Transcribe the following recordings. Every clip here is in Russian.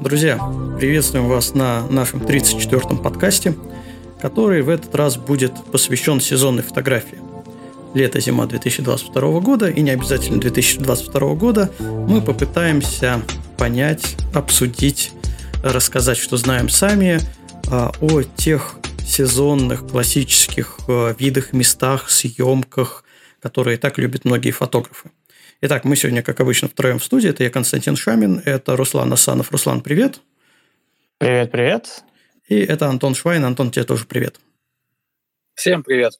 Друзья, приветствуем вас на нашем 34-м подкасте, который в этот раз будет посвящен сезонной фотографии. Лето-зима 2022 года и не обязательно 2022 года мы попытаемся понять, обсудить, рассказать, что знаем сами а, о тех сезонных классических а, видах, местах, съемках, которые так любят многие фотографы. Итак, мы сегодня, как обычно, втроем в студии. Это я, Константин Шамин, это Руслан Асанов. Руслан, привет. Привет, привет. И это Антон Швайн. Антон, тебе тоже привет. Всем привет.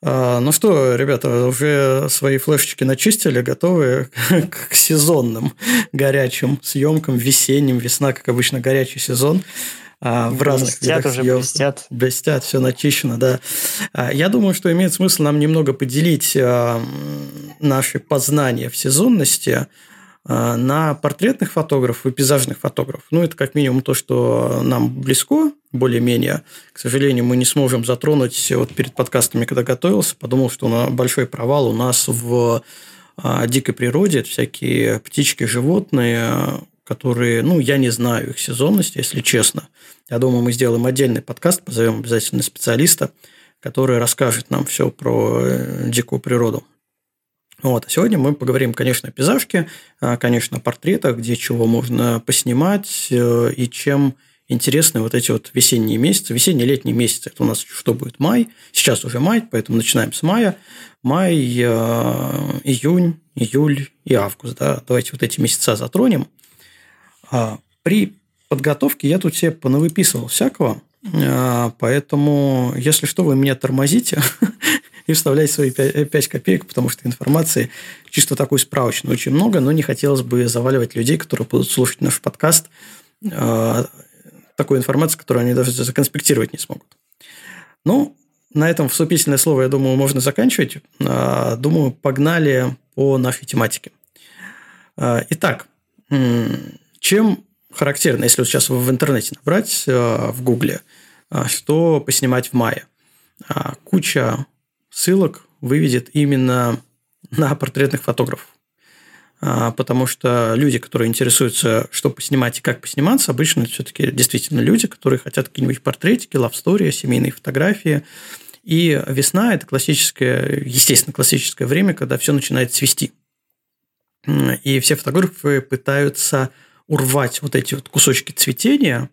А, ну что, ребята, уже свои флешечки начистили, готовы к сезонным горячим съемкам, весенним, весна, как обычно, горячий сезон а, в разных видах уже, съемок. Блестят, блестят, все начищено, да. А, я думаю, что имеет смысл нам немного поделить наши познания в сезонности на портретных фотографов и пейзажных фотографов. Ну, это как минимум то, что нам близко, более-менее. К сожалению, мы не сможем затронуть. Вот перед подкастами, когда готовился, подумал, что на большой провал у нас в дикой природе. Это всякие птички, животные, которые, ну, я не знаю их сезонность, если честно. Я думаю, мы сделаем отдельный подкаст, позовем обязательно специалиста, который расскажет нам все про э, дикую природу. Вот. А сегодня мы поговорим, конечно, о пейзажке, а, конечно, о портретах, где чего можно поснимать э, и чем интересны вот эти вот весенние месяцы. Весенние летние месяцы – это у нас что будет? Май. Сейчас уже май, поэтому начинаем с мая. Май, э, июнь, июль и август. Да? Давайте вот эти месяца затронем. А, при подготовке я тут себе понавыписывал всякого, а, поэтому, если что, вы меня тормозите и вставляйте свои 5 копеек, потому что информации чисто такой справочной очень много, но не хотелось бы заваливать людей, которые будут слушать наш подкаст, а, такой информации, которую они даже законспектировать не смогут. Ну, на этом вступительное слово, я думаю, можно заканчивать. Думаю, погнали по нашей тематике. Итак, чем характерно, если вот сейчас в интернете набрать э, в Гугле, э, что поснимать в мае? А, куча ссылок выведет именно на портретных фотографов. Потому что люди, которые интересуются, что поснимать и как посниматься, обычно все-таки действительно люди, которые хотят какие-нибудь портретики, лавстории, семейные фотографии. И весна – это классическое, естественно, классическое время, когда все начинает цвести. И все фотографы пытаются урвать вот эти вот кусочки цветения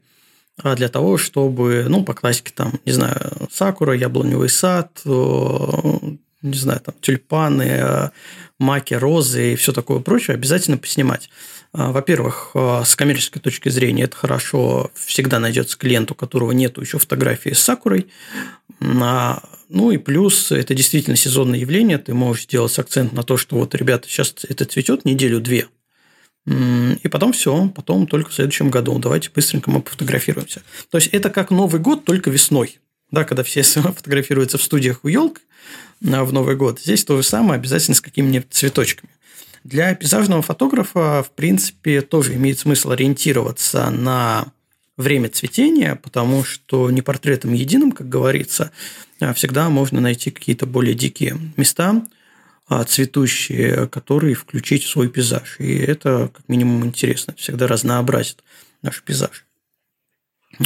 а, для того, чтобы, ну, по классике, там, не знаю, сакура, яблоневый сад, не знаю, там, тюльпаны, маки, розы и все такое прочее, обязательно поснимать. А, во-первых, а, с коммерческой точки зрения это хорошо, всегда найдется клиент, у которого нет еще фотографии с сакурой. Ну и плюс, это действительно сезонное явление, ты можешь сделать акцент на то, что вот, ребята, сейчас это цветет неделю-две, и потом все, потом только в следующем году. Давайте быстренько мы пофотографируемся. То есть это как Новый год, только весной. Да, когда все фотографируются в студиях у елк в Новый год, здесь то же самое, обязательно с какими-нибудь цветочками. Для пейзажного фотографа, в принципе, тоже имеет смысл ориентироваться на время цветения, потому что не портретом единым, как говорится, а всегда можно найти какие-то более дикие места, цветущие, которые включить в свой пейзаж. И это как минимум интересно, всегда разнообразит наш пейзаж.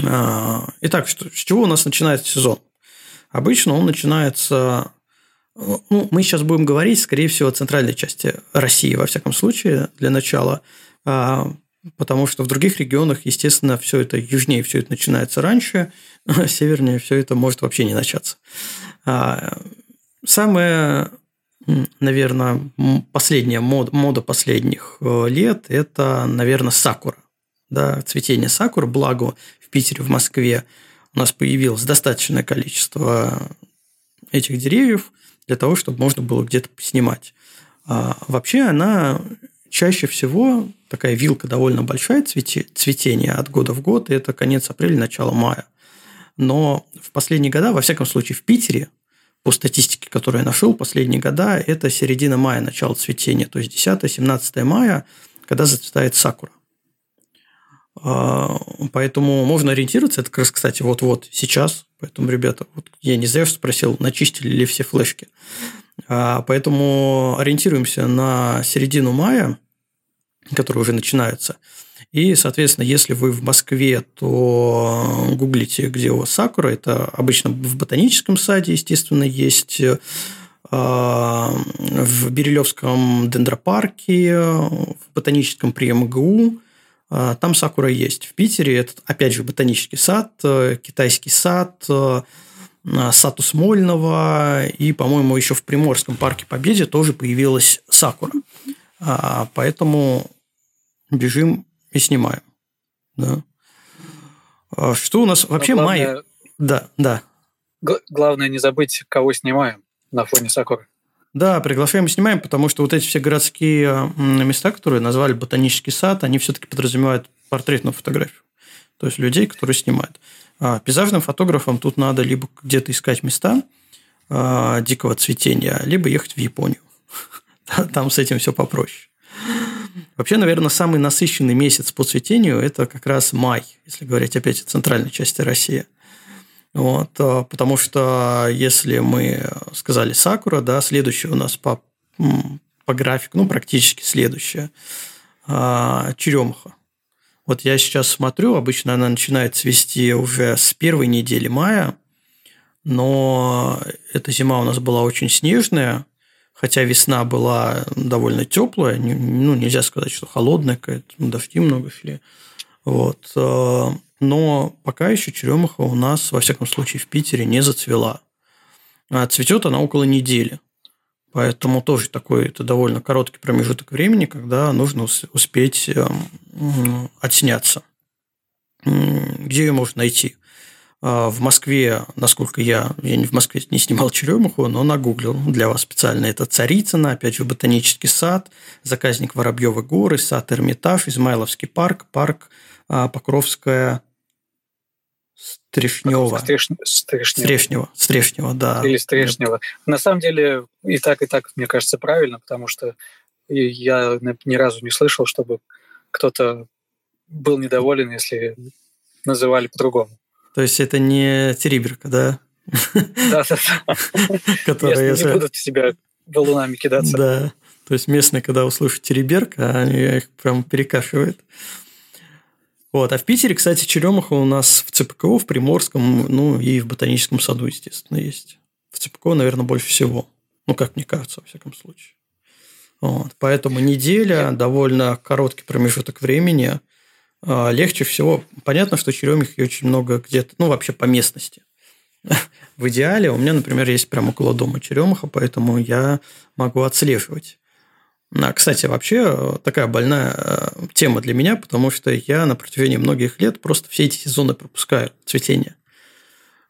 А, итак, что, с чего у нас начинается сезон? Обычно он начинается... Ну, мы сейчас будем говорить, скорее всего, о центральной части России, во всяком случае, для начала, а, потому что в других регионах, естественно, все это южнее, все это начинается раньше, а севернее все это может вообще не начаться. Самое наверное, последняя мода, мода последних э, лет – это, наверное, сакура. Да, цветение сакуры, благо в Питере, в Москве у нас появилось достаточное количество этих деревьев для того, чтобы можно было где-то поснимать. А вообще она чаще всего такая вилка довольно большая цветение от года в год, и это конец апреля, начало мая. Но в последние годы, во всяком случае в Питере, по статистике, которую я нашел последние года, это середина мая, начало цветения, то есть 10-17 мая, когда зацветает сакура. А, поэтому можно ориентироваться, это как раз, кстати, вот-вот сейчас. Поэтому, ребята, вот я не зря спросил, начистили ли все флешки. А, поэтому ориентируемся на середину мая. которые уже начинаются. И, соответственно, если вы в Москве, то гуглите, где у вас сакура. Это обычно в ботаническом саде, естественно, есть а, в Берилевском дендропарке, в ботаническом при МГУ. А, там сакура есть. В Питере это, опять же, ботанический сад, э, китайский сад, э, сад Усмольного, и, по-моему, еще в Приморском парке Победе тоже появилась сакура. А, поэтому бежим и снимаем. Да. Что у нас вообще главное, май? Да, да. Главное не забыть, кого снимаем на фоне Сакуры. Да, приглашаем и снимаем, потому что вот эти все городские места, которые назвали ботанический сад, они все-таки подразумевают портретную фотографию. То есть людей, которые снимают. А пейзажным фотографам тут надо либо где-то искать места а, дикого цветения, либо ехать в Японию. Там с этим все попроще. Вообще, наверное, самый насыщенный месяц по цветению – это как раз май, если говорить опять о центральной части России. Вот, а, потому что если мы сказали сакура, да, следующее у нас по, по графику, ну, практически следующее, а, черемуха. Вот я сейчас смотрю, обычно она начинает цвести уже с первой недели мая, но эта зима у нас была очень снежная, хотя весна была довольно теплая, ну, нельзя сказать, что холодная какая-то, ну, дожди много шли. Вот. А, но пока еще черемуха у нас, во всяком случае, в Питере не зацвела. А цветет она около недели. Поэтому тоже такой это довольно короткий промежуток времени, когда нужно успеть эм, отсняться. Где ее можно найти? А, в Москве, насколько я, я в Москве не снимал черемуху, но нагуглил для вас специально. Это Царицына, опять же, ботанический сад, заказник Воробьевы горы, сад Эрмитаж, Измайловский парк, парк а, Покровская Стрешнева. Стреш... Стрешнева. Стрешнева. Стрешнева, да. Или Стрешнева. На самом деле и так, и так, мне кажется, правильно, потому что я ни разу не слышал, чтобы кто-то был недоволен, если называли по-другому. То есть это не Териберка, да? Да, да, да. Которые не будут себя валунами кидаться. Да. То есть местные, когда услышат Тереберка, они их прям перекашивают. Вот. А в Питере, кстати, черемуха у нас в ЦПКО, в Приморском, ну и в Ботаническом саду, естественно, есть. В ЦПКО, наверное, больше всего. Ну, как мне кажется, во всяком случае. Вот. Поэтому неделя, довольно короткий промежуток времени. А, легче всего. Понятно, что черемухи очень много где-то, ну, вообще по местности. В идеале у меня, например, есть прямо около дома черемуха, поэтому я могу отслеживать а, кстати, вообще э, такая больная э, тема для меня, потому что я на протяжении многих лет просто все эти сезоны пропускаю цветения.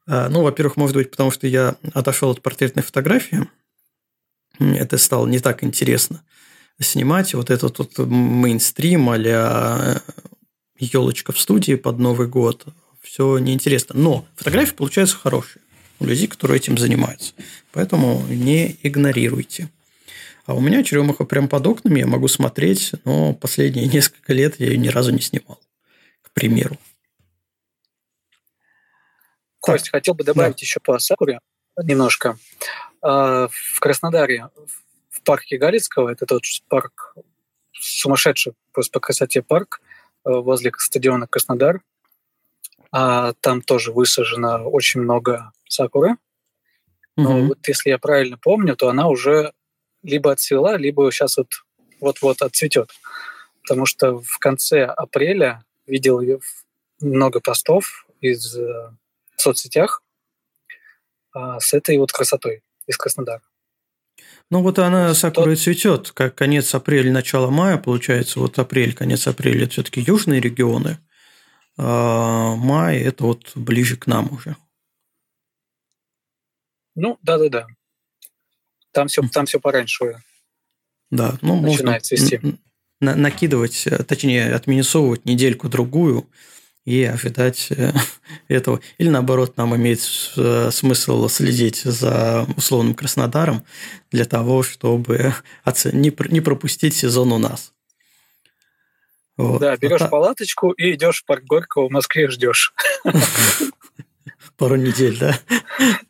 А, ну, во-первых, может быть, потому что я отошел от портретной фотографии. Это стало не так интересно снимать. Вот этот вот мейнстрим а елочка в студии под Новый год. Все неинтересно. Но фотографии получаются хорошие у людей, которые этим занимаются. Поэтому не игнорируйте. А у меня черемуха прям под окнами, я могу смотреть, но последние несколько лет я ее ни разу не снимал, к примеру. Кость, хотел бы добавить да. еще по Сакуре немножко. А, в Краснодаре, в парке Галицкого, это тот парк, сумасшедший просто по красоте парк возле стадиона Краснодар. А там тоже высажено очень много сакуры. Но угу. вот если я правильно помню, то она уже либо отцвела, либо сейчас вот вот-вот отцветет. Потому что в конце апреля видел много постов из э, соцсетях э, с этой вот красотой из Краснодара. Ну вот она сакура и цветет, как конец апреля, начало мая, получается, вот апрель, конец апреля это все-таки южные регионы, а май это вот ближе к нам уже. Ну, да-да-да. Там все, там все пораньше да, ну, начинает можно цвести. На- накидывать, точнее, отминусовывать недельку-другую и ожидать э, этого. Или наоборот, нам имеет э, смысл следить за условным Краснодаром для того, чтобы не пропустить сезон у нас. Вот. Да, берешь а палаточку и идешь в парк Горького в Москве ждешь. Пару недель, да?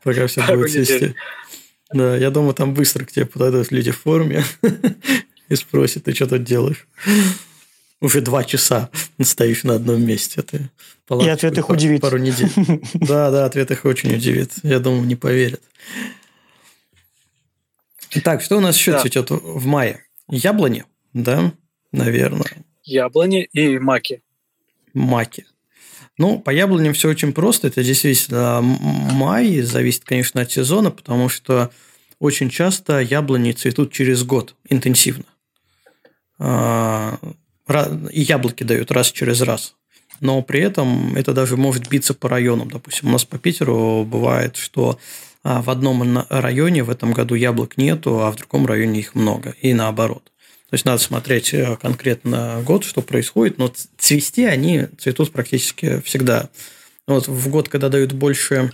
Пока все будет цвести. Да, я думаю, там быстро к тебе подойдут люди в форме и спросят, ты что тут делаешь. Уже два часа стоишь на одном месте. Ты и ответ их удивит. Пару недель. Да, да, ответ их очень удивит. Я думаю, не поверят. Так, что у нас еще да. цветет в мае? Яблони, да, наверное. Яблони и маки. Маки. Ну, по яблоням все очень просто. Это действительно май, зависит, конечно, от сезона, потому что очень часто яблони цветут через год интенсивно. И яблоки дают раз через раз. Но при этом это даже может биться по районам. Допустим, у нас по Питеру бывает, что а, в одном районе в этом году яблок нету, а в другом районе их много. И наоборот. То есть надо смотреть э, конкретно год, что происходит, но цвести они цветут практически всегда. Вот в год, когда дают больше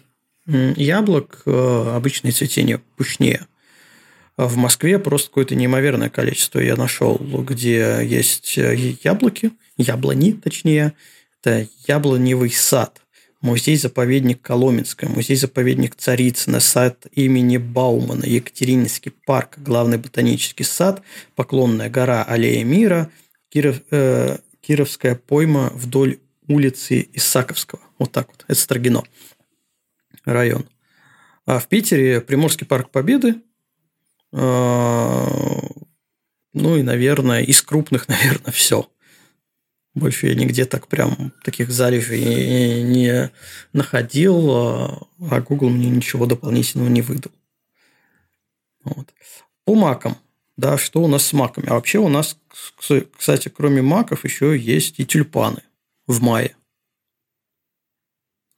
яблок, э, обычное цветение пышнее. В Москве просто какое-то неимоверное количество я нашел, где есть э, яблоки, яблони точнее, это яблоневый сад, музей-заповедник Коломенское, музей-заповедник Царицына, сад имени Баумана, Екатерининский парк, главный ботанический сад, Поклонная гора, Аллея мира, Киров, э, Кировская пойма вдоль улицы Исаковского. Вот так вот. Это Строгино район. А в Питере Приморский парк Победы, ну и, наверное, из крупных, наверное, все. Больше я нигде так прям таких залежей не находил, а, а Google мне ничего дополнительного не выдал. Вот. По макам. Да, что у нас с маками? А вообще у нас, кстати, кроме маков, еще есть и тюльпаны в мае.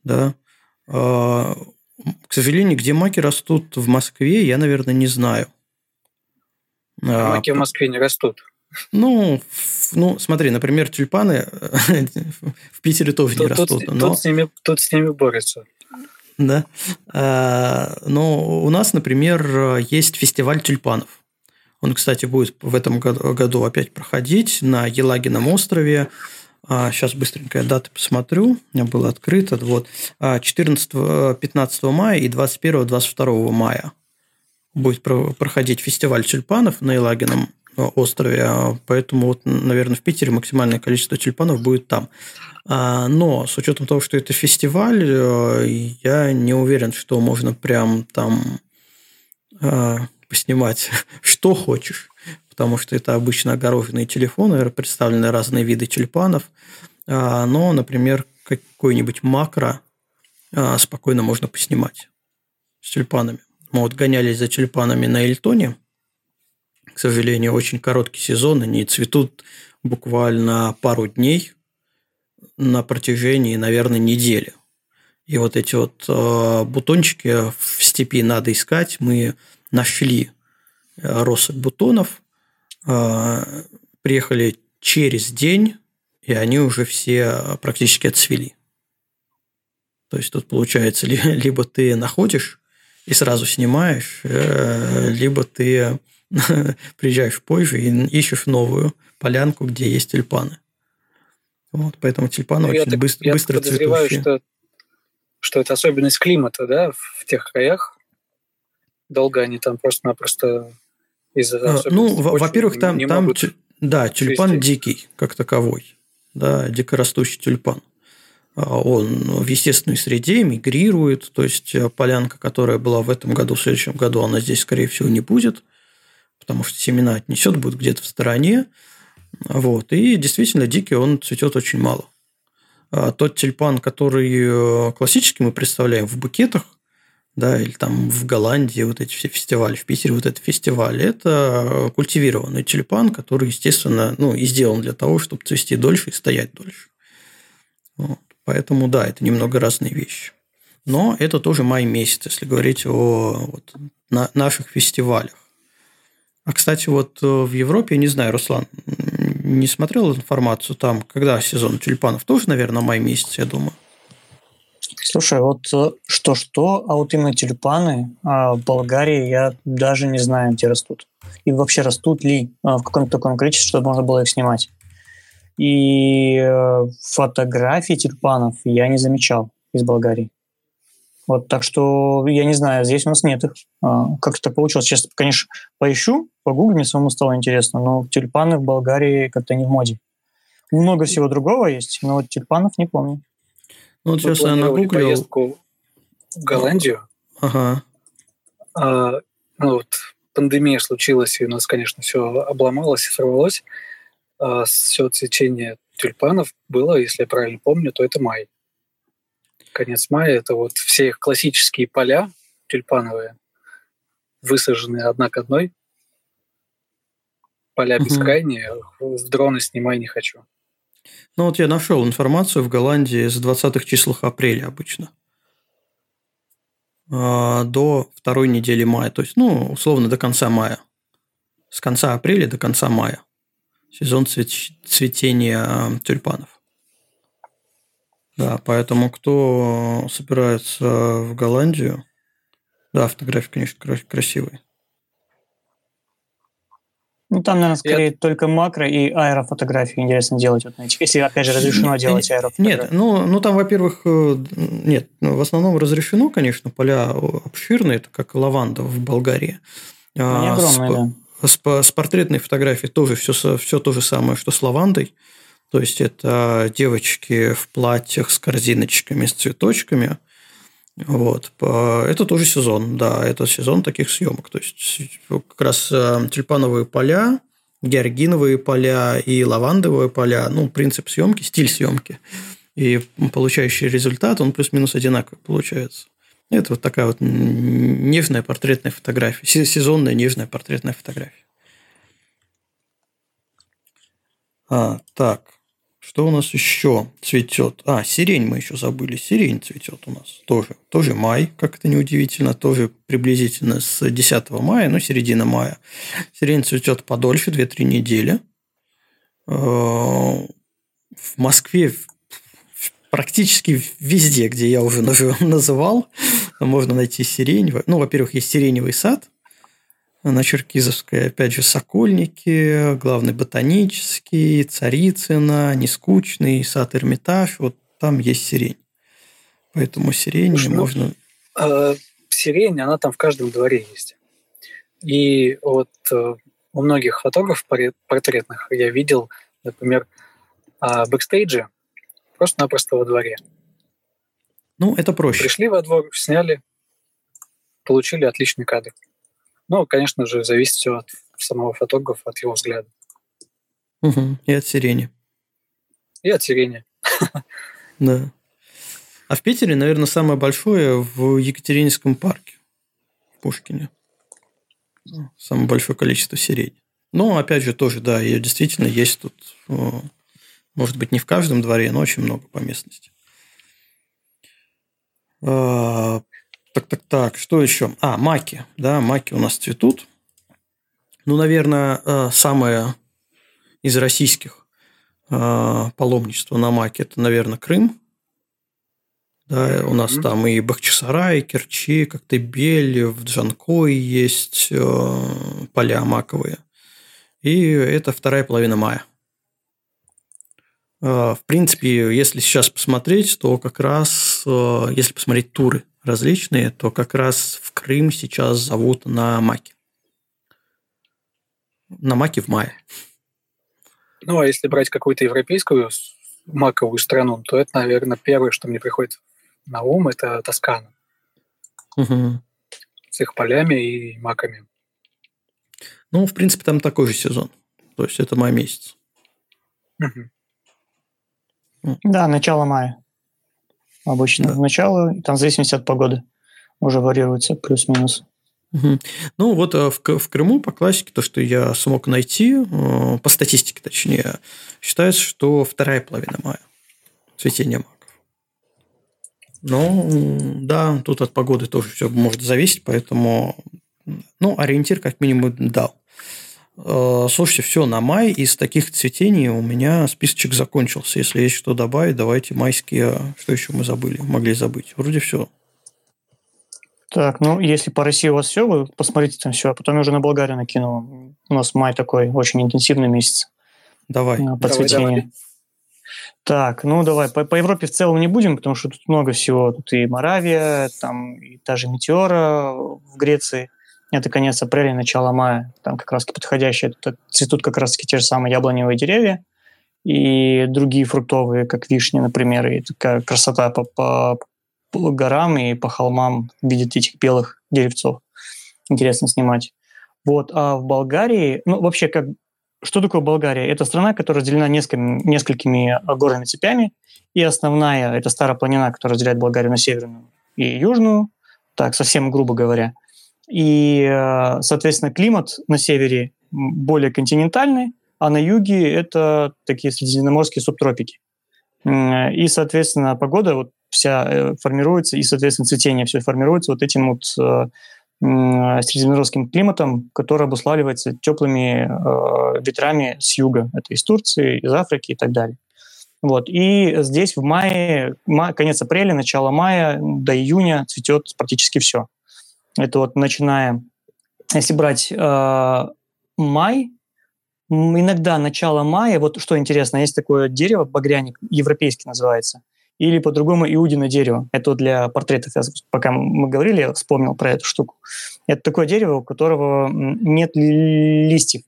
Да. А, к сожалению, где маки растут в Москве, я, наверное, не знаю. А, маки в Москве не растут. Ну, ну, смотри, например, тюльпаны в Питере тоже тут, не растут. Тут, но... тут, с ними, тут с ними борются. Да. А, но у нас, например, есть фестиваль тюльпанов. Он, кстати, будет в этом году опять проходить на Елагином острове. Сейчас быстренько я даты посмотрю. У меня было открыто. Вот. 14-15 мая и 21-22 мая будет проходить фестиваль тюльпанов на Елагином острове, поэтому, вот, наверное, в Питере максимальное количество тюльпанов будет там. А, но с учетом того, что это фестиваль, э, я не уверен, что можно прям там а, поснимать что хочешь, потому что это обычно огороженные телефоны, представлены разные виды тюльпанов. А, но, например, какой-нибудь макро спокойно можно поснимать с тюльпанами. Мы вот гонялись за тюльпанами на Эльтоне. К сожалению, очень короткий сезон. Они цветут буквально пару дней на протяжении, наверное, недели. И вот эти вот э, бутончики в степи надо искать. Мы нашли э, россыпь бутонов, э, приехали через день, и они уже все практически отцвели. То есть тут получается, либо ты находишь и сразу снимаешь, э, либо ты приезжаешь позже и ищешь новую полянку, где есть тюльпаны. Вот, поэтому тюльпаны ну, очень так, быстро, я быстро цветущие. Что, что это особенность климата, да, в тех краях. Долго они там просто-напросто из-за а, Ну, во-первых, там, не там да, тюльпан цвести. дикий, как таковой. Да, дикорастущий тюльпан. А, он в естественной среде мигрирует, то есть э, полянка, которая была в этом году, в следующем году, она здесь, скорее всего, не будет, потому что семена отнесет, будет где-то в стороне. Вот. И действительно, дикий он цветет очень мало. А тот тюльпан, который э, классически мы представляем в букетах, да, или там в Голландии вот эти все фестивали, в Питере вот этот фестиваль, это культивированный тюльпан, который, естественно, ну, и сделан для того, чтобы цвести дольше и стоять дольше. Поэтому да, это немного разные вещи. Но это тоже май месяц, если говорить о вот, на наших фестивалях. А, кстати, вот э, в Европе, не знаю, Руслан, не смотрел информацию там, когда сезон тюльпанов? Тоже, наверное, май месяц, я думаю. Слушай, вот э, что-что, а вот именно тюльпаны а в Болгарии я даже не знаю, где растут. И вообще растут ли а, в каком-то таком количестве, чтобы можно было их снимать. И э, фотографий тюльпанов я не замечал из Болгарии. Вот, так что я не знаю, здесь у нас нет их. А, как это получилось? Сейчас, конечно, поищу, погуглю, мне самому стало интересно, но тюльпаны в Болгарии как-то не в моде. много всего другого есть, но вот тюльпанов не помню. Ну, вот сейчас я нагуглил. поездку в Голландию. Ага. А, ну, вот пандемия случилась, и у нас, конечно, все обломалось и сорвалось. А все цветение тюльпанов было, если я правильно помню, то это май. Конец мая – это вот все их классические поля тюльпановые, высаженные одна к одной. Поля угу. бескрайние, с дрона снимай не хочу. Ну вот я нашел информацию в Голландии с 20-х числах апреля обычно. А, до второй недели мая. То есть, ну, условно, до конца мая. С конца апреля до конца мая. Сезон цветения тюльпанов. Да, поэтому кто собирается в Голландию, да, фотографии, конечно, красивые. Ну, там, наверное, скорее Я... только макро и аэрофотографии интересно делать. Вот, если, опять же, разрешено делать аэрофотографии. Нет, ну, ну там, во-первых, э, нет, ну, в основном разрешено, конечно, поля обширные, это как лаванда в Болгарии. А, Они огромные, с, да. С, с портретной фотографией тоже все, все то же самое, что с лавандой. То есть это девочки в платьях с корзиночками, с цветочками – вот. Это тоже сезон, да, это сезон таких съемок. То есть как раз э, тюльпановые поля, георгиновые поля и лавандовые поля, ну, принцип съемки, стиль съемки. И получающий результат, он плюс-минус одинаковый получается. Это вот такая вот нежная портретная фотография, сезонная нежная портретная фотография. А, так. Что у нас еще цветет? А, сирень мы еще забыли. Сирень цветет у нас тоже. Тоже май, как это неудивительно. Тоже приблизительно с 10 мая, ну, середина мая. Сирень цветет подольше, 2-3 недели. Э, в Москве практически везде, где я уже называл, можно найти сирень. Ну, во-первых, есть сиреневый сад, на Черкизовской, опять же, Сокольники, главный ботанический, Царицына, Нескучный, сад Эрмитаж. Вот там есть сирень. Поэтому сирень Слушай, ну, можно... Э, сирень, она там в каждом дворе есть. И вот э, у многих фотографов портретных я видел, например, э, бэкстейджи просто-напросто во дворе. Ну, это проще. Пришли во двор, сняли, получили отличный кадр. Ну, конечно же, зависит все от самого фотографа, от его взгляда. Угу. И от сирени. И от сирени. Да. А в Питере, наверное, самое большое в Екатерининском парке, в Пушкине. Самое большое количество сирени. Но, опять же, тоже, да, ее действительно есть тут, может быть, не в каждом дворе, но очень много по местности. А, так, так, так, что еще? А, маки. Да, маки у нас цветут. Ну, наверное, э, самое из российских э, паломничества на маке – это, наверное, Крым. Да, у нас mm-hmm. там и Бахчисарай, и Керчи, Коктебель, в Джанкой есть э, поля маковые. И это вторая половина мая. В принципе, если сейчас посмотреть, то как раз, если посмотреть туры различные, то как раз в Крым сейчас зовут на маке. На маке в мае. Ну, а если брать какую-то европейскую маковую страну, то это, наверное, первое, что мне приходит на ум, это Тоскана. Угу. С их полями и маками. Ну, в принципе, там такой же сезон. То есть это май месяц. Угу. Да, начало мая обычно да. начало, там в зависимости от погоды уже варьируется плюс-минус. Угу. Ну вот э, в, в Крыму по классике, то, что я смог найти, э, по статистике точнее, считается, что вторая половина мая цветение маков. Ну, да, тут от погоды тоже все может зависеть, поэтому ну, ориентир как минимум дал. Э, слушайте, все, на май из таких цветений у меня списочек закончился. Если есть что добавить, давайте майские. Что еще мы забыли? Могли забыть. Вроде все. Так, ну, если по России у вас все, вы посмотрите там все, а потом я уже на Болгарию накинул. У нас май такой очень интенсивный месяц. Давай. По давай, цветению. Так, ну давай, по, по Европе в целом не будем, потому что тут много всего. Тут и Моравия, там и та же Метеора в Греции – это конец апреля, начало мая, там как раз подходящие, тут цветут как раз те же самые яблоневые деревья, и другие фруктовые, как вишни, например, и такая красота по, по, по горам и по холмам видит этих белых деревцов. Интересно снимать. Вот, а в Болгарии, ну, вообще, как, что такое Болгария? Это страна, которая разделена несколькими, несколькими горными цепями, и основная – это старая планина, которая разделяет Болгарию на северную и южную, так, совсем грубо говоря. И, э, соответственно, климат на севере более континентальный, а на юге это такие средиземноморские субтропики. И, соответственно, погода вот вся э, формируется, и, соответственно, цветение все формируется вот этим вот э, средиземноморским климатом, который обуславливается теплыми ветрами с юга. Это из Турции, из Африки и так далее. Вот. И здесь в мае, конец апреля, начало мая до июня цветет практически все. Это вот начиная, если брать э, май, иногда начало мая, вот что интересно, есть такое дерево, багряник, европейский называется, или по-другому иудино дерево. Это для портретов, я, пока мы говорили, я вспомнил про эту штуку. Это такое дерево, у которого нет листьев.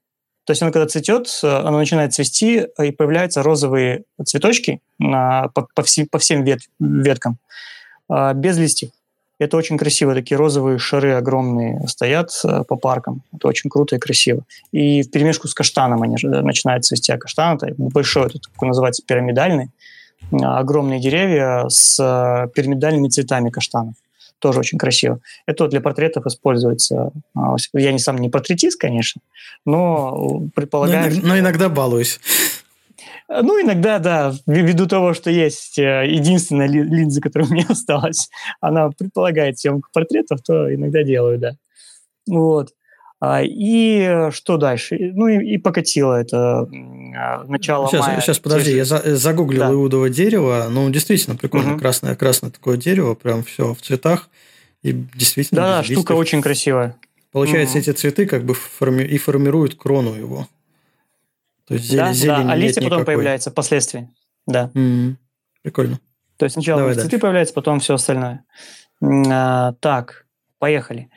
То есть оно когда цветет, оно начинает цвести, и появляются розовые цветочки на, по, по, всем, по всем вет, веткам, а, без листьев. Это очень красиво, такие розовые шары огромные стоят э, по паркам. Это очень круто и красиво. И в перемешку с каштаном они начинают цвести. А каштан это большой, это такой называется пирамидальный. А, огромные деревья с э, пирамидальными цветами каштанов. Тоже очень красиво. Это для портретов используется. Я не сам не портретист, конечно, но предполагаю... Но, но иногда балуюсь. Ну, иногда, да, ввиду того, что есть э, единственная линза, которая у меня осталась, она предполагает съемку портретов, то иногда делаю, да. Вот. А, и что дальше? Ну и, и покатило это а, начало сейчас, мая. Сейчас, подожди, я за, загуглил да. иудово дерево. Ну, действительно, прикольно. Угу. Красное, красное такое дерево, прям все в цветах. И действительно... Да, штука очень красивая. Получается, угу. эти цветы как бы форми- и формируют крону его. То есть да, зелень да, а листья потом никакой. появляются впоследствии. Да. Mm-hmm. Прикольно. То есть сначала Давай цветы дальше. появляются, потом все остальное. А, так, поехали.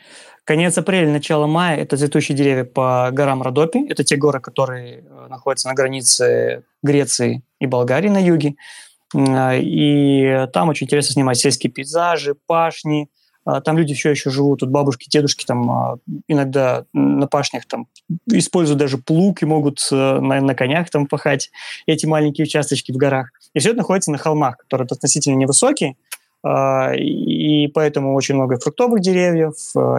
Конец апреля, начало мая – это цветущие деревья по горам Родопи. Это те горы, которые э, находятся на границе Греции и Болгарии на юге. А, и там очень интересно снимать сельские пейзажи, пашни, там люди все еще живут, тут бабушки, дедушки там а, иногда на пашнях там используют даже плуг и могут э, на, на конях там пахать эти маленькие участочки в горах. И все это находится на холмах, которые относительно невысокие, а, и поэтому очень много фруктовых деревьев,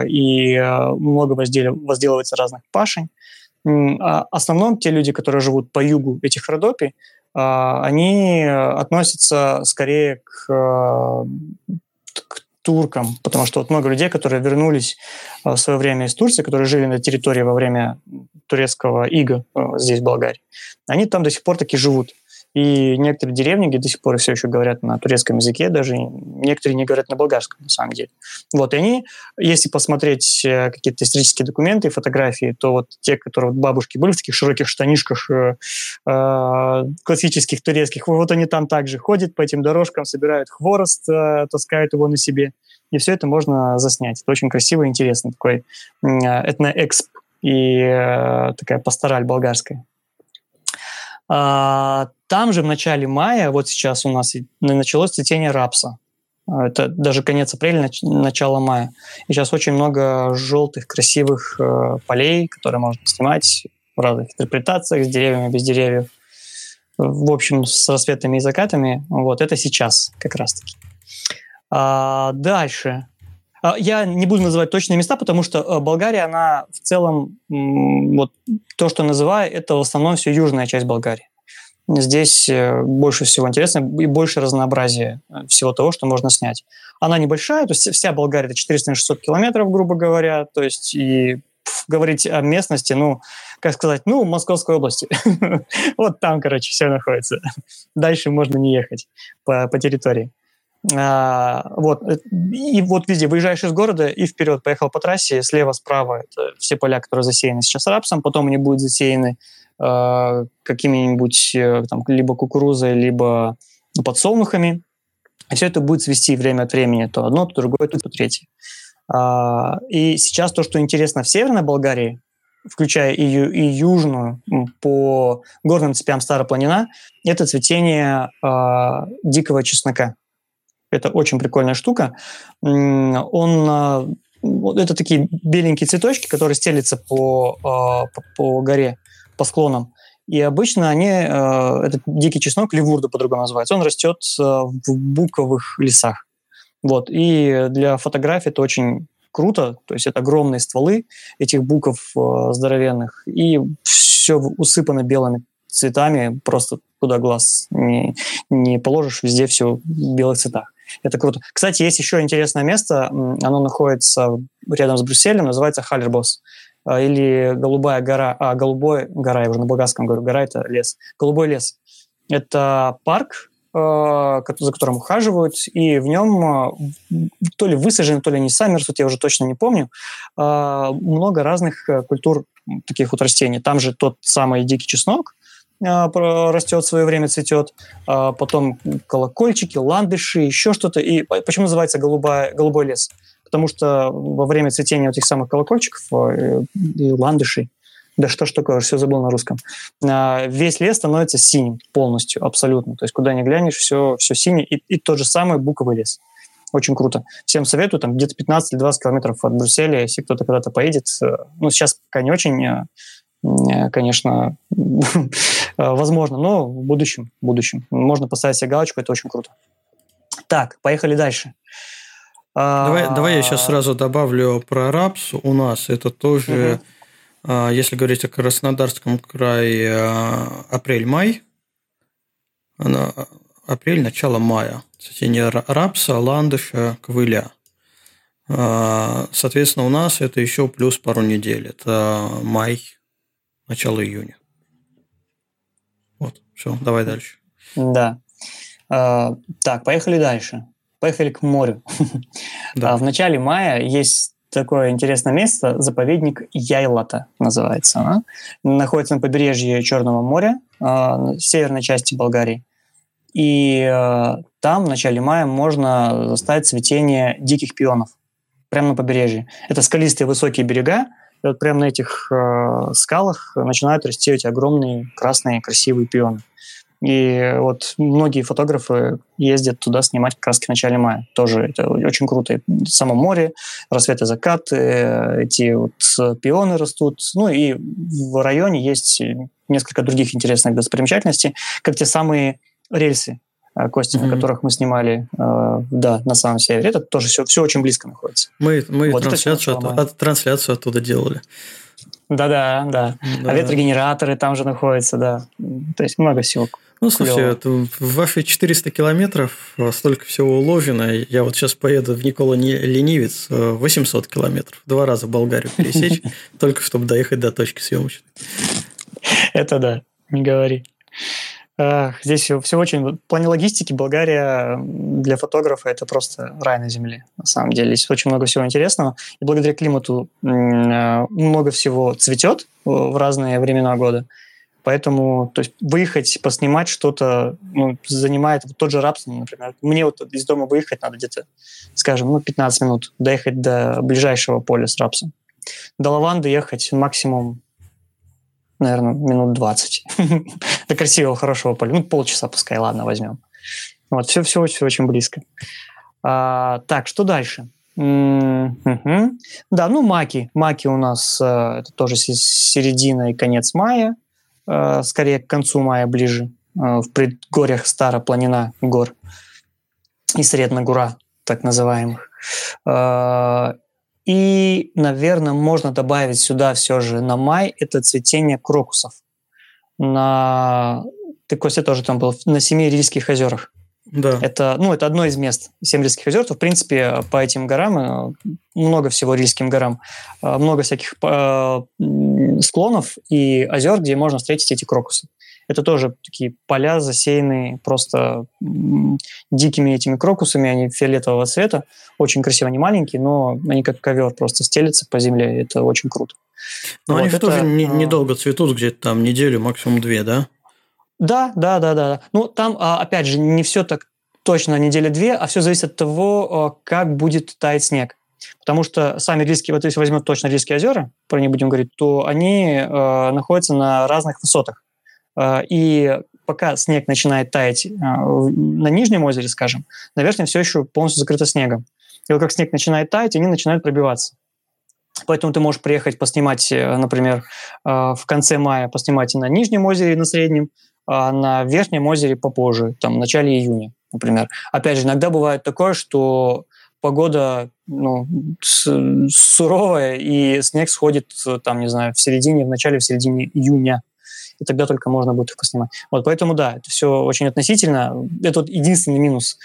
и много возделывается разных пашень. А в основном те люди, которые живут по югу этих родопий, они относятся скорее к туркам, потому что вот много людей, которые вернулись э, в свое время из Турции, которые жили на территории во время турецкого ига э, здесь, в Болгарии, они там до сих пор таки живут. И некоторые деревни, где до сих пор все еще говорят на турецком языке, даже некоторые не говорят на болгарском, на самом деле. Вот, и они, если посмотреть э, какие-то исторические документы, фотографии, то вот те, которые вот бабушки были в таких широких штанишках э, э, классических турецких, вот они там также ходят по этим дорожкам, собирают хворост, э, таскают его на себе. И все это можно заснять. Это очень красиво и интересно. Такой э, этноэксп и э, такая пастораль болгарская. А, там же в начале мая, вот сейчас у нас началось цветение рапса. А, это даже конец апреля, начало мая. И сейчас очень много желтых, красивых э, полей, которые можно снимать в разных интерпретациях, с деревьями, без деревьев. В общем, с рассветами и закатами. Вот это сейчас как раз-таки. А, дальше. А, я не буду называть точные места, потому что э, Болгария, она в целом, вот то, что называю, это в основном все южная часть Болгарии. Здесь э, больше всего интересно и больше разнообразия э, всего того, что можно снять. Она небольшая, то есть вся Болгария это 400-600 километров, грубо говоря, то есть и говорить о местности, ну, как сказать, ну, Московской области. вот там, короче, все находится. Дальше можно не ехать по, по территории. А, вот. И вот везде выезжаешь из города и вперед поехал по трассе, слева, справа это все поля, которые засеяны сейчас рапсом, потом они будут засеяны э, какими-нибудь э, там, либо кукурузой, либо подсолнухами. И все это будет свести время от времени то одно, то другое, то, третье. А, и сейчас то, что интересно в Северной Болгарии, включая и, ю, и южную, по горным цепям Старая Планина, это цветение э, дикого чеснока. Это очень прикольная штука. Он, э, это такие беленькие цветочки, которые стелятся по, э, по, по горе, по склонам. И обычно они, э, этот дикий чеснок, ливурда по-другому называется, он растет э, в буковых лесах. Вот. И для фотографии это очень круто, то есть это огромные стволы этих буков э, здоровенных, и все усыпано белыми цветами, просто куда глаз не, не положишь, везде все в белых цветах. Это круто. Кстати, есть еще интересное место, оно находится рядом с Брюсселем, называется Халлербос э, или Голубая гора, а, Голубой гора, я уже на болгарском говорю, гора – это лес. Голубой лес. Это парк, Э, за которым ухаживают, и в нем э, то ли высажены, то ли они сами растут, я уже точно не помню, э, много разных культур таких вот растений. Там же тот самый дикий чеснок, растет в свое время, цветет, потом колокольчики, ландыши, еще что-то. И почему называется голубая, голубой лес? Потому что во время цветения этих самых колокольчиков и ландышей да что ж такое, все забыл на русском. А, весь лес становится синим полностью, абсолютно. То есть куда ни глянешь, все, все синее. И, и тот же самый буковый лес. Очень круто. Всем советую, там где-то 15 или 20 километров от Брюсселя, если кто-то когда-то поедет. Э, ну, сейчас пока не очень, э, э, конечно, возможно, но в будущем, в будущем. Можно поставить себе галочку, это очень круто. Так, поехали дальше. Давай, давай я сейчас а, сразу добавлю про рапс. У нас это тоже угу если говорить о Краснодарском крае, а, апрель-май, апрель, начало мая. Цветение рапса, ландыша, квыля. Соответственно, у нас это еще плюс пару недель. Это май, начало июня. Вот, все, давай дальше. Да. Так, поехали дальше. Поехали к морю. Да. В начале мая есть такое интересное место, заповедник Яйлата называется. Она. Находится на побережье Черного моря, э, в северной части Болгарии. И э, там в начале мая можно застать цветение диких пионов прямо на побережье. Это скалистые высокие берега, и вот прямо на этих э, скалах начинают расти эти огромные красные красивые пионы. И вот многие фотографы ездят туда снимать как раз в начале мая. Тоже это очень круто. Само море, рассвет и закат, эти вот пионы растут. Ну и в районе есть несколько других интересных достопримечательностей, как те самые рельсы, э, Кости, mm-hmm. на которых мы снимали, э, да, на самом севере. Это тоже все, все очень близко находится. Мы, мы вот трансляцию, от, от, трансляцию оттуда делали. Да-да, да. да. А ветрогенераторы там же находятся, да. То есть много всего ну, слушай, в ваши 400 километров столько всего уложено. Я вот сейчас поеду в Никола Ленивец 800 километров. Два раза Болгарию пересечь, только чтобы доехать до точки съемочной. Это да, не говори. Здесь все, очень... В плане логистики Болгария для фотографа это просто рай на земле, на самом деле. Здесь очень много всего интересного. И благодаря климату много всего цветет в разные времена года. Поэтому то есть, выехать, поснимать что-то ну, занимает тот же Рапсон, например. Мне вот из дома выехать надо где-то, скажем, ну, 15 минут, доехать до ближайшего поля с Рапсом. До лаванды ехать максимум, наверное, минут 20. до красивого, хорошего поля. Ну, полчаса пускай, ладно, возьмем. Вот, все, все, все очень близко. А, так, что дальше? Да, ну маки. Маки у нас э, это тоже середина и конец мая. Э, скорее к концу мая ближе, э, в предгорьях Старопланина гор и Средногура, так называемых. И, наверное, можно добавить сюда все же на май это цветение крокусов. На... Ты, Костя, тоже там был, на Семи Рильских озерах. Да. Это, ну, это одно из мест Семрильских озер. В принципе, по этим горам, э, много всего Рильским горам, э, много всяких э, склонов и озер, где можно встретить эти крокусы. Это тоже такие поля, засеянные просто дикими этими крокусами, они фиолетового цвета, очень красиво, они маленькие, но они как ковер просто стелятся по земле, это очень круто. Но вот они это, тоже недолго цветут, где-то там неделю, максимум две, да? Да, да, да, да. Ну, там, а, опять же, не все так точно неделя-две, а все зависит от того, как будет таять снег. Потому что сами Рильские, вот если возьмем точно Рильские озера, про них будем говорить, то они э, находятся на разных высотах. Э, и пока снег начинает таять э, на нижнем озере, скажем, на верхнем все еще полностью закрыто снегом. И вот как снег начинает таять, они начинают пробиваться. Поэтому ты можешь приехать поснимать, э, например, э, в конце мая поснимать и на Нижнем озере, и на Среднем, а на Верхнем озере попозже, там, в начале июня, например. Опять же, иногда бывает такое, что погода ну, суровая, и снег сходит, там, не знаю, в середине, в начале, в середине июня. И тогда только можно будет их поснимать. Вот поэтому, да, это все очень относительно. Это вот единственный минус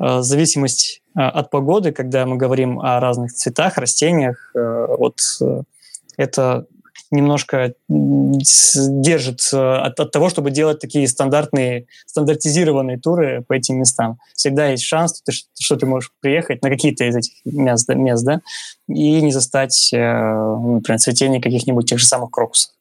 э, зависимость э, от погоды, когда мы говорим о разных цветах, растениях. Э, вот это немножко держит от, от того, чтобы делать такие стандартные, стандартизированные туры по этим местам. Всегда есть шанс, что, что ты можешь приехать на какие-то из этих мест, мест да, и не застать, э, например, цветение каких-нибудь тех же самых крокусов.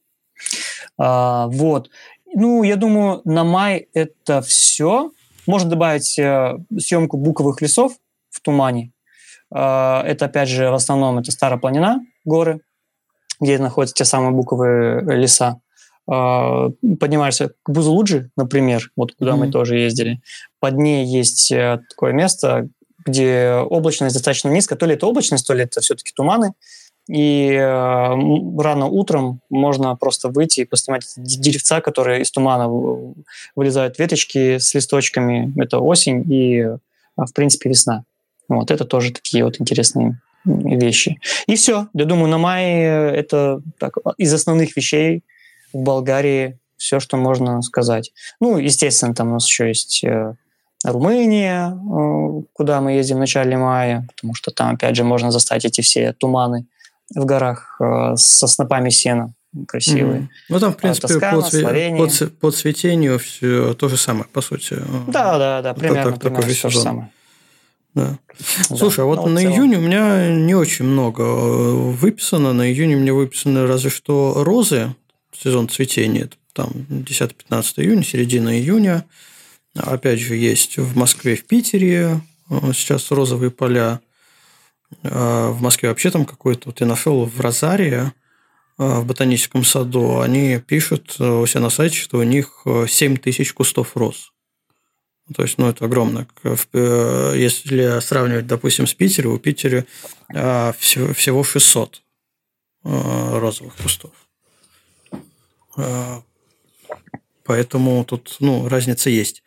А, вот. Ну, я думаю, на май это все. Можно добавить э, съемку буковых лесов в тумане. А, это, опять же, в основном это Старая Планина, горы, где находятся те самые буковые леса. А, поднимаешься к Бузулуджи, например, вот куда mm-hmm. мы тоже ездили. Под ней есть э, такое место, где облачность достаточно низкая. То ли это облачность, то ли это все-таки туманы. И э, рано утром можно просто выйти и поснимать деревца, которые из тумана вылезают веточки с листочками. Это осень и, э, в принципе, весна. Вот это тоже такие вот интересные вещи. И все. Я думаю, на мае это так, из основных вещей в Болгарии все, что можно сказать. Ну, естественно, там у нас еще есть э, Румыния, э, куда мы ездим в начале мая, потому что там, опять же, можно застать эти все туманы в горах э, со снопами сена красивые. Mm-hmm. Ну, там, в принципе, Тоскана, по, цве- по, по цветению все то же самое, по сути. Да, да, да, примерно, так, примерно то же самое. Да. Слушай, а вот ну, на июне у меня не очень много э, выписано. На июне у меня выписаны разве что розы, сезон цветения. Там 10-15 июня, середина июня. Опять же, есть в Москве, в Питере э, сейчас розовые поля. А в Москве вообще там какой-то, вот я нашел в Розарии, э, в ботаническом саду, они пишут у себя на сайте, что у них 7 тысяч кустов роз. То есть, ну, это огромно. Э, если сравнивать, допустим, с Питером, у Питера э, всего 600 э, розовых кустов. Поэтому тут ну, разница есть.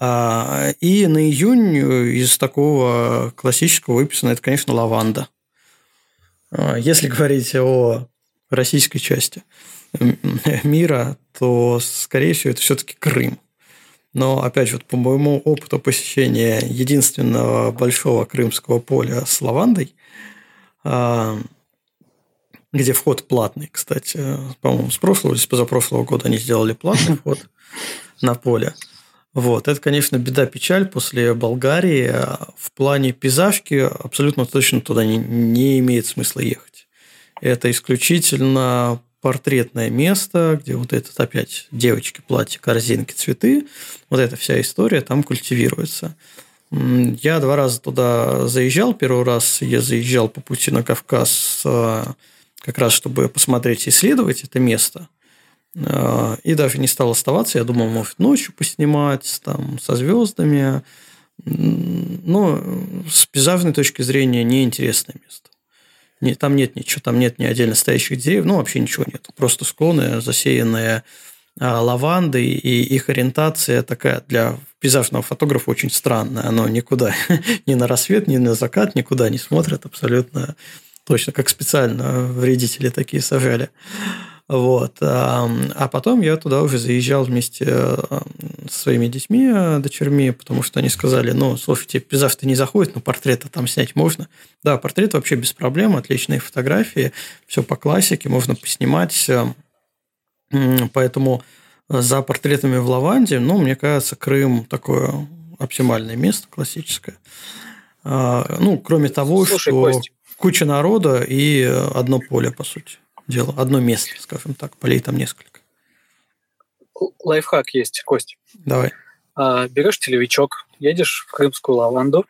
А, и на июнь из такого классического выписано это, конечно, лаванда. Если говорить о российской части мира, то, скорее всего, это все-таки Крым. Но, опять же, вот по моему опыту посещения единственного большого крымского поля с лавандой, а, где вход платный, кстати, по-моему, с прошлого или с позапрошлого года они сделали платный вход на поле. Вот, это, конечно, беда-печаль после Болгарии. В плане пейзажки абсолютно точно туда не, не имеет смысла ехать. Это исключительно портретное место, где вот этот опять девочки, платье, корзинки, цветы, вот эта вся история там культивируется. Я два раза туда заезжал. Первый раз я заезжал по пути на Кавказ а, как раз, чтобы посмотреть и исследовать это место. А, и даже не стал оставаться. Я думал, может, ночью поснимать там, со звездами. Но с пейзажной точки зрения неинтересное место. Не, там нет ничего, там нет ни отдельно стоящих деревьев, ну, вообще ничего нет. Просто склоны, засеянные а, лавандой, и их ориентация такая для пейзажного фотографа очень странная. Оно никуда, ни на рассвет, ни на закат, никуда не смотрит абсолютно точно, как специально вредители такие сажали. Вот. А потом я туда уже заезжал вместе со своими детьми, дочерьми, потому что они сказали, ну, слушайте, пейзаж-то не заходит, но портрета там снять можно. Да, портрет вообще без проблем, отличные фотографии, все по классике, можно поснимать. Поэтому за портретами в Лаванде, ну, мне кажется, Крым такое оптимальное место, классическое. Ну, кроме того, Слушай, что Кость. куча народа и одно поле, по сути дело. Одно место, скажем так. Полей там несколько. Лайфхак есть, Кость. Давай. А, берешь телевичок, едешь в крымскую лаванду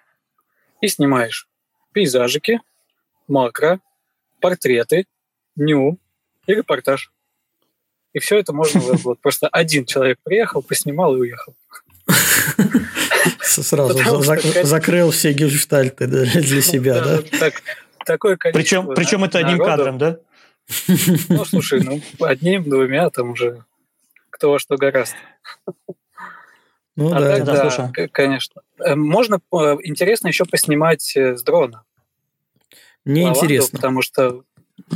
и снимаешь пейзажики, макро, портреты, ню и репортаж. И все это можно вот просто один человек приехал, поснимал и уехал. Сразу закрыл все гештальты для себя, да? Такое количество. Причем, причем это одним кадром, да? Ну, слушай, ну, одним, двумя, там уже кто во что гораст. Ну, а да, так, да, да конечно. Э, можно э, интересно еще поснимать э, с дрона. Мне интересно. Потому что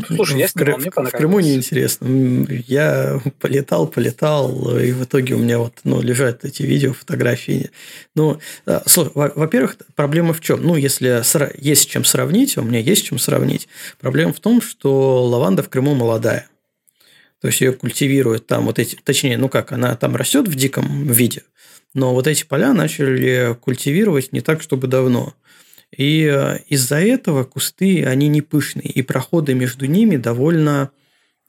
Слушай, я снимал, мне понравилось. В Крыму неинтересно. Я полетал, полетал, и в итоге у меня вот ну, лежат эти видео, фотографии. Ну, слушай, во-первых, проблема в чем? Ну, если есть с чем сравнить, у меня есть с чем сравнить. Проблема в том, что лаванда в Крыму молодая. То есть ее культивируют там вот эти, точнее, ну как, она там растет в диком виде, но вот эти поля начали культивировать не так, чтобы давно. И э, из-за этого кусты, они не пышные, и проходы между ними довольно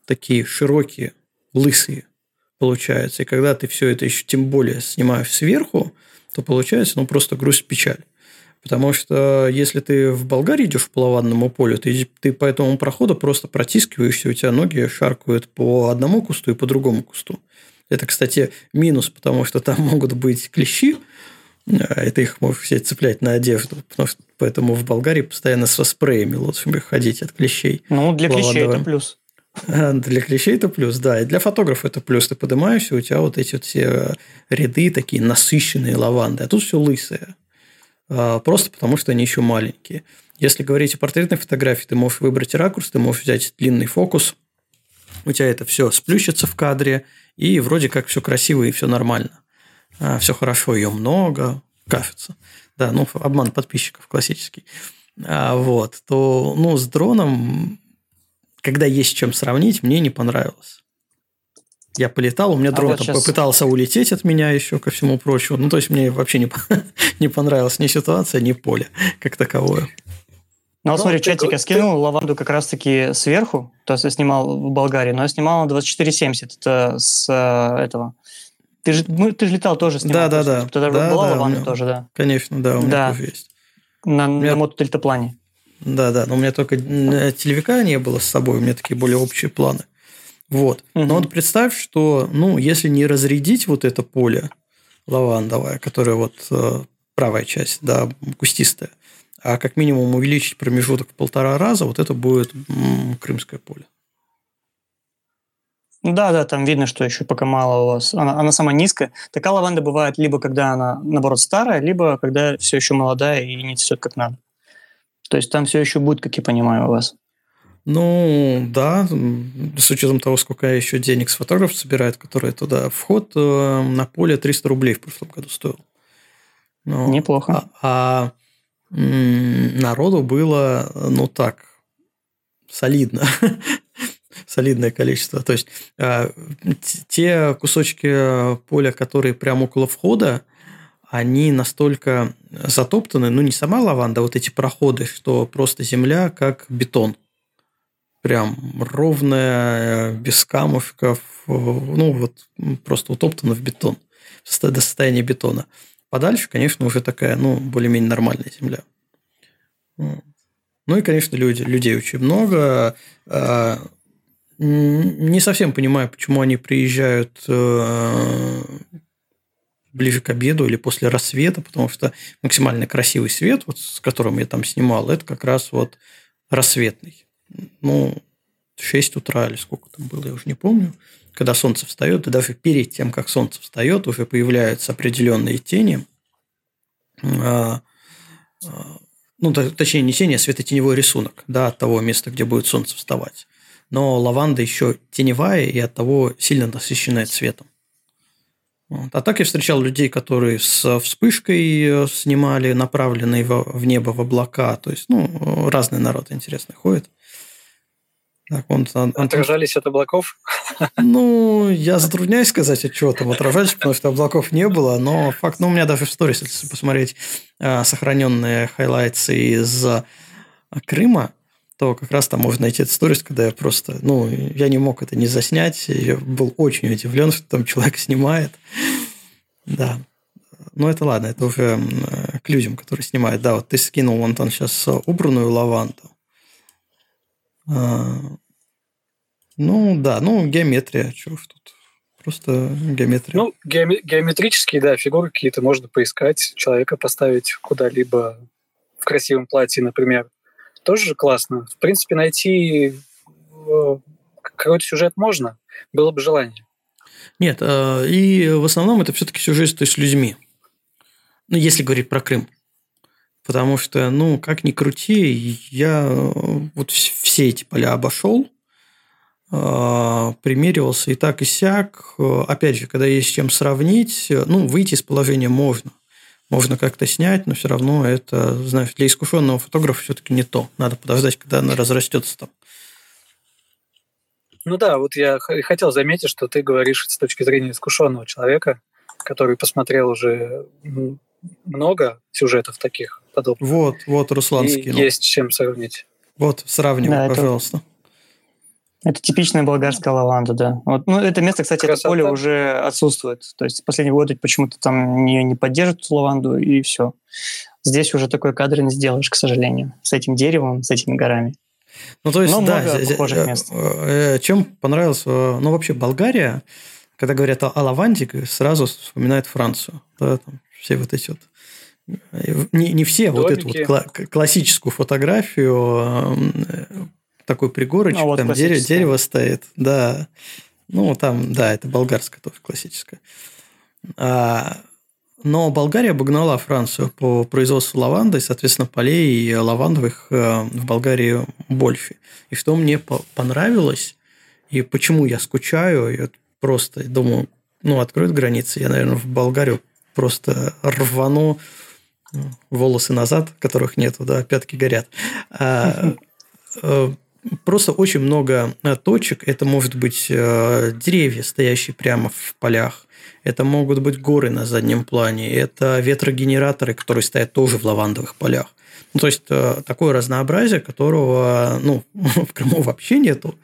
такие широкие, лысые получаются. И когда ты все это еще тем более снимаешь сверху, то получается ну, просто грусть печаль. Потому что если ты в Болгарии идешь по лаванному полю, ты, ты по этому проходу просто протискиваешься, у тебя ноги шаркают по одному кусту и по другому кусту. Это, кстати, минус, потому что там могут быть клещи, ты их можешь все цеплять на одежду. Потому что поэтому в Болгарии постоянно со спреями лучше ходить от клещей. Ну, для клещей это плюс. А, для клещей это плюс, да. И для фотографа это плюс. Ты поднимаешься, у тебя вот эти вот все ряды такие насыщенные лаванды, а тут все лысое. А, просто потому, что они еще маленькие. Если говорить о портретной фотографии, ты можешь выбрать ракурс, ты можешь взять длинный фокус, у тебя это все сплющится в кадре, и вроде как все красиво и все нормально. А, все хорошо, ее много, кажется. Да, ну, обман подписчиков классический. А, вот, то, ну, с дроном, когда есть чем сравнить, мне не понравилось. Я полетал, у меня а дрон вот там сейчас... попытался улететь от меня еще ко всему прочему. Ну, то есть, мне вообще не, не понравилась ни ситуация, ни поле как таковое. Ну, вот смотри, чатик, я скинул лаванду как раз-таки сверху, то есть я снимал в Болгарии, но я снимал на 2470, это с э, этого. Ты же, ну, ты же летал тоже снимал. Да, да, да. Тогда да, была да, лаванда меня, тоже, да? Конечно, да, у меня да. тоже есть. На, меня... на мотодельтаплане. Да, да, но у меня только телевика не было с собой, у меня такие более общие планы. Вот. Угу. Но вот представь, что, ну, если не разрядить вот это поле лавандовое, которое вот э, правая часть, да, кустистая, а как минимум увеличить промежуток в полтора раза, вот это будет крымское поле. Да, да, там видно, что еще пока мало у вас. Она, она сама низкая. Такая лаванда бывает либо когда она, наоборот, старая, либо когда все еще молодая и не цветет как надо. То есть там все еще будет, как я понимаю, у вас. Ну, да, с учетом того, сколько еще денег с фотограф собирает, которые туда вход э, на поле 300 рублей в прошлом году стоил. Ну, Неплохо. А, а народу было, ну так, солидно. Солидное количество. То есть, а, те кусочки поля, которые прямо около входа, они настолько затоптаны, ну, не сама лаванда, а вот эти проходы, что просто земля как бетон. Прям ровная, без камушков, ну, вот просто утоптана в бетон, до состояния бетона. Подальше, конечно, уже такая, ну, более-менее нормальная земля. Ну и, конечно, люди, людей очень много. Не совсем понимаю, почему они приезжают э, ближе к обеду или после рассвета, потому что максимально красивый свет, вот, с которым я там снимал, это как раз вот рассветный. Ну, 6 утра или сколько там было, я уже не помню когда солнце встает, и даже перед тем, как солнце встает, уже появляются определенные тени. А, а, ну, точнее, не тени, а светотеневой рисунок да, от того места, где будет солнце вставать. Но лаванда еще теневая и от того сильно насыщенная цветом. Вот. А так я встречал людей, которые с вспышкой э, снимали, направленные в небо, в облака. То есть, ну, разный народ интересный ходит. Так, он, он, Отражались от облаков? Ну, я затрудняюсь сказать, от чего там отражались, потому что облаков не было, но факт, ну, у меня даже в сторис, если посмотреть а, сохраненные хайлайтсы из Крыма, то как раз там можно найти этот сторис, когда я просто, ну, я не мог это не заснять, я был очень удивлен, что там человек снимает. Да. Но это ладно, это уже к людям, которые снимают. Да, вот ты скинул вон там сейчас убранную лаванду. Ну, да, ну, геометрия, чего ж тут. Просто геометрия. Ну, геоме- геометрические, да, фигуры какие-то можно поискать, человека поставить куда-либо в красивом платье, например. Тоже же классно. В принципе, найти э, какой-то сюжет можно, было бы желание. Нет, э, и в основном это все-таки сюжеты с людьми. Ну, если говорить про Крым. Потому что, ну, как ни крути, я э, вот все эти поля обошел, примеривался и так и сяк. Опять же, когда есть с чем сравнить, ну, выйти из положения можно. Можно как-то снять, но все равно это, знаешь, для искушенного фотографа все-таки не то. Надо подождать, когда она разрастется там. Ну да, вот я хотел заметить, что ты говоришь с точки зрения искушенного человека, который посмотрел уже много сюжетов таких подобных. Вот, вот Руслан скинул. Есть чем сравнить. Вот, сравнивай, да, пожалуйста. Это, это типичная болгарская лаванда, да. Вот, ну, это место, кстати, Красота. это поле уже отсутствует. То есть в последние годы почему-то там не, не поддерживают эту лаванду, и все. Здесь уже такой кадр не сделаешь, к сожалению, с этим деревом, с этими горами. Ну, то есть, Но да, похожих э, мест. Э, чем понравилось, э, ну, вообще, Болгария, когда говорят о, о лаванде, сразу вспоминает Францию. Да, там все вот эти вот не, не все, Домики. вот эту вот кла- классическую фотографию, такой пригорочек, а вот там дерево, дерево стоит, да. Ну, там, да, это болгарская тоже классическая. А, но Болгария обогнала Францию по производству лаванды, соответственно, полей лавандовых э, в Болгарии больше. И что мне понравилось, и почему я скучаю, я просто думаю, ну, откроют границы, я, наверное, в Болгарию просто рвану ну, волосы назад, которых нету, да, пятки горят. А, э, просто очень много э, точек. Это может быть деревья, стоящие прямо в полях это могут быть горы на заднем плане, это ветрогенераторы, которые стоят тоже в лавандовых полях. Ну, то есть э, такое разнообразие, которого ну, в Крыму вообще нету.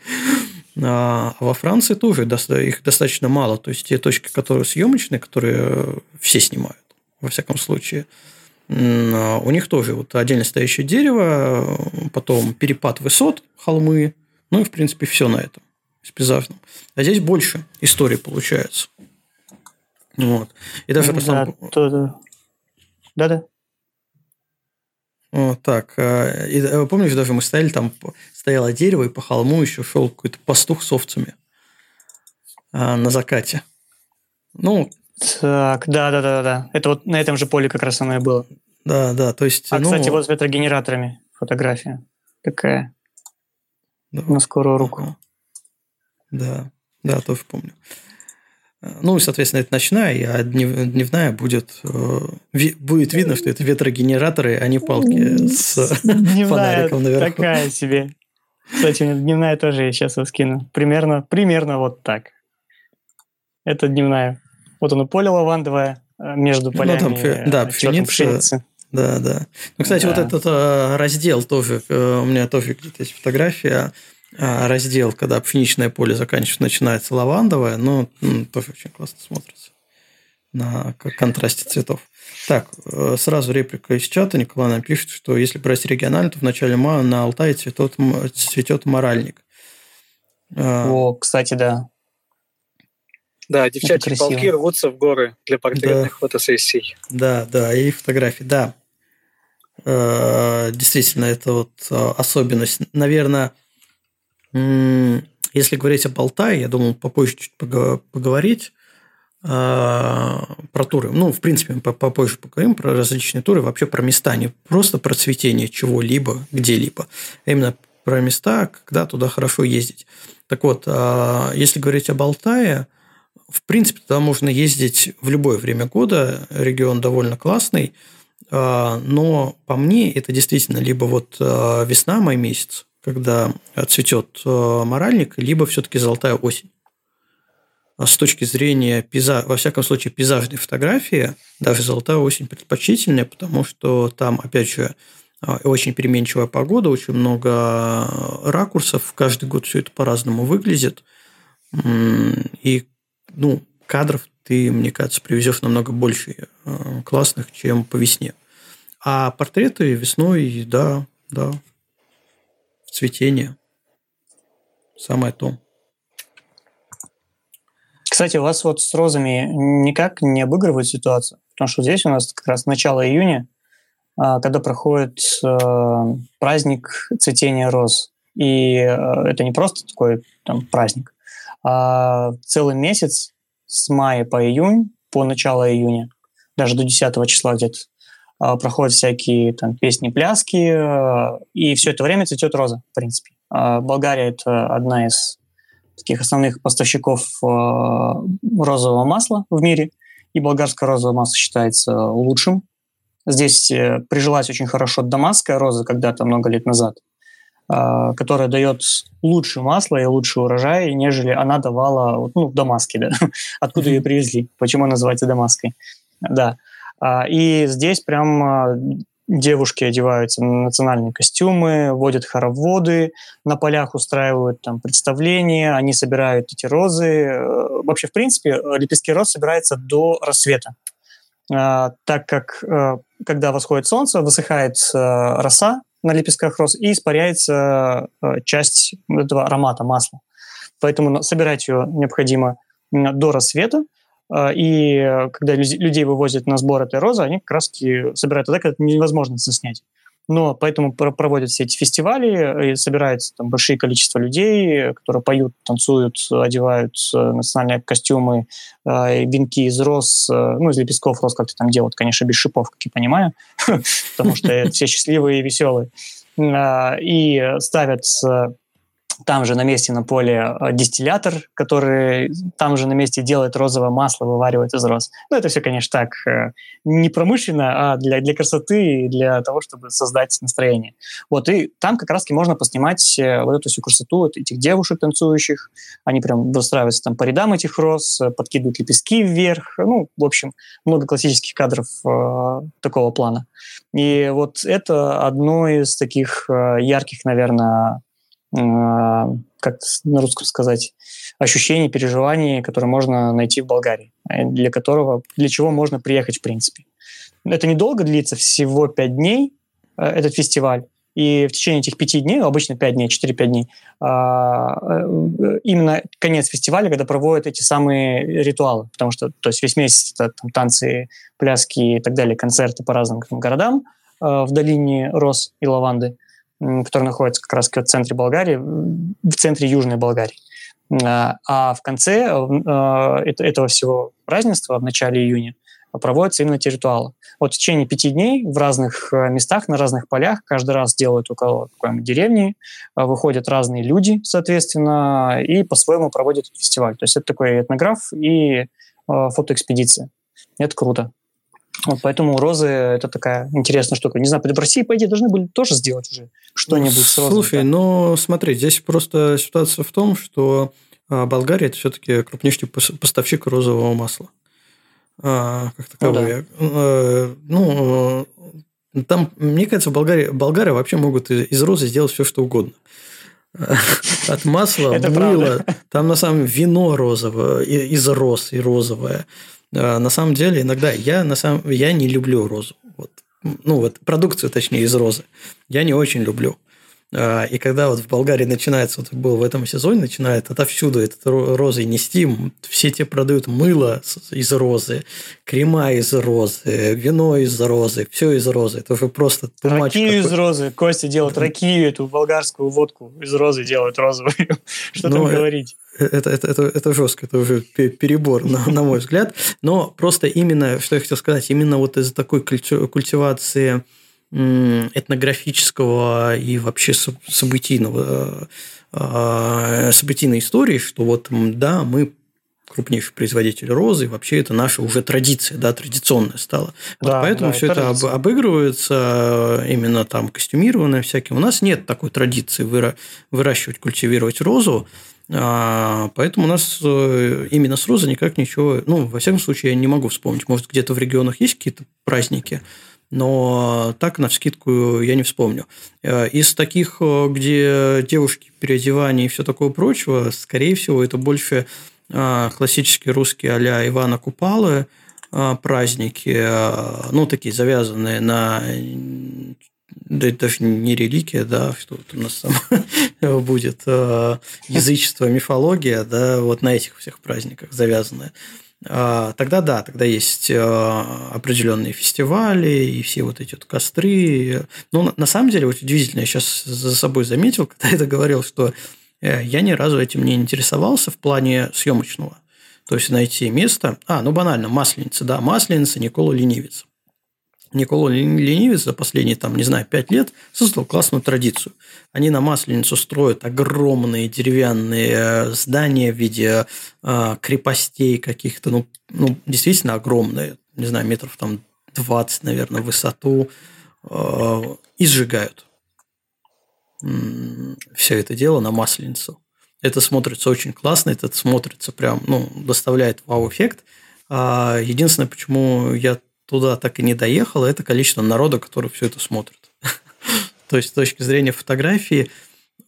А во Франции тоже их достаточно мало. То есть те точки, которые съемочные, которые все снимают, во всяком случае, у них тоже вот отдельно стоящее дерево, потом перепад высот, холмы, ну и, в принципе, все на этом, с пейзажным. А здесь больше истории получается. Вот. И даже да, сам... то, да. да. Вот так. Э, и э, помнишь, даже мы стояли там, стояло дерево, и по холму еще шел какой-то пастух с овцами а, на закате. Ну, так, да, да, да, да. Это вот на этом же поле как раз оно и было. Да, да, то есть... А, ну, кстати, вот с ветрогенераторами фотография такая. Да. На скорую руку. Да, да, тоже помню. Ну, и, соответственно, это ночная, а дневная будет, э, будет видно, что это ветрогенераторы, а не палки с дневная фонариком наверху. такая себе. Кстати, дневная тоже я сейчас скину. Примерно, примерно вот так. Это дневная. Вот оно поле лавандовое э, между полями. Ну, там, да, пшеница. пшеницы. Да, да. Ну, кстати, да. вот этот э, раздел тоже, у меня тоже где-то есть фотография а, раздел, когда пшеничное поле заканчивается, начинается лавандовое, но ну, тоже очень классно смотрится на контрасте цветов. Так, э, сразу реплика из чата. Николай нам пишет, что если брать регионально, то в начале мая на Алтае цветет, цветет моральник. А, О, кстати, да. Да, девчачьи полки рвутся в горы для портретных да. фотосессий. Да, да, и фотографии, да. Э, действительно, это вот э, особенность. Наверное, если говорить об Алтае, я думал попозже чуть поговорить а, про туры. Ну, в принципе, мы попозже поговорим про различные туры, вообще про места, не просто про цветение чего-либо, где-либо, а именно про места, когда туда хорошо ездить. Так вот, если говорить об Алтае, в принципе, туда можно ездить в любое время года, регион довольно классный, а, но по мне это действительно либо вот весна, май месяц, когда цветет э, моральник, либо все-таки золотая осень. А с точки зрения пейзажа, во всяком случае, пейзажной фотографии, даже золотая осень предпочтительнее, потому что там, опять же, очень переменчивая погода, очень много ракурсов, каждый год все это по-разному выглядит. И ну, кадров ты, мне кажется, привезешь намного больше э, классных, чем по весне. А портреты весной, да, да, цветение. самое то. Кстати, у вас вот с розами никак не обыгрывает ситуацию, потому что здесь у нас как раз начало июня, а, когда проходит э, праздник цветения роз. И э, это не просто такой там, праздник, а целый месяц с мая по июнь, по начало июня, даже до 10 числа где-то, а, проходят всякие там песни, пляски, э, и все это время цветет роза, в принципе. А Болгария – это одна из таких основных поставщиков э, розового масла в мире, и болгарское розовое масло считается лучшим. Здесь э, прижилась очень хорошо дамасская роза когда-то много лет назад, которая дает лучшее масло и лучший урожай, нежели она давала ну, в Дамаске, да? откуда ее привезли, почему называется Дамасской. Да. А, и здесь прям девушки одеваются на национальные костюмы, водят хороводы, на полях устраивают там представления, они собирают эти розы. Э, вообще, в принципе, лепестки роз собираются до рассвета, а, так как э, когда восходит солнце, высыхает э, роса на лепестках роз и испаряется часть этого аромата масла. Поэтому собирать ее необходимо до рассвета, а, и э, когда людей вывозят на сбор этой розы, они как раз собирают тогда, когда невозможно заснять. Но поэтому проводят все эти фестивали, и собирается там большие количество людей, которые поют, танцуют, одевают э, национальные костюмы, э, венки из роз, ну, из лепестков роз как-то там делают, конечно, без шипов, как я понимаю, потому что все счастливые и веселые. И ставят там же на месте на поле э, дистиллятор, который там же на месте делает розовое масло, вываривает из роз. Ну, это все, конечно, так, э, не промышленно, а для, для красоты и для того, чтобы создать настроение. Вот, и там как раз-таки можно поснимать э, вот эту всю красоту этих девушек танцующих. Они прям выстраиваются там по рядам этих роз, подкидывают лепестки вверх. Ну, в общем, много классических кадров э, такого плана. И вот это одно из таких ярких, наверное, как на русском сказать, ощущений, переживаний, которые можно найти в Болгарии, э, для которого, для чего можно приехать в принципе. Это недолго длится, всего пять дней э, этот фестиваль, и в течение этих пяти дней, обычно пять дней, 4-5 дней, а, э, именно конец фестиваля, когда проводят эти самые ритуалы, потому что то есть весь месяц это там, танцы, пляски и так далее, концерты по разным городам в долине роз и лаванды – который находится как раз в центре Болгарии, в центре Южной Болгарии. А, а в конце а, этого всего празднества, в начале июня, проводятся именно те ритуалы. Вот в течение пяти дней в разных э, местах, на разных полях, каждый раз делают около какой-нибудь деревни, выходят разные люди, соответственно, и по-своему проводят фестиваль. То есть это такой этнограф и фотоэкспедиция. Это круто. Вот поэтому розы это такая интересная штука. Не знаю, в России, по идее, должны были тоже сделать уже что-нибудь с розами. Слушай, ну смотри, здесь просто ситуация в том, что а, Болгария это все-таки крупнейший поставщик розового масла. А, как таковые. Ну, да. а, ну, там, мне кажется, Болгария, Болгары вообще могут из розы сделать все, что угодно. От масла, мыла, там на самом деле вино розовое, из роз и розовое. А, на самом деле, иногда я, на самом, я не люблю розу. Вот. Ну, вот продукцию, точнее, из розы. Я не очень люблю. А, и когда вот в Болгарии начинается, вот был в этом сезоне, начинает отовсюду этот розой нести, все те продают мыло из розы, крема из розы, вино из розы, все из розы. Это уже просто тумач Ракию из розы. Костя делает ракию, эту болгарскую водку из розы делают розовую. Что там ну, говорить? Это, это, это, это жестко, это уже перебор, на, на мой взгляд. Но просто именно, что я хотел сказать, именно вот из-за такой культивации этнографического и вообще событийного, а, событийной истории, что вот, да, мы крупнейший производитель розы, и вообще это наша уже традиция, да, традиционная стала. Вот да, поэтому да, все это об, обыгрывается именно там костюмированное всяким. У нас нет такой традиции выра- выращивать, культивировать розу, поэтому у нас э, именно с розой никак ничего, ну, во всяком случае, я не могу вспомнить. Может, где-то в регионах есть какие-то праздники, но так на вскидку я не вспомню. Э, из таких, э, где девушки, переодевание и все такое прочего, скорее всего, это больше классические русские а Ивана Купалы праздники, ну, такие завязанные на да это не реликия, да, что у нас там будет э, язычество, мифология, да, вот на этих всех праздниках завязанное. А, тогда да, тогда есть э, определенные фестивали и все вот эти вот костры. Ну, на самом деле, вот удивительно, я сейчас за собой заметил, когда это говорил, что э, я ни разу этим не интересовался в плане съемочного. То есть найти место. А, ну банально, Масленица, да, Масленица, Никола Ленивец. Никола Ленивец за последние, там, не знаю, пять лет создал классную традицию. Они на Масленицу строят огромные деревянные э, здания в виде э, крепостей каких-то, ну, ну, действительно огромные, не знаю, метров там 20, наверное, в высоту, э, и сжигают все это дело на Масленицу. Это смотрится очень классно, это смотрится прям, ну, доставляет вау-эффект. А единственное, почему я туда так и не доехал, это количество народа, который все это смотрит. То есть, с точки зрения фотографии,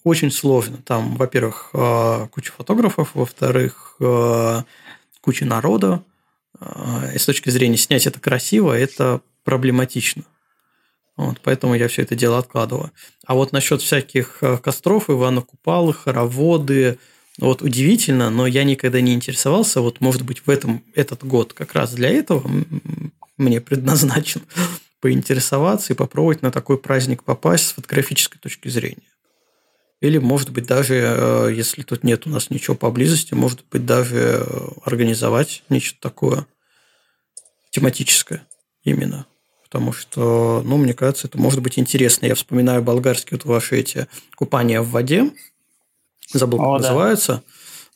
очень сложно. Там, во-первых, э, куча фотографов, во-вторых, э, куча народа. Э, и с точки зрения снять это красиво, это проблематично. Вот, поэтому я все это дело откладываю. А вот насчет всяких костров, Ивана Купалы, хороводы, вот удивительно, но я никогда не интересовался. Вот, может быть, в этом этот год как раз для этого мне предназначен, поинтересоваться и попробовать на такой праздник попасть с фотографической точки зрения. Или, может быть, даже, э, если тут нет у нас ничего поблизости, может быть, даже э, организовать нечто такое тематическое именно. Потому что, ну, мне кажется, это может быть интересно. Я вспоминаю болгарские вот ваши эти купания в воде. Забыл, как О, называется.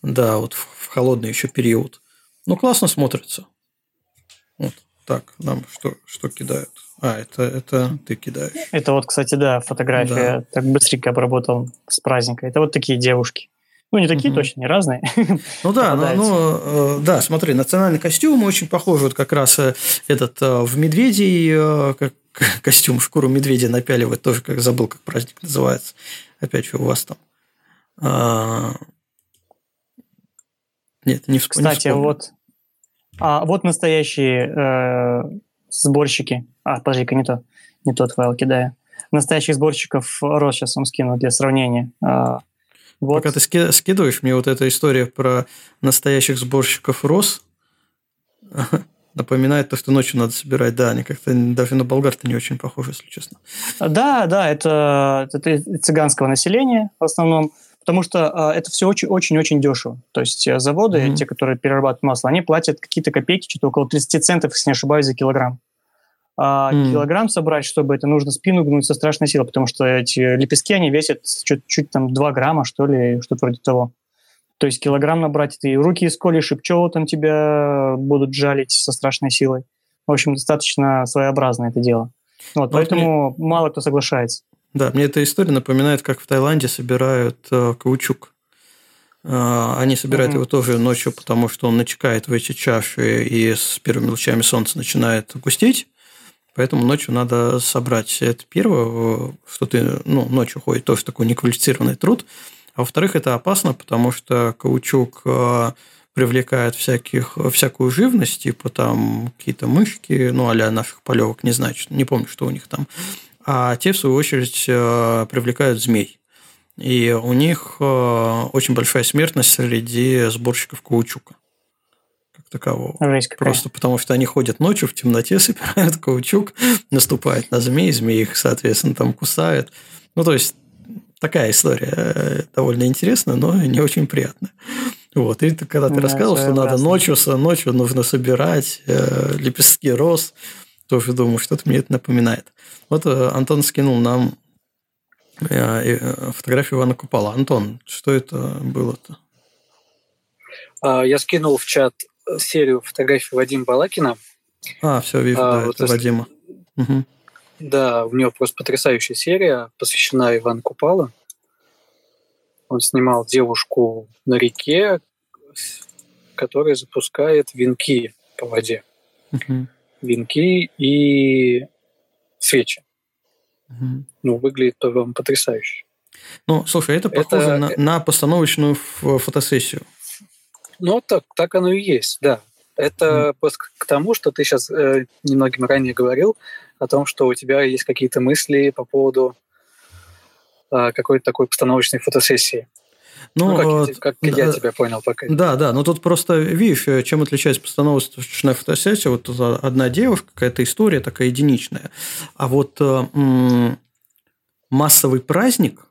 Да, вот в холодный еще период. Ну, классно смотрится. Так, нам что, что кидают? А, это, это ты кидаешь. Это вот, кстати, да, фотография. Да. Так быстренько обработал с праздника. Это вот такие девушки. Ну, не такие угу. точно, не разные. Ну да, ну, ну, э, да, смотри, национальный костюм очень похож. Вот как раз э, этот э, в медведей как костюм шкуру медведя напяливает, тоже как забыл, как праздник называется. Опять же, у вас там. А... Нет, не, всп... Кстати, не вот а вот настоящие э, сборщики. А, подожди-ка, не то. Не тот файл кидаю. Настоящих сборщиков роз сейчас вам скину для сравнения. А, вот. Пока ты ски- скидываешь, мне вот эта история про настоящих сборщиков роз напоминает то, что ночью надо собирать. Да, они как-то даже на болгар-то не очень похожи, если честно. Да, да, это, это цыганского населения в основном потому что э, это все очень-очень-очень дешево. То есть э, заводы, mm-hmm. те, которые перерабатывают масло, они платят какие-то копейки, что-то около 30 центов, если не ошибаюсь, за килограмм. А mm-hmm. килограмм собрать, чтобы это нужно спину гнуть со страшной силой, потому что эти лепестки, они весят чуть-чуть там 2 грамма, что ли, что-то вроде того. То есть килограмм набрать, ты руки исколешь, и пчелы там тебя будут жалить со страшной силой. В общем, достаточно своеобразное это дело. Вот, поэтому мне... мало кто соглашается. Да, мне эта история напоминает, как в Таиланде собирают э, каучук. Э, они собирают mm-hmm. его тоже ночью, потому что он начекает в эти чаши и с первыми лучами солнца начинает густеть. Поэтому ночью надо собрать. Это первое, что ты ну, ночью ходит, тоже такой неквалифицированный труд. А во-вторых, это опасно, потому что каучук э, привлекает всяких, всякую живность, типа там какие-то мышки, ну, а наших полевок, не знаю, не помню, что у них там а те, в свою очередь, э, привлекают змей. И у них э, очень большая смертность среди сборщиков каучука как такового. Жесть Просто потому, что они ходят ночью в темноте, собирают каучук, наступают на змей, змеи их, соответственно, там кусают. Ну, то есть, такая история э, довольно интересная, но не очень приятная. Вот. И когда ты да, рассказывал, что надо ночью, ночью нужно собирать э, лепестки роз, тоже думаю, что-то мне это напоминает. Вот э, Антон скинул нам э, э, фотографию Ивана Купала. Антон, что это было-то? А, я скинул в чат серию фотографий Вадима Балакина. А, все, вижу, а, да, вот это это... Вадима. Угу. Да, у него просто потрясающая серия, посвящена Ивану Купалу. Он снимал девушку на реке, которая запускает венки по воде. Угу венки и свечи. Угу. Ну, выглядит по-моему потрясающе. Ну, слушай, это похоже это... На, на постановочную фотосессию. Ну, так, так оно и есть, да. Это mm. просто к тому, что ты сейчас э, немногим ранее говорил о том, что у тебя есть какие-то мысли по поводу э, какой-то такой постановочной фотосессии. Ну, ну как, как да, я тебя понял пока. Да, да, но тут просто, видишь, э, чем отличается постановочная фотосессия, вот одна девушка, какая-то история такая единичная, а вот м- массовый праздник,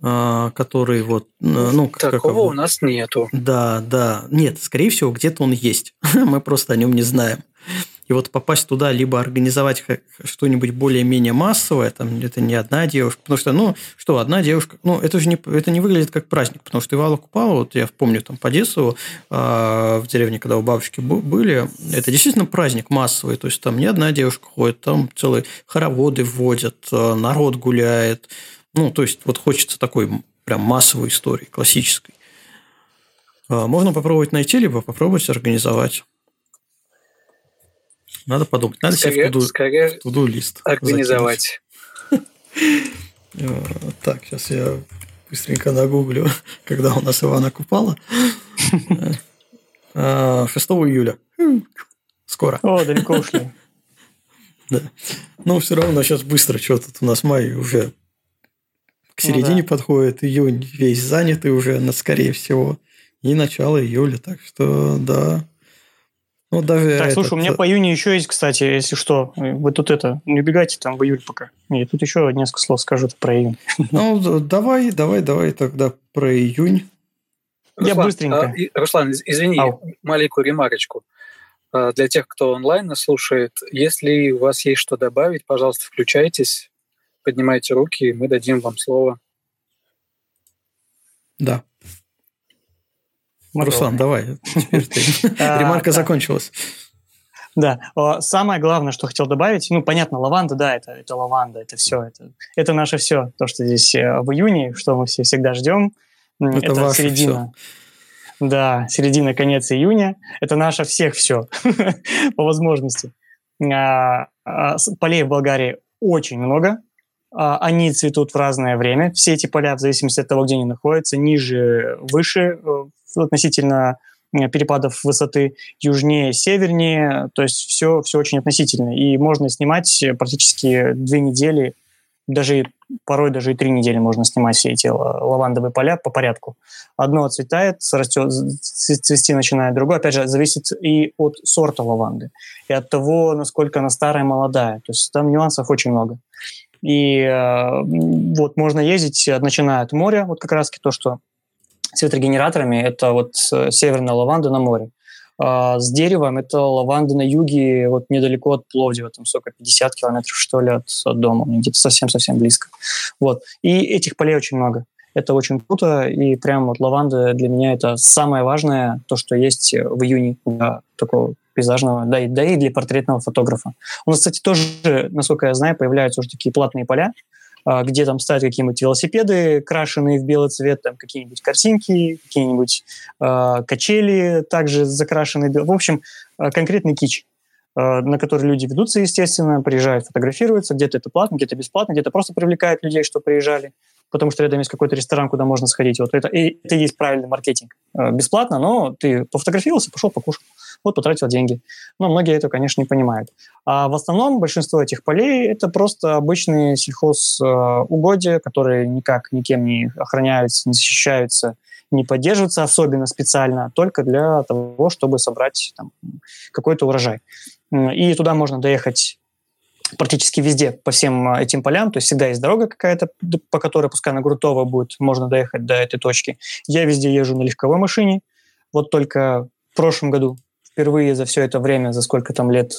который вот, ну, такого как, у нас нету. Да, да, нет, скорее всего, где-то он есть, мы просто о нем не знаем. И вот попасть туда, либо организовать что-нибудь более-менее массовое, там это не одна девушка, потому что, ну, что, одна девушка, ну, это же не, это не выглядит как праздник, потому что Ивала Купала, вот я помню там по детству э, в деревне, когда у бабушки были, это действительно праздник массовый, то есть там не одна девушка ходит, там целые хороводы вводят, а, народ гуляет, ну, то есть вот хочется такой прям массовой истории, классической. Можно попробовать найти, либо попробовать организовать. Надо подумать. Надо скорее, себе в туду, скорее в туду лист организовать. Э, так, сейчас я быстренько нагуглю, когда у нас Ивана Купала. 6 э, июля. Скоро. О, далеко ушли. Да. Ну, все равно сейчас быстро, что тут у нас май уже к середине ну, да. подходит, июнь весь занятый уже, на скорее всего, и начало июля, так что да, ну, даже так, этот... слушай, у меня по июню еще есть, кстати, если что. Вы тут это, не убегайте там в июль пока. И тут еще несколько слов скажу про июнь. Ну, давай, давай, давай тогда про июнь. Я Руслан, быстренько. А, Руслан, извини, Ау. маленькую ремарочку. А, для тех, кто онлайн нас слушает, если у вас есть что добавить, пожалуйста, включайтесь, поднимайте руки, мы дадим вам слово. Да. Руслан, давай. А, Ремарка закончилась. Да. Самое главное, что хотел добавить, ну, понятно, лаванда, да, это, это лаванда, это все, это, это наше все, то, что здесь э, в июне, что мы все всегда ждем, это, это середина. Все. Да, середина, конец июня, это наше всех все, по возможности. А, а, полей в Болгарии очень много, они цветут в разное время. Все эти поля, в зависимости от того, где они находятся, ниже, выше э, относительно э, перепадов высоты южнее, севернее, то есть все, все очень относительно. И можно снимать практически две недели, даже порой даже и три недели можно снимать все эти лавандовые поля по порядку. Одно отцветает, растет, цвести начинает, другое, опять же, зависит и от сорта лаванды, и от того, насколько она старая, молодая. То есть там нюансов очень много. И э, вот можно ездить, начиная от моря, вот как раз то, что с ветрогенераторами это вот э, северная лаванда на море. А с деревом это лаванда на юге, вот недалеко от Пловдива, там сколько, 50 километров, что ли, от, от дома, где-то совсем-совсем близко. Вот. И этих полей очень много. Это очень круто, и прям вот лаванда для меня это самое важное, то, что есть в июне для такого пейзажного, да и, да и для портретного фотографа. У нас, кстати, тоже, насколько я знаю, появляются уже такие платные поля, где там ставят какие-нибудь велосипеды, крашеные в белый цвет, там какие-нибудь картинки, какие-нибудь э, качели также закрашенные. В общем, э, конкретный кич, на который люди ведутся, естественно, приезжают, фотографируются. Где-то это платно, где-то бесплатно, где-то просто привлекают людей, что приезжали, потому что рядом есть какой-то ресторан, куда можно сходить. Вот это, и это и есть правильный маркетинг. Бесплатно, но ты пофотографировался, пошел покушал вот потратил деньги. Но многие это, конечно, не понимают. А в основном большинство этих полей – это просто обычные сельхозугодья, которые никак никем не охраняются, не защищаются, не поддерживаются особенно специально, только для того, чтобы собрать там, какой-то урожай. И туда можно доехать практически везде по всем этим полям, то есть всегда есть дорога какая-то, по которой, пускай она грунтовая будет, можно доехать до этой точки. Я везде езжу на легковой машине, вот только в прошлом году впервые за все это время, за сколько там лет,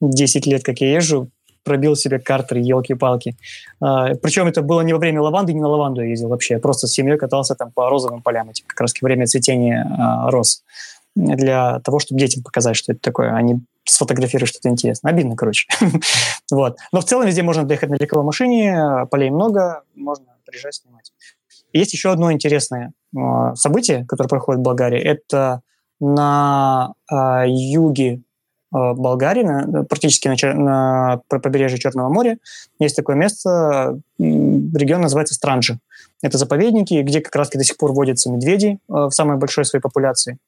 10 э, лет, как я езжу, пробил себе картер, елки-палки. А, причем это было не во время лаванды, не на лаванду я ездил вообще. Я просто с семьей катался там по розовым полям, этим, как раз время цветения а, роз. Для того, чтобы детям показать, что это такое, а не что-то интересное. Обидно, короче. вот. Но в целом везде можно доехать на легковой машине, полей много, можно приезжать снимать. Есть еще одно интересное а, событие, которое проходит в Болгарии. Это на э, юге э, Болгарии, на, практически на, на побережье Черного моря, есть такое место, регион называется Странджи. Это заповедники, где как раз до сих пор водятся медведи э, в самой большой своей популяции,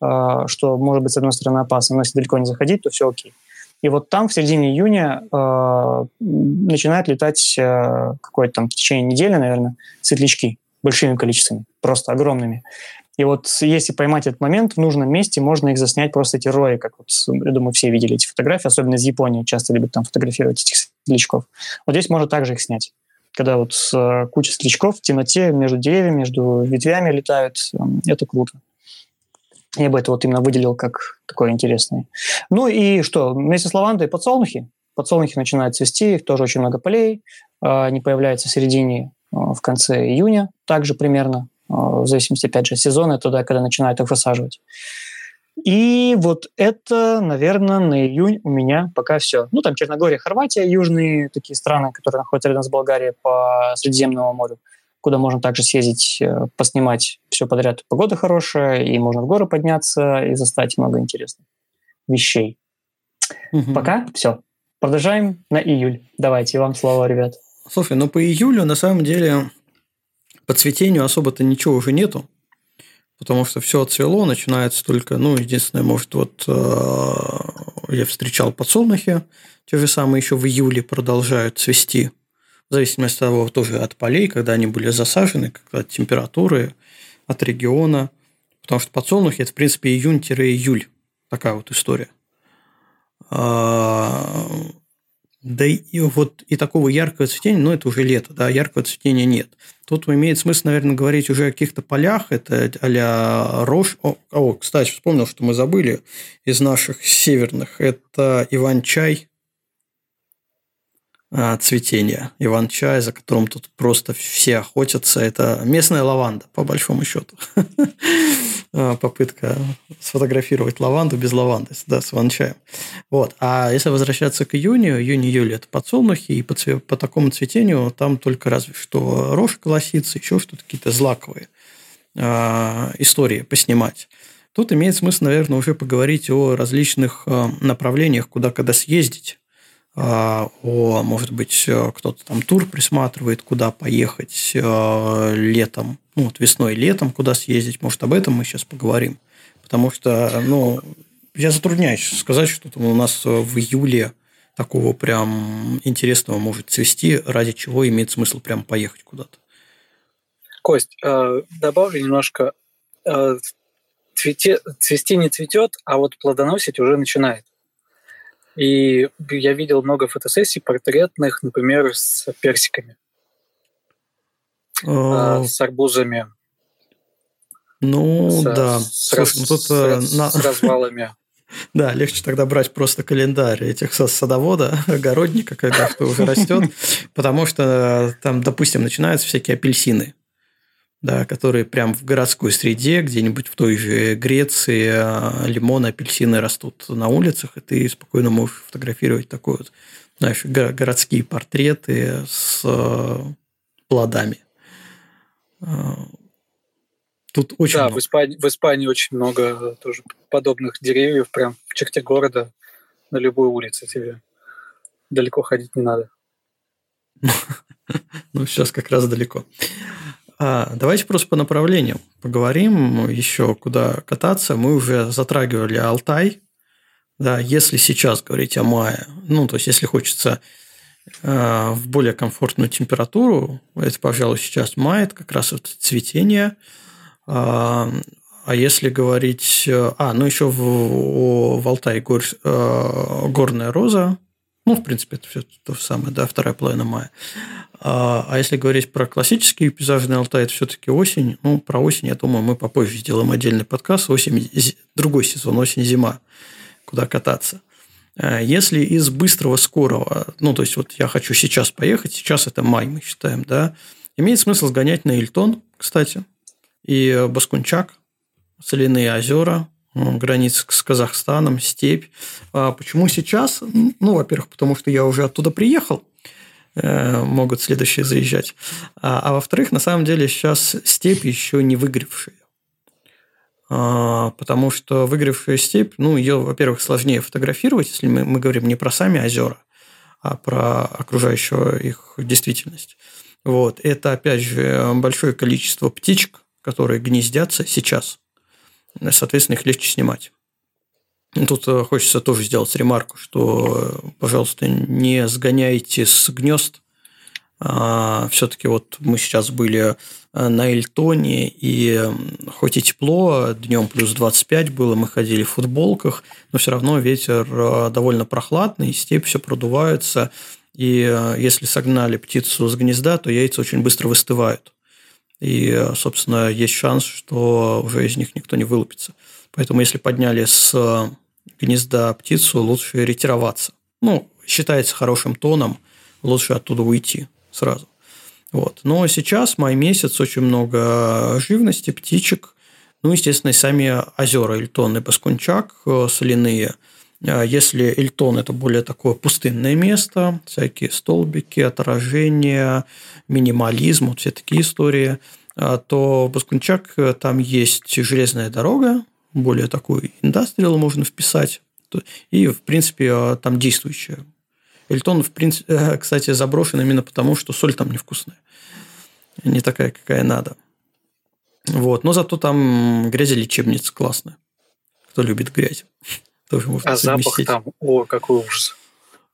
что может быть, с одной стороны, опасно, но если далеко не заходить, то все окей. И вот там в середине июня э, начинают летать э, какое-то там в течение недели, наверное, светлячки большими количествами, просто огромными. И вот если поймать этот момент в нужном месте, можно их заснять просто эти рои, как вот, я думаю, все видели эти фотографии, особенно из Японии, часто любят там фотографировать этих светлячков. Вот здесь можно также их снять. Когда вот э, куча светлячков в темноте между деревьями, между ветвями летают, это круто. Я бы это вот именно выделил как такое интересное. Ну и что, вместе с лавандой подсолнухи. Подсолнухи начинают цвести, их тоже очень много полей. А, они появляются в середине, а, в конце июня, также примерно, в зависимости, опять же, сезона, туда, когда начинают их высаживать. И вот это, наверное, на июнь у меня пока все. Ну, там Черногория, Хорватия, южные такие страны, которые находятся рядом с Болгарией по Средиземному морю куда можно также съездить, э, поснимать все подряд. Погода хорошая, и можно в горы подняться и застать много интересных вещей. Угу. Пока все. Продолжаем на июль. Давайте, вам слово, ребят. Слушай, ну по июлю на самом деле по цветению особо-то ничего уже нету, потому что все отцвело, начинается только, ну, единственное, может, вот э, я встречал подсолнухи, те же самые еще в июле продолжают цвести в зависимости от того, тоже от полей, когда они были засажены, от температуры, от региона. Потому что подсолнухи – это, в принципе, июнь-июль. Такая вот история. Да и вот и такого яркого цветения, ну, это уже лето, да, яркого цветения нет. Тут имеет смысл, наверное, говорить уже о каких-то полях, это а-ля рожь. О, о, кстати, вспомнил, что мы забыли из наших северных. Это Иван-чай, цветения Иван-чай, за которым тут просто все охотятся. Это местная лаванда, по большому счету. А, попытка сфотографировать лаванду без лаванды, да, с иван-чаем. Вот. А если возвращаться к июню, июнь-июль – это подсолнухи, и по, цве- по такому цветению там только разве что рожь колосится, еще что-то, какие-то злаковые э, истории поснимать. Тут имеет смысл, наверное, уже поговорить о различных направлениях, куда когда съездить а, о, может быть, кто-то там тур присматривает, куда поехать э, летом, ну, вот весной летом, куда съездить. Может, об этом мы сейчас поговорим. Потому что, ну, я затрудняюсь сказать, что там у нас в июле такого прям интересного может цвести, ради чего имеет смысл прям поехать куда-то. Кость, э, добавлю немножко. Цвести не цветет, а вот плодоносить уже начинает. И я видел много фотосессий портретных, например, с персиками, а, с арбузами. Ну, с, да. С, Слушай, ну, тут, с, э, на... с развалами. Да, легче тогда брать просто календарь этих садовода, огородника, когда что уже растет, потому что там, допустим, начинаются всякие апельсины да, которые прям в городской среде, где-нибудь в той же Греции а, лимоны, апельсины растут на улицах, и ты спокойно можешь фотографировать такой вот, знаешь, городские портреты с а, плодами. А, тут очень да, много. В, Испании, в Испании очень много тоже подобных деревьев, прям в черте города, на любой улице тебе. Далеко ходить не надо. Ну, сейчас как раз далеко. А, давайте просто по направлениям поговорим еще, куда кататься. Мы уже затрагивали Алтай. Да, если сейчас говорить о мае, ну, то есть, если хочется э, в более комфортную температуру, это, пожалуй, сейчас май, это как раз вот цветение. А, а если говорить... А, ну, еще в, в Алтае гор, э, горная роза, ну, в принципе, это все то же самое, да, вторая половина мая. А, а если говорить про классические пейзажные Алтай, это все-таки осень. Ну, про осень, я думаю, мы попозже сделаем отдельный подкаст. Осень, другой сезон, осень-зима, куда кататься. А если из быстрого, скорого, ну, то есть, вот я хочу сейчас поехать, сейчас это май, мы считаем, да, имеет смысл сгонять на Ильтон, кстати, и Баскунчак, соляные озера, границ с Казахстаном, степь. А почему сейчас? Ну, во-первых, потому что я уже оттуда приехал, Э, могут следующие заезжать. А, а во-вторых, на самом деле сейчас степь еще не выгревшая. А, потому что выгревшая степь, ну, ее, во-первых, сложнее фотографировать, если мы, мы говорим не про сами озера, а про окружающую их действительность. Вот. Это, опять же, большое количество птичек, которые гнездятся сейчас. Соответственно, их легче снимать. Тут э, хочется тоже сделать ремарку, что, пожалуйста, не сгоняйте с гнезд. А, Все-таки вот мы сейчас были э, на Эльтоне, и хоть и тепло, днем плюс 25 было, мы ходили в футболках, но все равно ветер э, довольно прохладный, степь все продувается, и если согнали птицу с гнезда, то яйца очень быстро выстывают. И, собственно, есть шанс, что уже из них никто не вылупится. Поэтому, если подняли с гнезда птицу, лучше ретироваться. Ну, считается хорошим тоном, лучше оттуда уйти сразу. Вот. Но сейчас, май месяц, очень много живности, птичек. Ну, естественно, и сами озера Эльтон и Баскунчак э, соляные. А если Эльтон – это более такое пустынное место, всякие столбики, отражения, минимализм, вот все такие истории, а, то Баскунчак э, там есть железная дорога, более такой индастриал можно вписать. И, в принципе, а, там действующая. Эльтон, в принципе, э, кстати, заброшен именно потому, что соль там невкусная. Не такая, какая надо. Вот. Но зато там грязелечебница классная. Кто любит грязь. Тоже можно а запах там, о, какой ужас.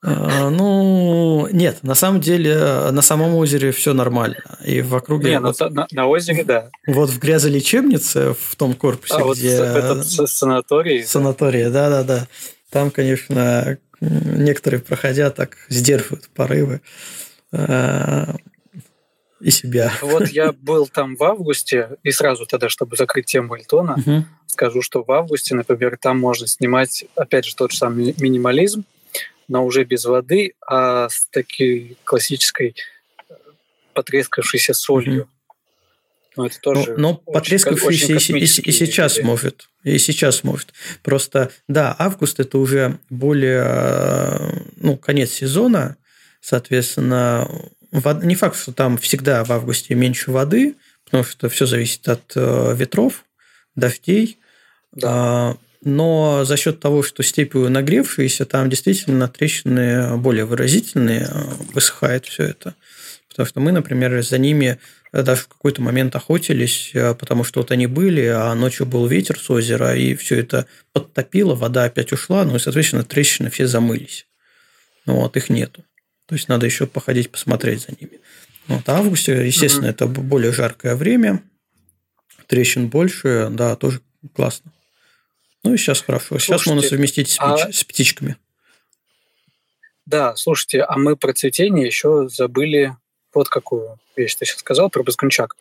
А, ну, нет, на самом деле на самом озере все нормально. И в округе... Не, вот, на, на озере, да. Вот в грязолечебнице, в том корпусе, а где... вот этот санаторий. Санаторий, да-да-да. Там, конечно, некоторые, проходя, так сдерживают порывы а, и себя. Вот я был там в августе, и сразу тогда, чтобы закрыть тему Эльтона, угу. скажу, что в августе, например, там можно снимать, опять же, тот же самый минимализм, но уже без воды, а с такой классической э, потрескавшейся солью. Mm-hmm. Но это тоже. Но, но очень, потрескавшийся очень и, и, и сейчас виды. может. И сейчас может. Просто, да, август это уже более, э, ну, конец сезона, соответственно. Не факт, что там всегда в августе меньше воды, потому что все зависит от э, ветров, дождей. Да. А, но за счет того, что степью нагревшиеся, там действительно трещины более выразительные, э, высыхает все это. Потому что мы, например, за ними даже в какой-то момент охотились, э, потому что вот они были, а ночью был ветер с озера, и все это подтопило, вода опять ушла, ну и, соответственно, трещины все замылись. Ну вот, их нету. То есть надо еще походить, посмотреть за ними. Вот, а августе, естественно, mm-hmm. это более жаркое время, трещин больше, да, тоже классно. Ну и сейчас хорошо. Слушайте, сейчас можно совместить с, а... с птичками. Да, слушайте, а мы про цветение еще забыли вот какую вещь ты сейчас сказал про Баскунчак.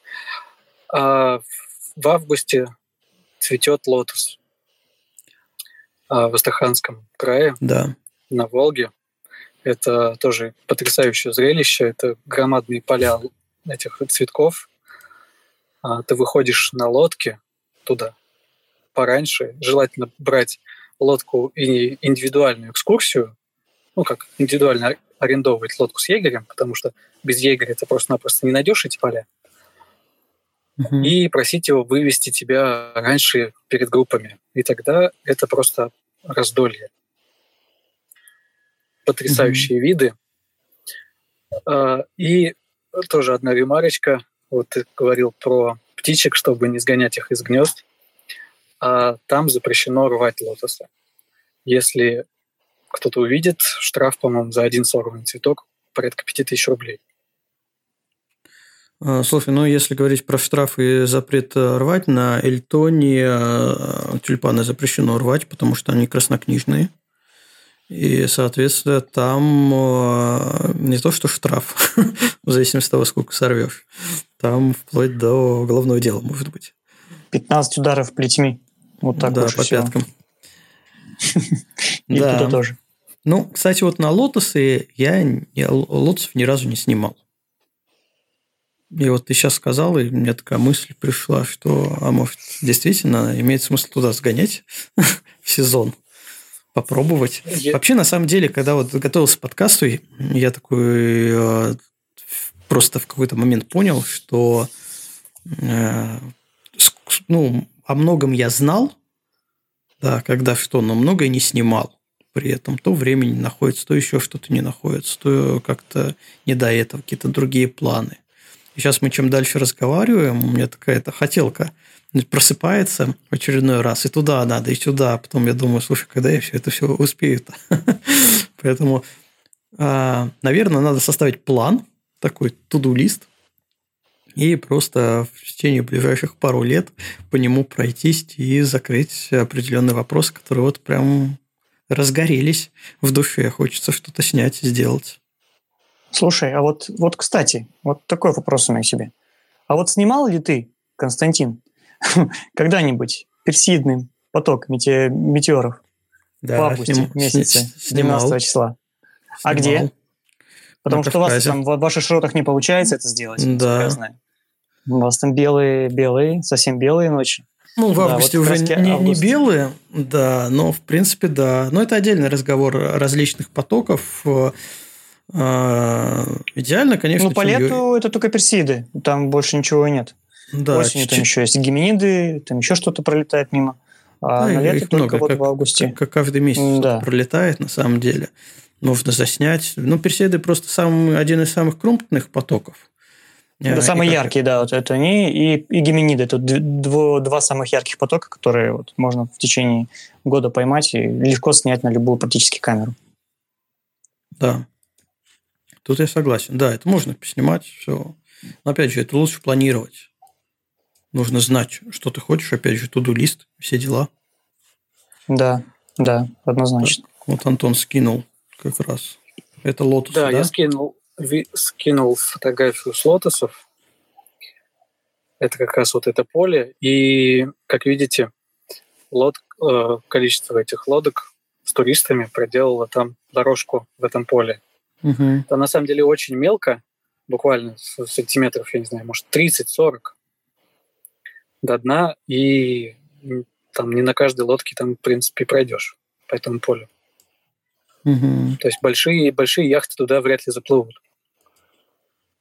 А в августе цветет лотос а в Астраханском крае, да. на Волге. Это тоже потрясающее зрелище. Это громадные поля этих цветков. А ты выходишь на лодке туда, пораньше. Желательно брать лодку и индивидуальную экскурсию, ну, как индивидуально арендовывать лодку с егерем, потому что без егеря ты просто-напросто не найдешь эти поля. Угу. И просить его вывести тебя раньше перед группами. И тогда это просто раздолье. Потрясающие угу. виды. А, и тоже одна ремарочка. Вот ты говорил про птичек, чтобы не сгонять их из гнезд а там запрещено рвать лотосы. Если кто-то увидит, штраф, по-моему, за один сорванный цветок порядка 5000 рублей. А, слушай, ну если говорить про штраф и запрет э, рвать, на Эльтоне э, тюльпаны запрещено рвать, потому что они краснокнижные. И, соответственно, там э, не то что штраф, в зависимости от того, сколько сорвешь, там вплоть до уголовного дела может быть. 15 ударов плетьми. Вот так Да, по всего. пяткам. И да. туда тоже. Ну, кстати, вот на лотосы я, я лотосов ни разу не снимал. И вот ты сейчас сказал, и мне такая мысль пришла, что, а может, действительно имеет смысл туда сгонять в сезон, попробовать. Я... Вообще, на самом деле, когда вот готовился к подкасту, я такой э, просто в какой-то момент понял, что э, ну, о многом я знал, да, когда что, но многое не снимал. При этом то времени находится, то еще что-то не находится, то как-то не до этого, какие-то другие планы. И сейчас мы чем дальше разговариваем, у меня такая-то хотелка просыпается в очередной раз, и туда надо, и сюда. Потом я думаю, слушай, когда я все это все успею -то? Поэтому, а, наверное, надо составить план, такой туду-лист, и просто в течение ближайших пару лет по нему пройтись и закрыть определенные вопросы, которые вот прям разгорелись в душе. Хочется что-то снять, сделать. Слушай, а вот, вот, кстати, вот такой вопрос у меня себе. А вот снимал ли ты, Константин, когда-нибудь персидный поток метеоров да, в августе сним, месяце, снимал, 17 числа? Снимал. А где? Потому На что Кавказе. у вас там в ваших широтах не получается это сделать, да. У вас там белые, белые, совсем белые ночи. Ну, в августе да, вот уже не, август. не белые, да, но в принципе, да. Но это отдельный разговор различных потоков. А, идеально, конечно. Ну, по лету это только персиды, там больше ничего нет. Да, Осенью там еще есть геминиды, там еще что-то пролетает мимо. А да, на лето только много, вот как, в августе. Как, как каждый месяц да. пролетает на самом деле. Нужно заснять. Ну, персиды просто самый, один из самых крупных потоков. Это самые как... яркие, да, вот это они и, и геминиды. Это дво, два самых ярких потока, которые вот можно в течение года поймать и легко снять на любую практически камеру. Да. Тут я согласен. Да, это можно снимать, все. Но опять же, это лучше планировать. Нужно знать, что ты хочешь, опять же, туду-лист, все дела. Да, да, однозначно. Так, вот Антон скинул как раз. Это лотос, да? Да, я скинул, ви, скинул фотографию с лотосов. Это как раз вот это поле. И, как видите, лод, э, количество этих лодок с туристами проделало там дорожку в этом поле. Угу. Там на самом деле очень мелко, буквально сантиметров, я не знаю, может 30-40 до дна, и там не на каждой лодке там, в принципе, пройдешь по этому полю. Угу. То есть большие, большие яхты туда вряд ли заплывут.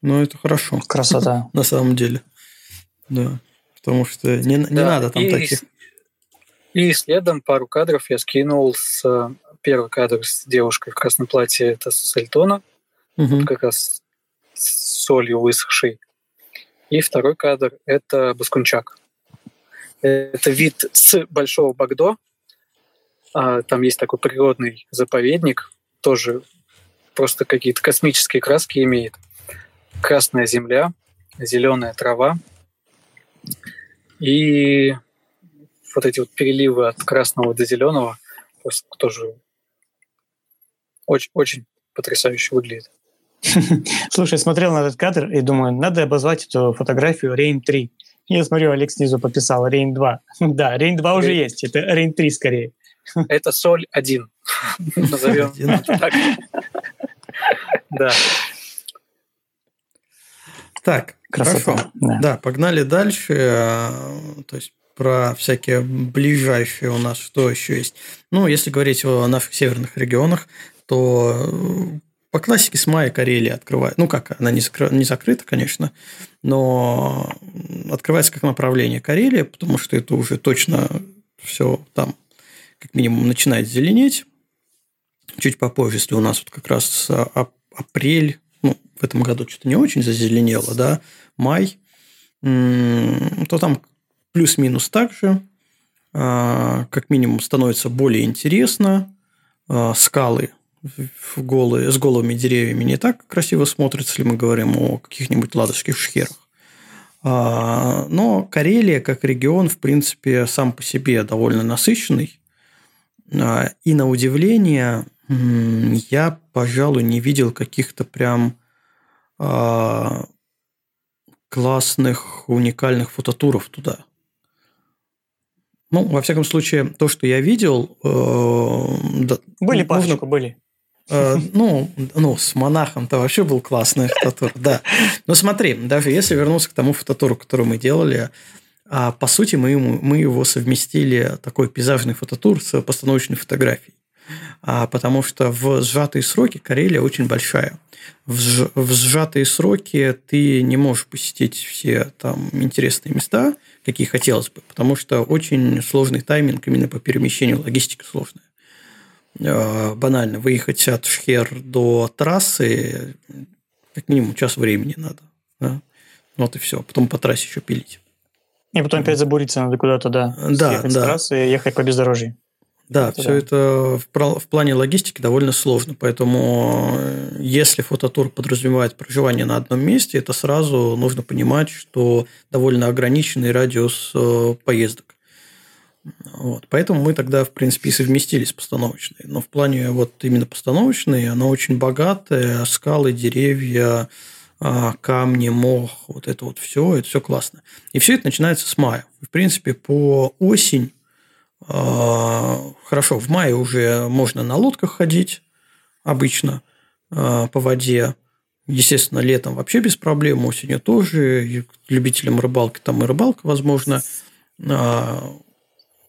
Ну, это хорошо. Красота. На самом деле. Да. Потому что не, не да. надо там и, таких. И следом пару кадров я скинул с первый кадр с девушкой в красном платье, это с Эльтона, угу. как раз с солью высохшей. И второй кадр – это Баскунчак. Это вид с Большого Багдо. А, там есть такой природный заповедник, тоже просто какие-то космические краски имеет. Красная земля, зеленая трава и вот эти вот переливы от красного до зеленого тоже очень, очень потрясающе выглядит. Слушай, смотрел на этот кадр и думаю, надо обозвать эту фотографию Rain 3. Я смотрю, Олег снизу подписал Rain 2. да, Rain 2 уже есть, это Rain 3 скорее. это соль 1. Назовем так. Да. Так, Красота. хорошо. Да. да, погнали дальше. То есть про всякие ближайшие у нас что еще есть. Ну, если говорить о наших северных регионах, то э, по классике с мая Карелия открывает. Ну как, она не, закры... не закрыта, конечно, но открывается как направление Карелия, потому что это уже точно все там как минимум начинает зеленеть. Чуть попозже, если у нас вот как раз апрель, ну, в этом году что-то не очень зазеленело, да, май, то там плюс-минус так же, а, как минимум становится более интересно, а, скалы в голые, с голыми деревьями не так красиво смотрятся, если мы говорим о каких-нибудь ладожских шхерах. А, но Карелия как регион, в принципе, сам по себе довольно насыщенный. А, и на удивление я, пожалуй, не видел каких-то прям а, классных, уникальных фототуров туда. Ну, во всяком случае, то, что я видел... Э, были ну, парочку, были. Э, ну, ну, с монахом-то вообще был классный фототур, да. Но смотри, даже если вернуться к тому фототуру, который мы делали, а, по сути, мы, мы его совместили, такой пейзажный фототур с постановочной фотографией. А, потому что в сжатые сроки Карелия очень большая. В, сж, в сжатые сроки ты не можешь посетить все там интересные места, какие хотелось бы, потому что очень сложный тайминг именно по перемещению, логистика сложная. Э, банально выехать от Шхер до трассы как минимум час времени надо. Да? Вот и все. Потом по трассе еще пилить. И потом опять забуриться надо куда-то, да. Да, да. С трассы и ехать по бездорожью. Да, это все да. это в, в плане логистики довольно сложно. Поэтому э, если фототур подразумевает проживание на одном месте, это сразу нужно понимать, что довольно ограниченный радиус э, поездок. Вот. Поэтому мы тогда, в принципе, и совместили с постановочной. Но в плане вот именно постановочной она очень богатая, скалы, деревья, а, камни, мох, вот это вот все, это все классно. И все это начинается с мая. В принципе, по осень а, хорошо, в мае уже можно на лодках ходить обычно а, по воде. Естественно, летом вообще без проблем, осенью тоже. И любителям рыбалки там и рыбалка, возможно.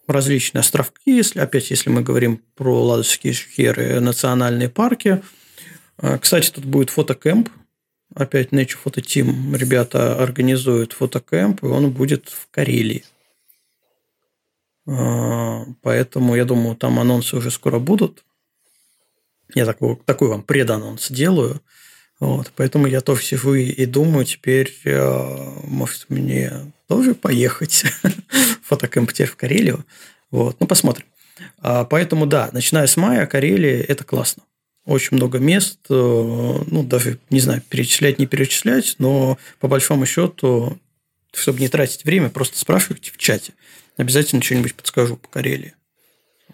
А, различные островки, если опять, если мы говорим про Ладожские шхеры, национальные парки. Кстати, тут будет фотокэмп. Опять Nature Photo Team ребята организуют фотокэмп, и он будет в Карелии. А, поэтому я думаю, там анонсы уже скоро будут. Я такой, такой вам преданонс делаю. Вот, поэтому я тоже сижу и, думаю, теперь, а, может, мне тоже поехать в фотокэмп теперь в Карелию. Вот, ну, посмотрим. А, поэтому, да, начиная с мая, Карелия – это классно. Очень много мест, э, ну, даже, не знаю, перечислять, не перечислять, но по большому счету, чтобы не тратить время, просто спрашивайте в чате – Обязательно что-нибудь подскажу по Карелии.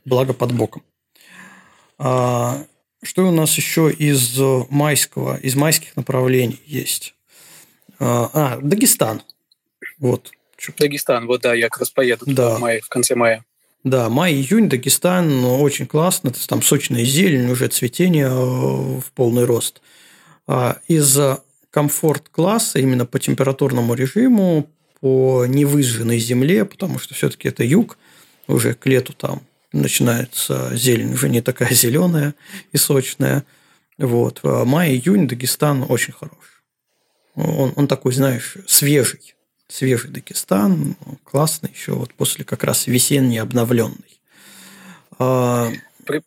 Благо под боком. Что у нас еще из майского, из майских направлений есть? А, а Дагестан. Вот. Дагестан, вот да, я как раз поеду да. в, мае, в конце мая. Да, май-июнь, Дагестан, ну, очень классно. Там сочная зелень, уже цветение э, в полный рост. А, из комфорт-класса именно по температурному режиму по невыжженной земле, потому что все-таки это юг, уже к лету там начинается зелень уже не такая зеленая и сочная. Вот. А май-июнь Дагестан очень хороший. Он, он такой, знаешь, свежий. Свежий Дагестан, классный еще вот после как раз весенний обновленный. А, При,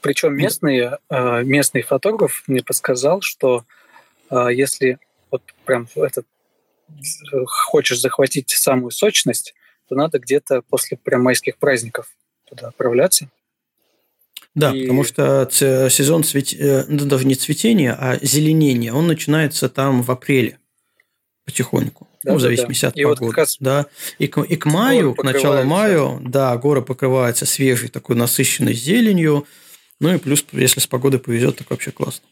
причем местный, а, местный фотограф мне подсказал, что если вот прям этот хочешь захватить самую сочность, то надо где-то после прям майских праздников туда отправляться. Да, и... потому что сезон цвет... Э, ну, даже не цветения, а зеленения, он начинается там в апреле потихоньку. Да, ну, в зависимости да. от и погоды. Вот раз да. И к, и к маю, к началу маю, да, горы покрываются свежей, такой насыщенной зеленью. Ну и плюс, если с погодой повезет, так вообще классно.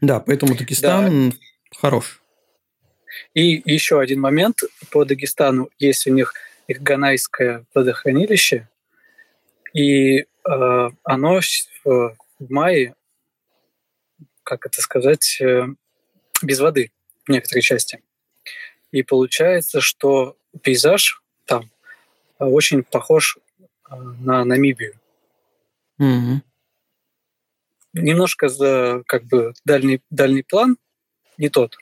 Да, поэтому Дагестан да. хорош. И еще один момент по Дагестану. Есть у них их Ганайское водохранилище, и э, оно в, мае, как это сказать, э, без воды в некоторой части. И получается, что пейзаж там очень похож э, на Намибию. Mm-hmm. Немножко за как бы дальний, дальний план не тот,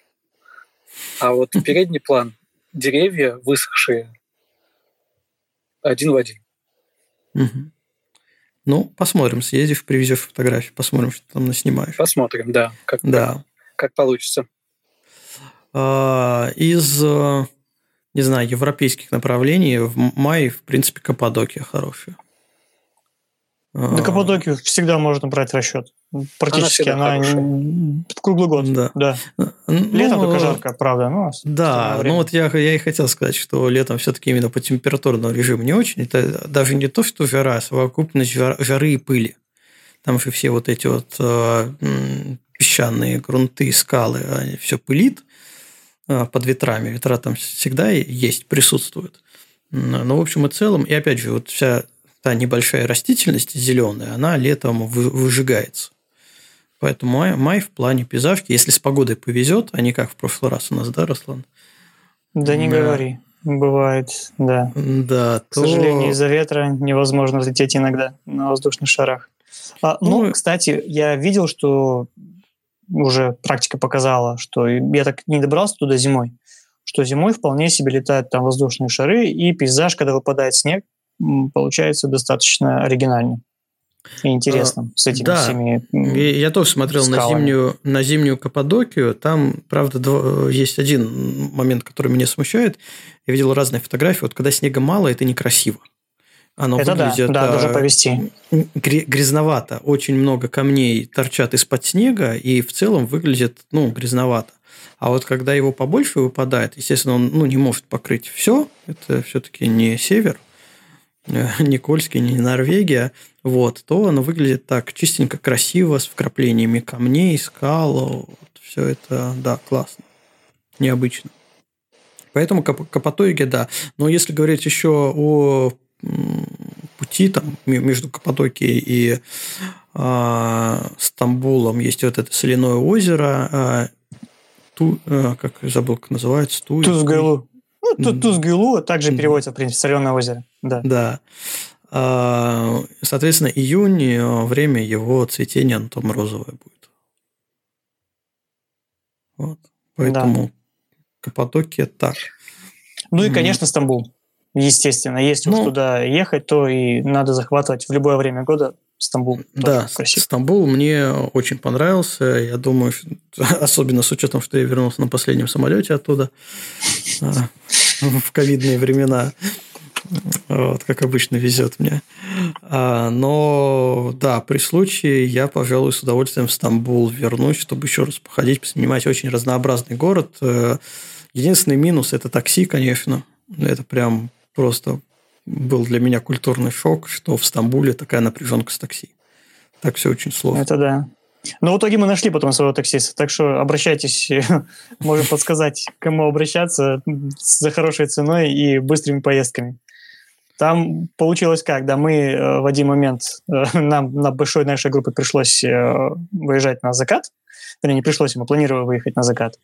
а вот передний план – деревья высохшие один в один. Угу. Ну, посмотрим, съездишь, привезешь фотографии, посмотрим, что там наснимаешь. Посмотрим, да, как, да. как, получится. А, из, не знаю, европейских направлений в мае, в принципе, Каппадокия хорошая. На Каппадокию всегда можно брать расчет. Практически она, она круглый год. Да. да. Ну, летом только жарко, правда. Но да, ну вот я, я и хотел сказать, что летом все-таки именно по температурному режиму не очень. Это даже не то, что жара, а совокупность жар, жары и пыли. Там же все вот эти вот э, песчаные грунты, скалы, они все пылит э, под ветрами. Ветра там всегда есть, присутствуют. Но в общем и целом, и опять же, вот вся та небольшая растительность зеленая, она летом выжигается. Поэтому май, май в плане пейзажки, если с погодой повезет, а не как в прошлый раз у нас, да, Руслан? Да не да. говори. Бывает, да. Да, К то... сожалению, из-за ветра невозможно взлететь иногда на воздушных шарах. А, ну, ну, кстати, я видел, что уже практика показала, что я так не добрался туда зимой, что зимой вполне себе летают там воздушные шары, и пейзаж, когда выпадает снег, получается достаточно оригинальный. И интересным с этими да. всеми Я тоже смотрел на зимнюю, на зимнюю Каппадокию. Там, правда, есть один момент, который меня смущает. Я видел разные фотографии. Вот когда снега мало, это некрасиво. Оно это выглядит да, да, должно а, повести. грязновато. Очень много камней торчат из-под снега, и в целом выглядит ну, грязновато. А вот когда его побольше выпадает, естественно, он ну, не может покрыть все. Это все-таки не север, не Кольский, не Норвегия, вот, то оно выглядит так чистенько, красиво, с вкраплениями камней, скал. Вот, все это, да, классно. Необычно. Поэтому Каппатоиге, да. Но если говорить еще о пути там, между Каппадокией и э, Стамбулом есть вот это соляное озеро, э, ту, э, как забыл, как называется, Ту, Тузгайлу. Ну, тут Тузгайлу также переводится, в принципе, соленое озеро. Да. Да. Соответственно, июнь, время его цветения, оно там розовое будет. Вот. Поэтому да. Каппадокия так. Ну и, конечно, Стамбул. Естественно, если ну, уж туда ехать, то и надо захватывать в любое время года Стамбул. Да, красив. Стамбул мне очень понравился. Я думаю, особенно с учетом, что я вернулся на последнем самолете оттуда а, в ковидные времена. Вот, как обычно везет мне. А, но да, при случае я, пожалуй, с удовольствием в Стамбул вернусь, чтобы еще раз походить, поснимать очень разнообразный город. Э, единственный минус – это такси, конечно. Это прям просто был для меня культурный шок, что в Стамбуле такая напряженка с такси. Так все очень сложно. Это да. Но в итоге мы нашли потом своего таксиста, так что обращайтесь, можем подсказать, кому обращаться за хорошей ценой и быстрыми поездками. Там получилось как, да, мы э, в один момент, э, нам на большой нашей группе пришлось э, выезжать на закат, вернее, не пришлось, мы планировали выехать на закат.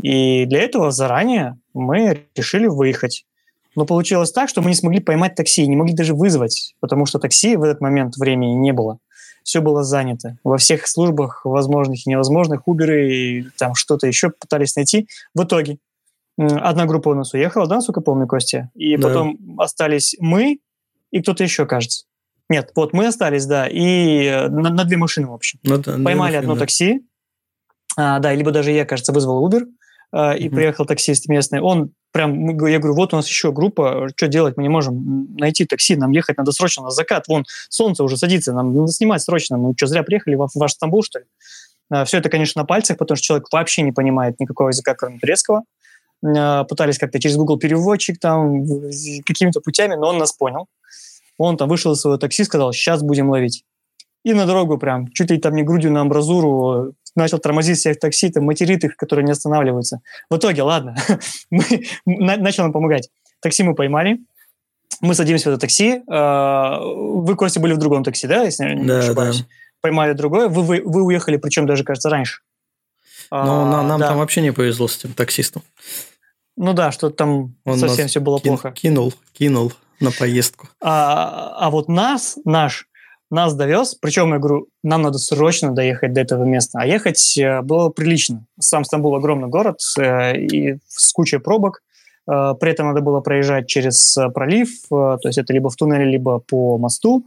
И для этого заранее мы решили выехать. Но получилось так, что мы не смогли поймать такси, не могли даже вызвать, потому что такси в этот момент времени не было. Все было занято. Во всех службах возможных и невозможных Uber и там что-то еще пытались найти. В итоге одна группа у нас уехала, да, насколько помню, Костя? И да. потом остались мы и кто-то еще, кажется. Нет, вот мы остались, да, и э, на, на две машины, в общем. Ну, да, Поймали машины, одно да. такси, а, да, либо даже я, кажется, вызвал Uber, а, и mm-hmm. приехал таксист местный. Он прям, я говорю, вот у нас еще группа, что делать, мы не можем найти такси, нам ехать надо срочно на закат, вон солнце уже садится, нам надо снимать срочно, мы что, зря приехали в ваш Стамбул, что ли? А, Все это, конечно, на пальцах, потому что человек вообще не понимает никакого языка, кроме турецкого. А, пытались как-то через Google переводчик там какими-то путями, но он нас понял. Он там вышел из своего такси, сказал, сейчас будем ловить. И на дорогу прям, чуть ли там не грудью на амбразуру, начал тормозить всех такси, там, материт их, которые не останавливаются. В итоге, ладно, мы, начал нам помогать. Такси мы поймали, мы садимся в это такси. А, вы, Костя, были в другом такси, да, если я не да, ошибаюсь? Да. Поймали другое. Вы, вы, вы уехали, причем даже, кажется, раньше. Ну, а, нам да. там вообще не повезло с этим таксистом. Ну да, что там Он совсем все было кин, плохо. Кинул, кинул на поездку. А, а вот нас, наш, нас довез, причем, я говорю, нам надо срочно доехать до этого места, а ехать э, было прилично. Сам Стамбул огромный город э, и с кучей пробок, э, при этом надо было проезжать через пролив, то есть это либо в туннеле, либо по мосту,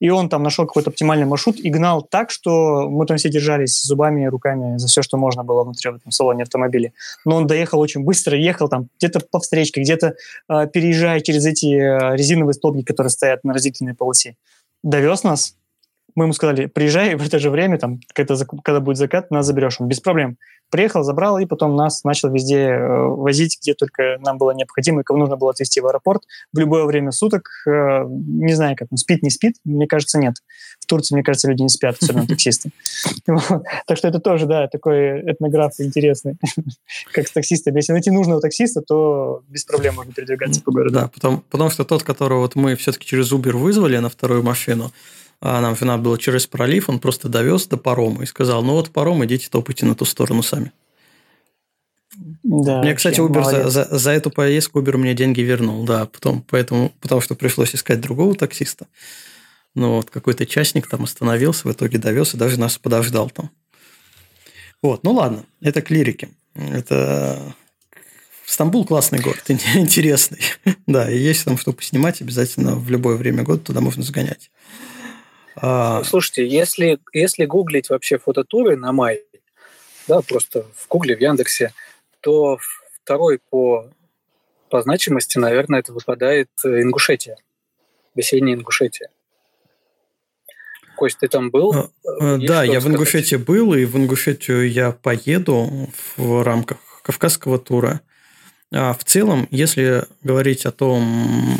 и он там нашел какой-то оптимальный маршрут и гнал так, что мы там все держались зубами и руками за все, что можно было внутри в этом салоне автомобиля. Но он доехал очень быстро, ехал там где-то по встречке, где-то э, переезжая через эти резиновые столбики, которые стоят на разделительной полосе довез нас. Мы ему сказали, приезжай в это же время, там, когда, когда будет закат, нас заберешь. Он без проблем. Приехал, забрал, и потом нас начал везде э, возить, где только нам было необходимо, и кого нужно было отвезти в аэропорт в любое время суток. Э, не знаю, как он спит, не спит, мне кажется, нет. В Турции, мне кажется, люди не спят, особенно таксисты. Так что это тоже, да, такой этнограф интересный, как с таксистами. Если найти нужного таксиста, то без проблем можно передвигаться по городу. Да, потому, что тот, которого вот мы все-таки через Uber вызвали на вторую машину, а нам надо было через пролив, он просто довез до парома и сказал, ну вот паром, идите топайте на ту сторону сами. Да, мне, кстати, Uber за, за, за эту поездку Uber мне деньги вернул, да, потом, поэтому, потому что пришлось искать другого таксиста. Ну вот, какой-то частник там остановился, в итоге довез и даже нас подождал там. Вот, ну ладно, это к лирике. Это Стамбул классный город, интересный. да, и есть там что поснимать, обязательно в любое время года туда можно сгонять. А... Слушайте, если, если гуглить вообще фототуры на май, да, просто в Гугле, в Яндексе, то второй по, по значимости, наверное, это выпадает э, Ингушетия, весенняя Ингушетия. Кость, ты там был? А, э, да, я в Ингушетии был, и в Ингушетию я поеду в рамках Кавказского тура. А в целом, если говорить о том,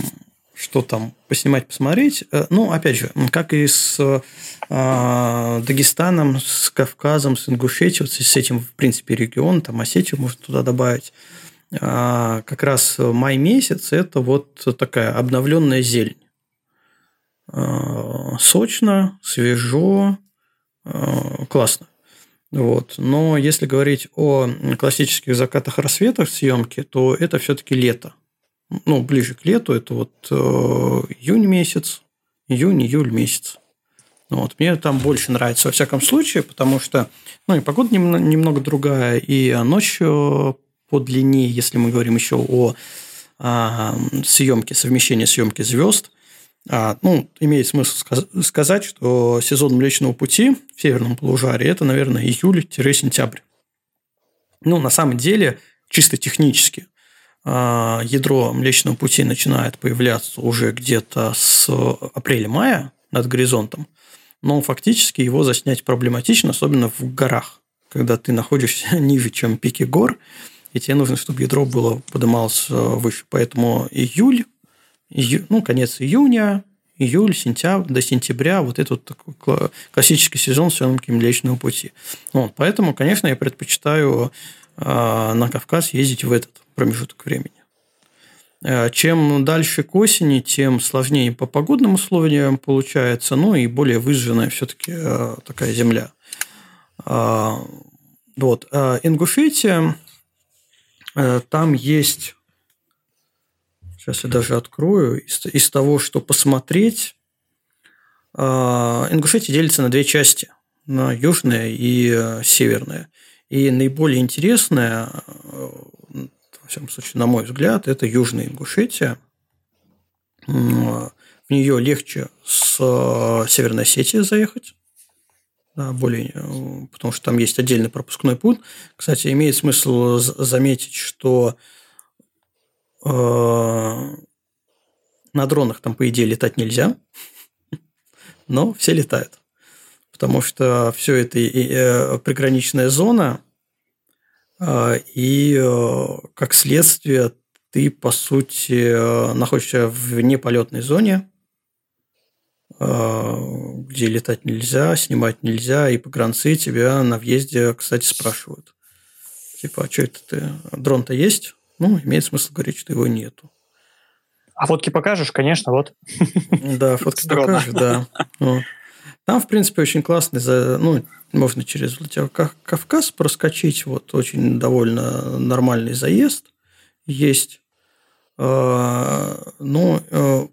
что там поснимать, посмотреть, э, ну, опять же, как и с э, Дагестаном, с Кавказом, с Ингушетией, вот с этим, в принципе, регион, там Осетию можно туда добавить, а, как раз май месяц – это вот такая обновленная зелень. А, сочно, свежо, а, классно. Вот. Но если говорить о классических закатах рассветах съемки, то это все-таки лето. Ну, ближе к лету, это вот э, июнь месяц, июнь-июль месяц. Вот. Мне там больше нравится во всяком случае, потому что ну, и погода немного другая, и ночь подлиннее, если мы говорим еще о а, съемке, совмещении съемки звезд. А, ну, имеет смысл сказать, что сезон Млечного Пути в Северном полушарии – это, наверное, июль-сентябрь. Ну, на самом деле, чисто технически, ядро Млечного Пути начинает появляться уже где-то с апреля-мая над горизонтом, но фактически его заснять проблематично, особенно в горах, когда ты находишься ниже, чем пики гор – и тебе нужно, чтобы ядро было поднималось э, выше. Поэтому июль, ию, ну, конец июня, июль, сентябрь, до сентября, вот этот такой классический сезон съемки Млечного пути. Вот, поэтому, конечно, я предпочитаю э, на Кавказ ездить в этот промежуток времени. Э, чем дальше к осени, тем сложнее по погодным условиям получается, ну и более выжженная все-таки такая земля. Вот. Ингушетия Э, там есть, сейчас я даже открою, из, того, что посмотреть, э, Ингушетия делится на две части, на южная и э, северная. И наиболее интересная, во всяком случае, на мой взгляд, это Южная Ингушетия. В нее легче с Северной Осетии заехать да, более, э, потому что там есть отдельный пропускной пункт. Кстати, имеет смысл заметить, что э, на дронах там, по идее, летать нельзя, но все летают. Потому что все это э, приграничная зона, э, и как следствие ты, по сути, находишься в неполетной зоне, а, где летать нельзя, снимать нельзя, и погранцы тебя на въезде, кстати, спрашивают. Типа, а что это ты? Дрон-то есть? Ну, имеет смысл говорить, что его нету. А фотки покажешь, конечно, вот. Да, фотки покажешь, да. Там, в принципе, очень классный, ну, можно через Кавказ проскочить, вот, очень довольно нормальный заезд есть. А, ну,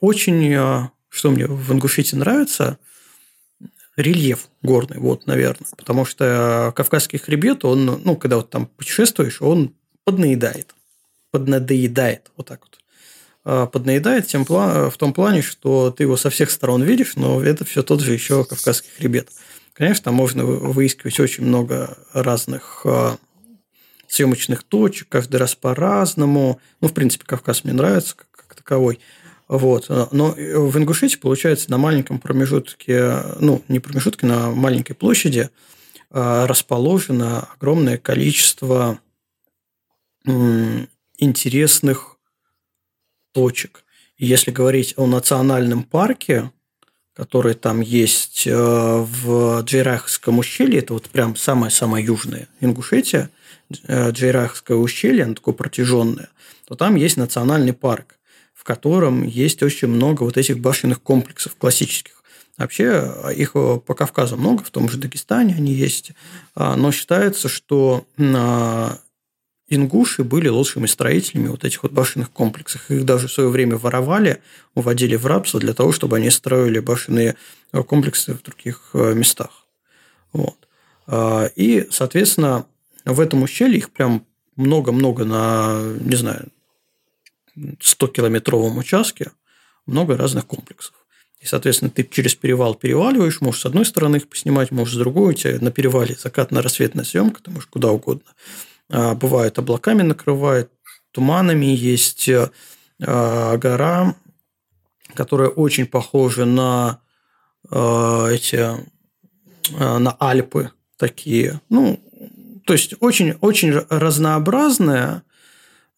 очень, э, что мне в Ингушетии нравится, рельеф горный, вот, наверное. Потому что Кавказский хребет, он, ну, когда вот там путешествуешь, он поднаедает. Поднадоедает, вот так вот. А поднаедает тем план, в том плане, что ты его со всех сторон видишь, но это все тот же еще Кавказский хребет. Конечно, там можно выискивать очень много разных э, съемочных точек, каждый раз по-разному. Ну, в принципе, Кавказ мне нравится как, как таковой. Вот. Но в Ингушетии, получается, на маленьком промежутке, ну, не промежутке, на маленькой площади расположено огромное количество интересных точек. Если говорить о национальном парке, который там есть э, в Джейрахском ущелье, это вот прям самое-самое южное Ингушетия, э, Джейрахское ущелье, оно такое протяженное, то там есть национальный парк в котором есть очень много вот этих башенных комплексов классических. Вообще их по Кавказу много, в том же Дагестане они есть, а, но считается, что а, ингуши были лучшими строителями вот этих вот башенных комплексов. Их даже в свое время воровали, уводили в рабство для того, чтобы они строили башенные комплексы в других э, местах. Вот. А, и, соответственно, в этом ущелье их прям много-много на, не знаю, 100-километровом участке много разных комплексов. И, соответственно, ты через перевал переваливаешь, можешь с одной стороны их поснимать, можешь с другой. У тебя на перевале закатно-рассветная съемка, ты можешь куда угодно. А, бывает облаками накрывает, туманами. Есть а, гора, которая очень похожа на а, эти на Альпы такие. Ну, то есть очень, очень разнообразное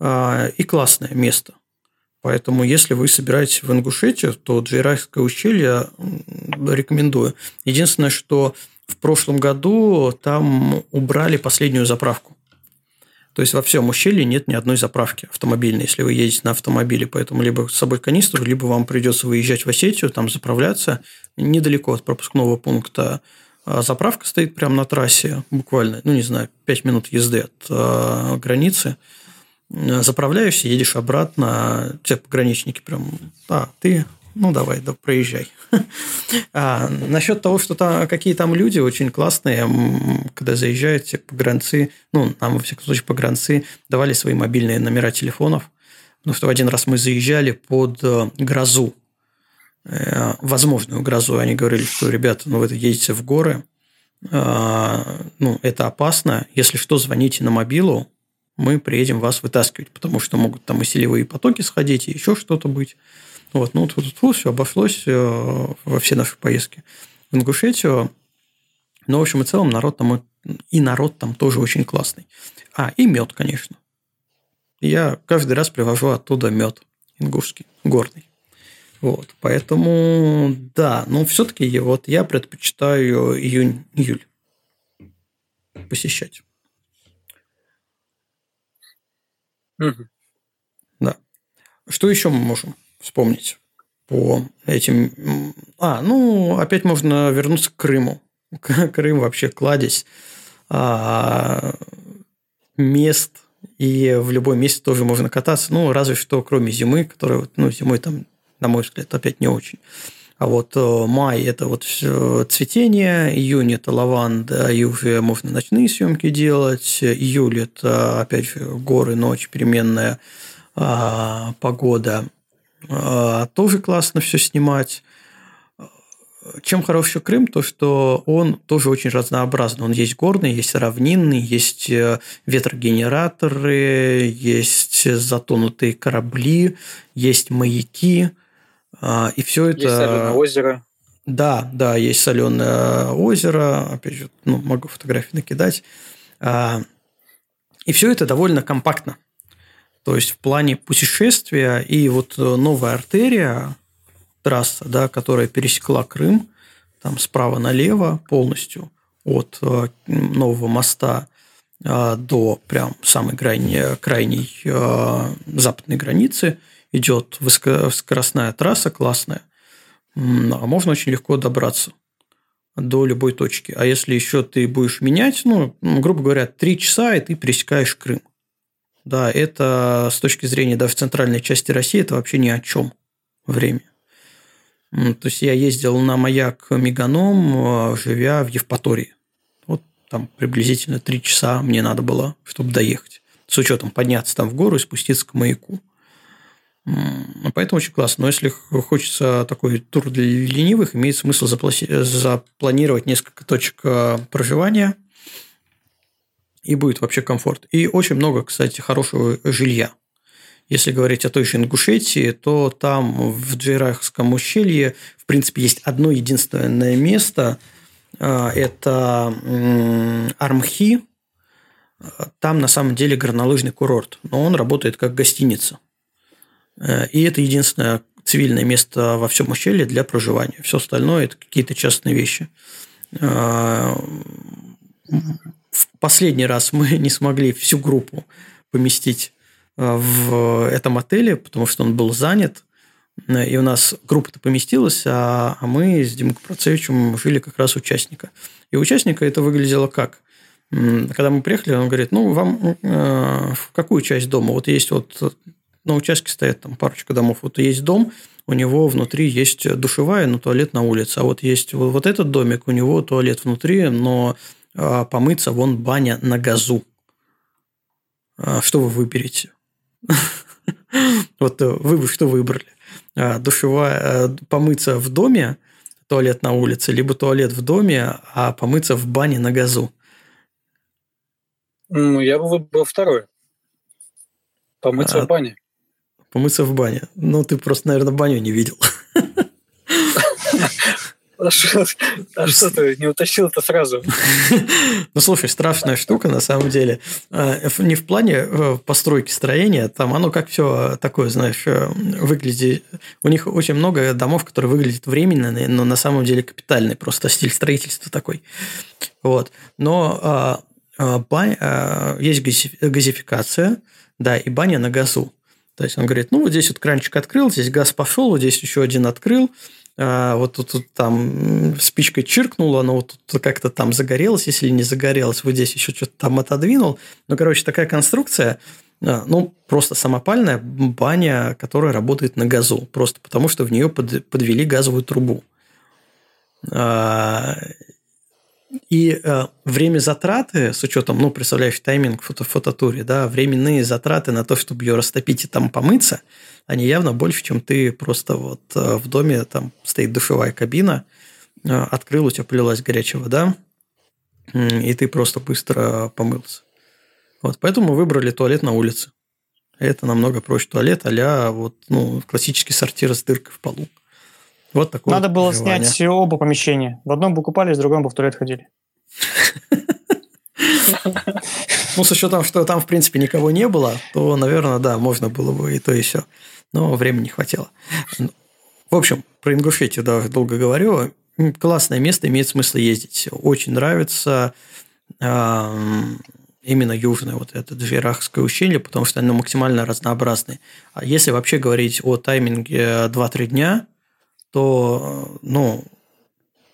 и классное место. Поэтому, если вы собираетесь в Ингушетию, то Джейрайское ущелье рекомендую. Единственное, что в прошлом году там убрали последнюю заправку. То есть во всем ущелье нет ни одной заправки автомобильной, если вы едете на автомобиле. Поэтому либо с собой канистру, либо вам придется выезжать в Осетию, там заправляться. Недалеко от пропускного пункта а заправка стоит прямо на трассе, буквально, ну не знаю, 5 минут езды от э, границы. Заправляешься, едешь обратно, те пограничники прям, а, ты, ну давай, да, проезжай. А, насчет того, что там какие там люди очень классные, когда заезжаете погранцы, ну, нам, во всяком случае, погранцы давали свои мобильные номера телефонов, потому что один раз мы заезжали под э, грозу, э, возможную грозу, они говорили, что, ребята, ну, вы едете в горы, ну, это опасно, если что, звоните на мобилу, мы приедем вас вытаскивать, потому что могут там и селевые потоки сходить, и еще что-то быть. Вот, ну, тут, тут все обошлось э, во все наши поездки в Ингушетию. Но, в общем и целом, народ там и народ там тоже очень классный. А, и мед, конечно. Я каждый раз привожу оттуда мед ингушский, горный. Вот, поэтому, да, но все-таки вот я предпочитаю июнь-июль посещать. Угу. Да. Что еще мы можем вспомнить по этим... А, ну, опять можно вернуться к Крыму. Крым вообще кладезь а, мест, и в любой месте тоже можно кататься. Ну, разве что кроме зимы, которая, ну, зимой там, на мой взгляд, опять не очень. А вот э, май – это вот цветение, июнь – это лаванда, и уже можно ночные съемки делать, июль – это, опять же, горы, ночь, переменная а, погода. А, тоже классно все снимать. Чем хорош еще Крым, то что он тоже очень разнообразный. Он есть горный, есть равнинный, есть э, ветрогенераторы, есть затонутые корабли, есть маяки – а, и все это... Есть соленое озеро. Да, да, есть соленое озеро. Опять же, ну, могу фотографии накидать. А, и все это довольно компактно. То есть в плане путешествия и вот новая артерия, трасса, да, которая пересекла Крым, там справа налево полностью от э, нового моста э, до прям самой крайней, крайней э, западной границы – идет скоростная трасса классная, а можно очень легко добраться до любой точки. А если еще ты будешь менять, ну, грубо говоря, три часа, и ты пересекаешь Крым. Да, это с точки зрения даже центральной части России, это вообще ни о чем время. То есть я ездил на маяк Меганом, живя в Евпатории. Вот там приблизительно три часа мне надо было, чтобы доехать. С учетом подняться там в гору и спуститься к маяку. Поэтому очень классно. Но если хочется такой тур для ленивых, имеет смысл запланировать несколько точек э, проживания, и будет вообще комфорт. И очень много, кстати, хорошего жилья. Если говорить о той же Ингушетии, то там в Джейрахском ущелье, в принципе, есть одно единственное место. Э, это Армхи. Там на самом деле горнолыжный курорт, но он работает как гостиница – Э, и это единственное цивильное место во всем ущелье для проживания. Все остальное – это какие-то частные вещи. Э, в последний раз мы не смогли всю группу поместить э, в этом отеле, потому что он был занят. И у нас группа-то поместилась, а, а мы с Димой Процевичем жили как раз участника. И участника это выглядело как? Когда мы приехали, он говорит, ну, вам в какую часть дома? Вот есть вот на участке стоят там парочка домов. Вот есть дом, у него внутри есть душевая, но туалет на улице. А вот есть вот этот домик, у него туалет внутри, но помыться вон баня на газу. А, что вы выберете? Вот э, вы бы что выбрали? душевая, помыться в доме, туалет на улице, либо туалет в доме, а помыться в бане на газу? Ну, я бы выбрал второе. Помыться а, в бане. Помыться в бане. Ну, ты просто, наверное, баню не видел. А что, а ты не утащил это сразу? Ну, слушай, страшная штука, на самом деле. А, не в плане э, постройки строения, там оно как все такое, знаешь, э, выглядит... У них очень много домов, которые выглядят временными, но на самом деле капитальные, просто стиль строительства такой. Вот. Но баня, есть газификация, да, и баня на газу. То есть он говорит, ну вот здесь вот кранчик открыл, здесь газ пошел, вот здесь еще один открыл, а, вот тут, тут там спичкой чиркнуло, оно вот тут как-то там загорелось, если не загорелось, вот здесь еще что-то там отодвинул. Ну, короче, такая конструкция, а, ну, просто самопальная баня, которая работает на газу, просто потому что в нее подвели газовую трубу. И э, время затраты, с учетом, ну, представляешь, тайминг фото фототуре, да, временные затраты на то, чтобы ее растопить и там помыться, они явно больше, чем ты просто вот э, в доме, там стоит душевая кабина, э, открыл, у тебя полилась горячая вода, э, и ты просто быстро помылся. Вот, поэтому выбрали туалет на улице. Это намного проще туалет, а вот, ну, классический сортир с дыркой в полу. Вот такое. Надо было желание. снять оба помещения. В одном бы купались, в другом бы в туалет ходили. Ну, с учетом, что там, в принципе, никого не было, то, наверное, да, можно было бы и то, и все. Но времени не хватило. В общем, про Ингушетию да, долго говорю. Классное место, имеет смысл ездить. Очень нравится именно южное вот это Джейрахское ущелье, потому что оно максимально разнообразное. А если вообще говорить о тайминге 2-3 дня – то, ну,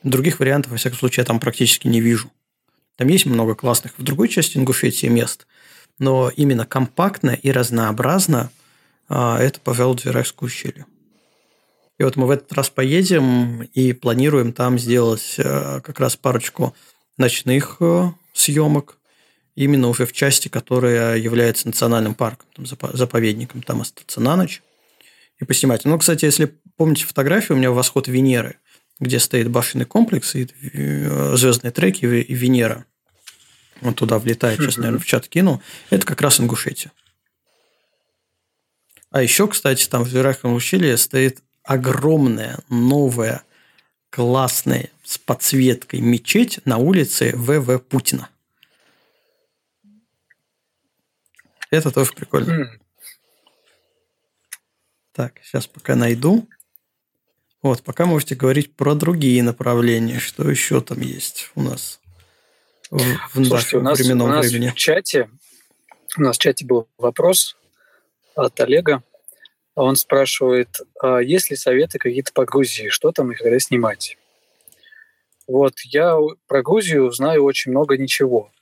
других вариантов, во всяком случае, я там практически не вижу. Там есть много классных в другой части Ингушетии мест, но именно компактно и разнообразно а, это, пожалуй, Дверайское ущелье. И вот мы в этот раз поедем и планируем там сделать э, как раз парочку ночных э, съемок, именно уже в части, которая является национальным парком, там, заповедником, там остаться на ночь и поснимать. Ну, кстати, если помните фотографию у меня «Восход Венеры», где стоит башенный комплекс и э, звездные треки и Венера. Он туда влетает, сейчас, наверное, в чат кину. Это как раз Ингушетия. А еще, кстати, там в Верхнем ущелье стоит огромная, новая, классная с подсветкой мечеть на улице ВВ Путина. Это тоже прикольно. Так, сейчас пока найду. Вот, пока можете говорить про другие направления. Что еще там есть у нас в, в Слушайте, у нас, временном у нас времени? В чате, у нас в чате был вопрос от Олега. Он спрашивает, а есть ли советы какие-то по Грузии? Что там и когда снимать? Вот, я про Грузию знаю очень много ничего.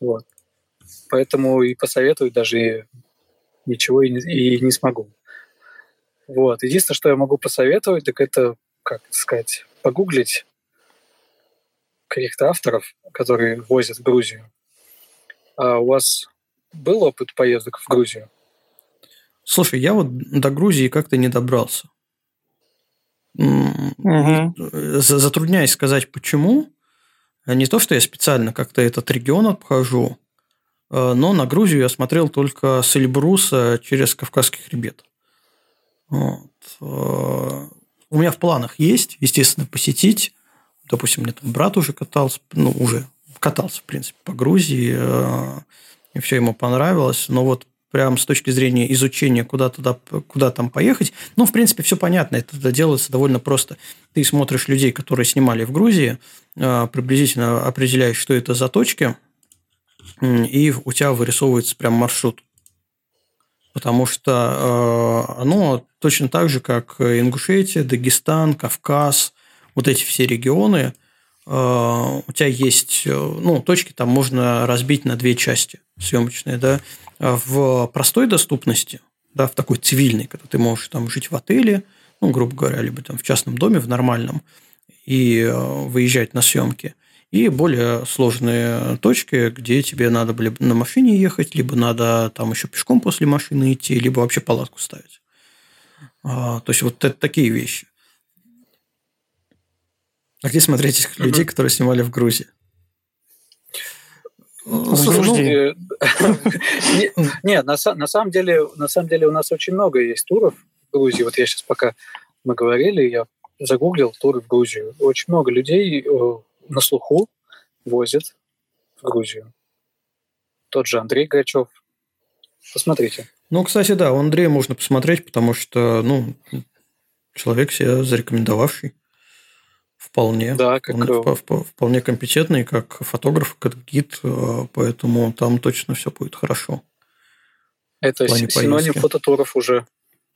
Вот. Поэтому и посоветовать даже ничего и не, и не смогу. Вот. Единственное, что я могу посоветовать, так это, как сказать, погуглить каких-то авторов, которые возят в Грузию. А у вас был опыт поездок в Грузию? Слушай, я вот до Грузии как-то не добрался. Угу. Затрудняюсь сказать, почему. Не то, что я специально как-то этот регион обхожу, Э, но на Грузию я смотрел только с Эльбруса через Кавказский хребет. Вот. Э, у меня в планах есть, естественно, посетить. Допустим, мне там брат уже катался, ну, уже катался, в принципе, по Грузии, э, и все ему понравилось. Но вот прям с точки зрения изучения, куда, туда, куда там поехать, ну, в принципе, все понятно, это делается довольно просто. Ты смотришь людей, которые снимали в Грузии, приблизительно определяешь, что это за точки – и у тебя вырисовывается прям маршрут. Потому что э, оно точно так же, как Ингушетия, Дагестан, Кавказ, вот эти все регионы, э, у тебя есть, э, ну, точки там можно разбить на две части съемочные, да, в простой доступности, да, в такой цивильной, когда ты можешь там жить в отеле, ну, грубо говоря, либо там в частном доме, в нормальном, и выезжать на съемки – и более сложные точки, где тебе надо либо на машине ехать, либо надо там еще пешком после машины идти, либо вообще палатку ставить. А, то есть вот это такие вещи. А где смотреть этих людей, которые снимали в Грузии? Ну, слушайте, нет, на самом деле, на самом деле у нас очень много есть туров в Грузии. Вот я сейчас пока мы говорили, я загуглил туры в Грузию. Очень много людей э, на слуху возят в Грузию. Тот же Андрей Гачев. Посмотрите. Ну, кстати, да, у Андрея можно посмотреть, потому что, ну, человек себя зарекомендовавший. Вполне. Да, как... Он вполне компетентный, как фотограф, как гид, э, поэтому там точно все будет хорошо. Это синоним фототуров уже,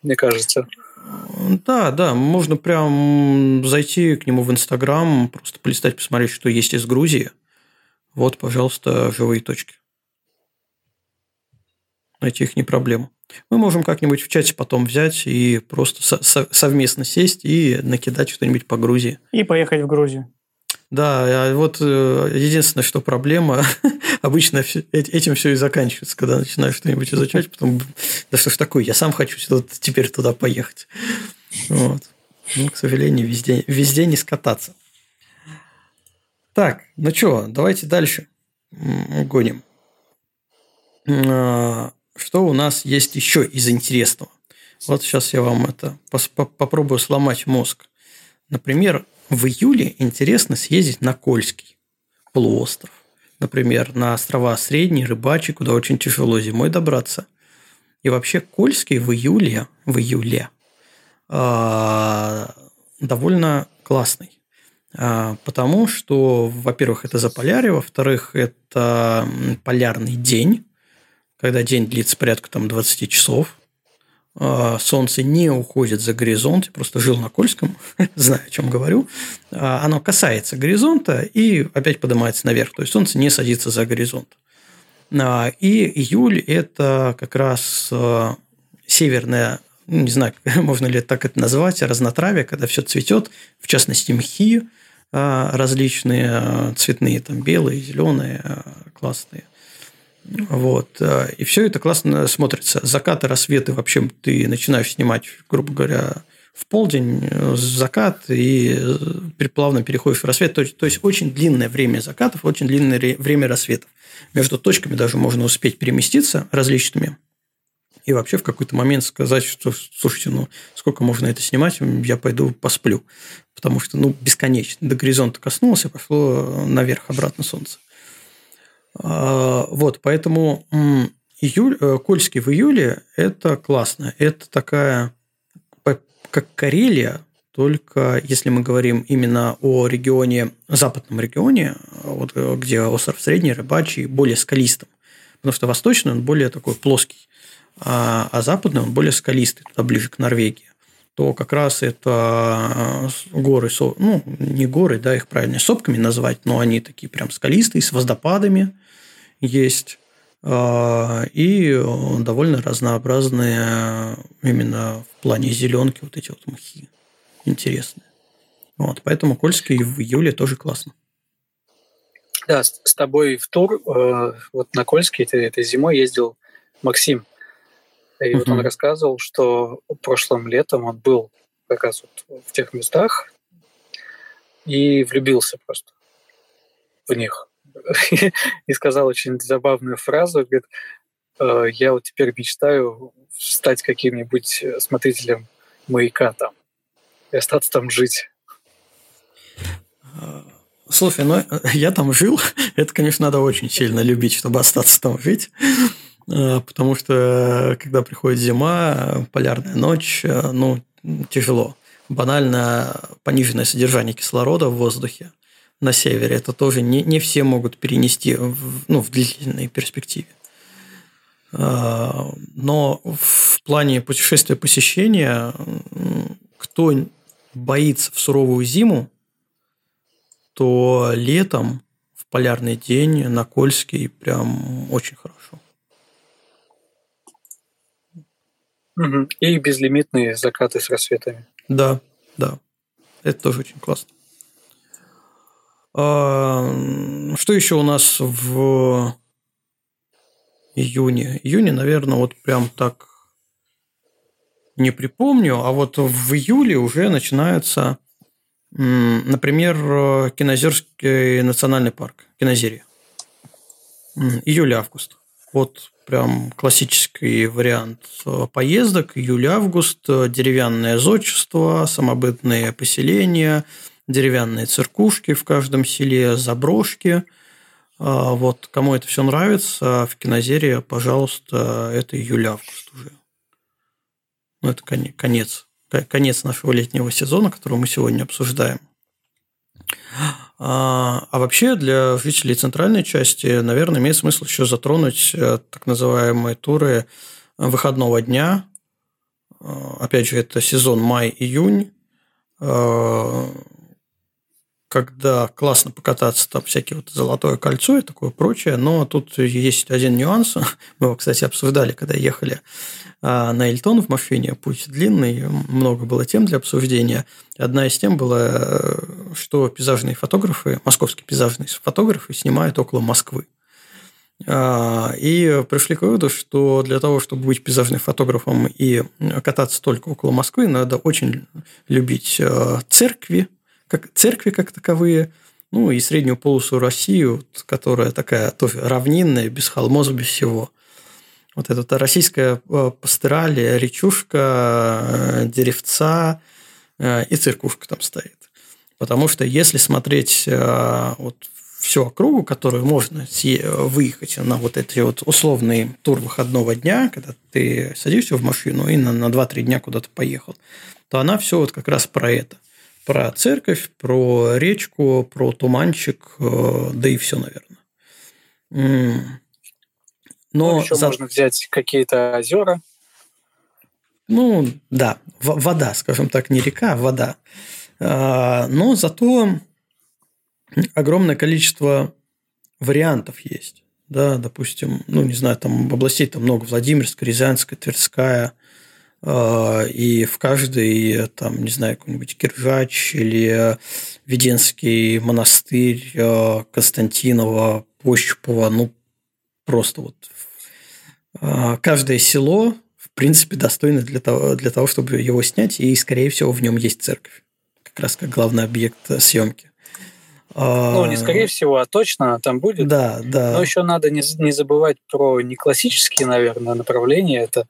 мне кажется. Да, да, можно прям зайти к нему в Инстаграм, просто полистать, посмотреть, что есть из Грузии. Вот, пожалуйста, живые точки. Найти их не проблема. Мы можем как-нибудь в чате потом взять и просто со- совместно сесть и накидать что-нибудь по Грузии. И поехать в Грузию. Да, вот э, единственное, что проблема, обычно этим все и заканчивается, когда начинаешь что-нибудь изучать, потом, да что ж такое, я сам хочу теперь туда поехать. Вот. Ну, к сожалению, везде, везде не скататься. Так, ну что, давайте дальше гоним. А, что у нас есть еще из интересного? Вот сейчас я вам это попробую сломать мозг. Например, в июле интересно съездить на Кольский полуостров. Например, на острова Средний, Рыбачий, куда очень тяжело зимой добраться. И вообще Кольский в июле, в июле э, довольно классный. Э, потому что, во-первых, это Заполярье, во-вторых, это полярный день когда день длится порядка там, 20 часов, солнце не уходит за горизонт, я просто жил на Кольском, знаю, о чем говорю, а, оно касается горизонта и опять поднимается наверх, то есть солнце не садится за горизонт. А, и июль – это как раз северная, ну, не знаю, можно ли так это назвать, разнотравие, когда все цветет, в частности, мхи различные, цветные, там белые, зеленые, классные – вот. Э, и все это классно смотрится. Закаты, рассветы вообще ты начинаешь снимать, грубо говоря, в полдень э, закат и э, плавно переходишь в рассвет. То есть, то есть очень длинное время закатов, очень длинное время рассветов. Между точками даже можно успеть переместиться различными. И вообще в какой-то момент сказать, что, слушайте, ну, сколько можно это снимать, я пойду посплю. Потому что, ну, бесконечно. До горизонта коснулся, пошло наверх обратно солнце. А, вот, поэтому июль, э, Кольский в июле – это классно. Это такая, как Карелия, только если мы говорим именно о регионе, западном регионе, вот, э, где остров Средний, Рыбачий, более скалистым. Потому что восточный он более такой плоский, а, а западный он более скалистый, туда ближе к Норвегии то как раз это э, горы, ну, не горы, да, их правильно сопками назвать, но они такие прям скалистые, с водопадами, есть а, и довольно разнообразные именно в плане зеленки вот эти вот мхи интересные. Вот, поэтому Кольский в июле тоже классно. Да, с, тобой в тур э, вот на Кольский этой, этой зимой ездил Максим. И вот он рассказывал, что прошлым летом он был как раз вот в тех местах и влюбился просто в них. и сказал очень забавную фразу, говорит, «Э, я вот теперь мечтаю стать каким-нибудь смотрителем маяка там и остаться там жить. Слушай, ну я там жил, это, конечно, надо очень сильно любить, чтобы остаться там жить, э, потому что когда приходит зима, полярная ночь, э, ну, тяжело. Банально пониженное содержание кислорода в воздухе – на севере. Это тоже не, не все могут перенести в, ну, в длительной перспективе. А, но в плане путешествия посещения, кто боится в суровую зиму, то летом в полярный день на Кольский прям очень хорошо. И безлимитные закаты с рассветами. Да, да. Это тоже очень классно. А, что еще у нас в июне? Июне, наверное, вот прям так не припомню, а вот в июле уже начинается, например, Кинозерский национальный парк, Кинозерия. Июль-август. Вот прям классический вариант э, поездок. Июль-август, э, деревянное зодчество, самобытные поселения, деревянные церкушки в каждом селе, заброшки. А вот кому это все нравится, в кинозерии, пожалуйста, это июль-август уже. Ну, это конец, конец нашего летнего сезона, который мы сегодня обсуждаем. А, а вообще для жителей центральной части, наверное, имеет смысл еще затронуть э, так называемые туры выходного дня. А, опять же, это сезон май-июнь, когда классно покататься, там всякие вот золотое кольцо и такое прочее, но тут есть один нюанс. Мы его, кстати, обсуждали, когда ехали а на Эльтон в машине, путь длинный, много было тем для обсуждения. Одна из тем была, что пейзажные фотографы, московские пейзажные фотографы снимают около Москвы. А, и пришли к выводу, что для того, чтобы быть пейзажным фотографом и кататься только около Москвы, надо очень любить а, церкви, как, церкви как таковые, ну и среднюю полосу России, которая такая тоже равнинная, без холмов, без всего – вот эта российская э, пастораль, речушка, э, деревца э, и церкушка там стоит. Потому что если смотреть вот всю округу, которую можно выехать на вот эти вот условный тур выходного дня, когда ты садишься в машину и на, на 2-3 дня куда-то поехал, то она все вот как раз про это. Про церковь, про речку, про туманчик, да и все, наверное. Но ну, еще за... можно взять какие-то озера. Ну, да, вода, скажем так, не река, а вода. А, но зато огромное количество вариантов есть. Да, допустим, ну, не знаю, там областей там много, Владимирская, Рязанская, Тверская, и в каждой, там, не знаю, какой-нибудь Киржач или Веденский монастырь, а, Константинова, Пощупова, ну, просто вот а, каждое село, в принципе, достойно для того, для того, чтобы его снять, и, скорее всего, в нем есть церковь. Как раз как главный объект съемки. А, ну, не скорее всего, а точно там будет. Да, да. Но еще надо не, не забывать про не классические, наверное, направления. Это а,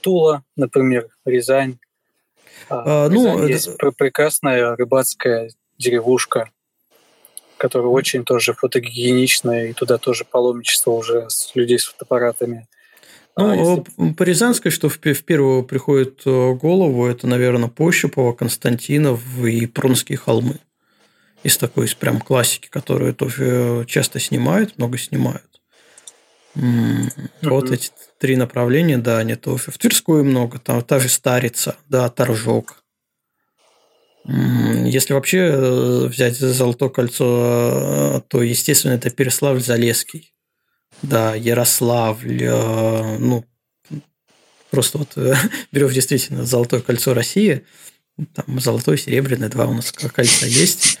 Тула, например, Рязань. А, ну, Рязань есть это... прекрасная рыбацкая деревушка которая очень тоже фотогеничная, и туда тоже паломничество уже с людей с фотоаппаратами. Ну, а если... по Рязанской, что в, в первую приходит э, голову, это, наверное, Пощупова, Константинов и Пронские холмы. Из такой, из прям классики, которые тоже часто снимают, много снимают. Mm-hmm. Вот эти три направления, да, они тоже. В Тверскую много, там та же Старица, да, Торжок. Если вообще э, взять Золотое кольцо, э, то, естественно, это Переславль-Залесский. Да, Ярославль, э, ну, просто вот берешь действительно Золотое кольцо России, там золотое, серебряное, два у нас кольца есть,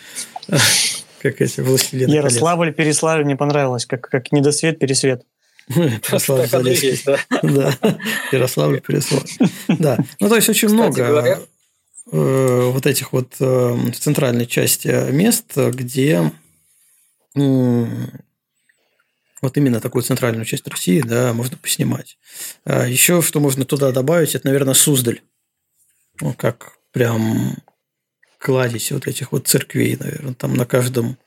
как эти властелины Ярославль, Переславль мне понравилось, как, как недосвет, пересвет. Ярославль Залесский. Да, Ярославль, Переславль. Да, ну то есть очень много Э, вот этих вот э, в центральной части мест, где вот именно такую центральную часть России, да, можно поснимать. А Еще что можно туда добавить, это, наверное, Суздаль. Ну, как прям кладезь вот этих вот церквей, наверное, там на каждом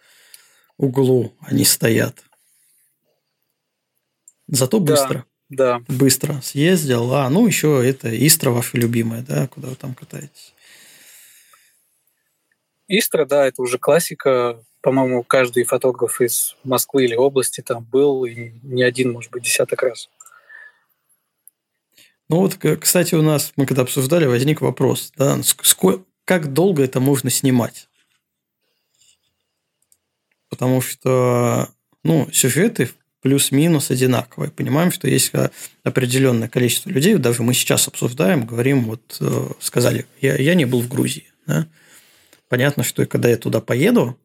углу они стоят. Зато быстро. Да. да. Быстро съездил. А, ну, еще это Истра ваша любимая, да, куда вы там катаетесь. Истра, да, это уже классика. По-моему, каждый фотограф из Москвы или области там был, и не один, может быть, десяток раз. Ну вот, кстати, у нас, мы когда обсуждали, возник вопрос, да, сколько, как долго это можно снимать? Потому что, ну, сюжеты плюс-минус одинаковые. Понимаем, что есть определенное количество людей, даже мы сейчас обсуждаем, говорим, вот э, сказали, я, я не был в Грузии, да, понятно, что когда я туда поеду,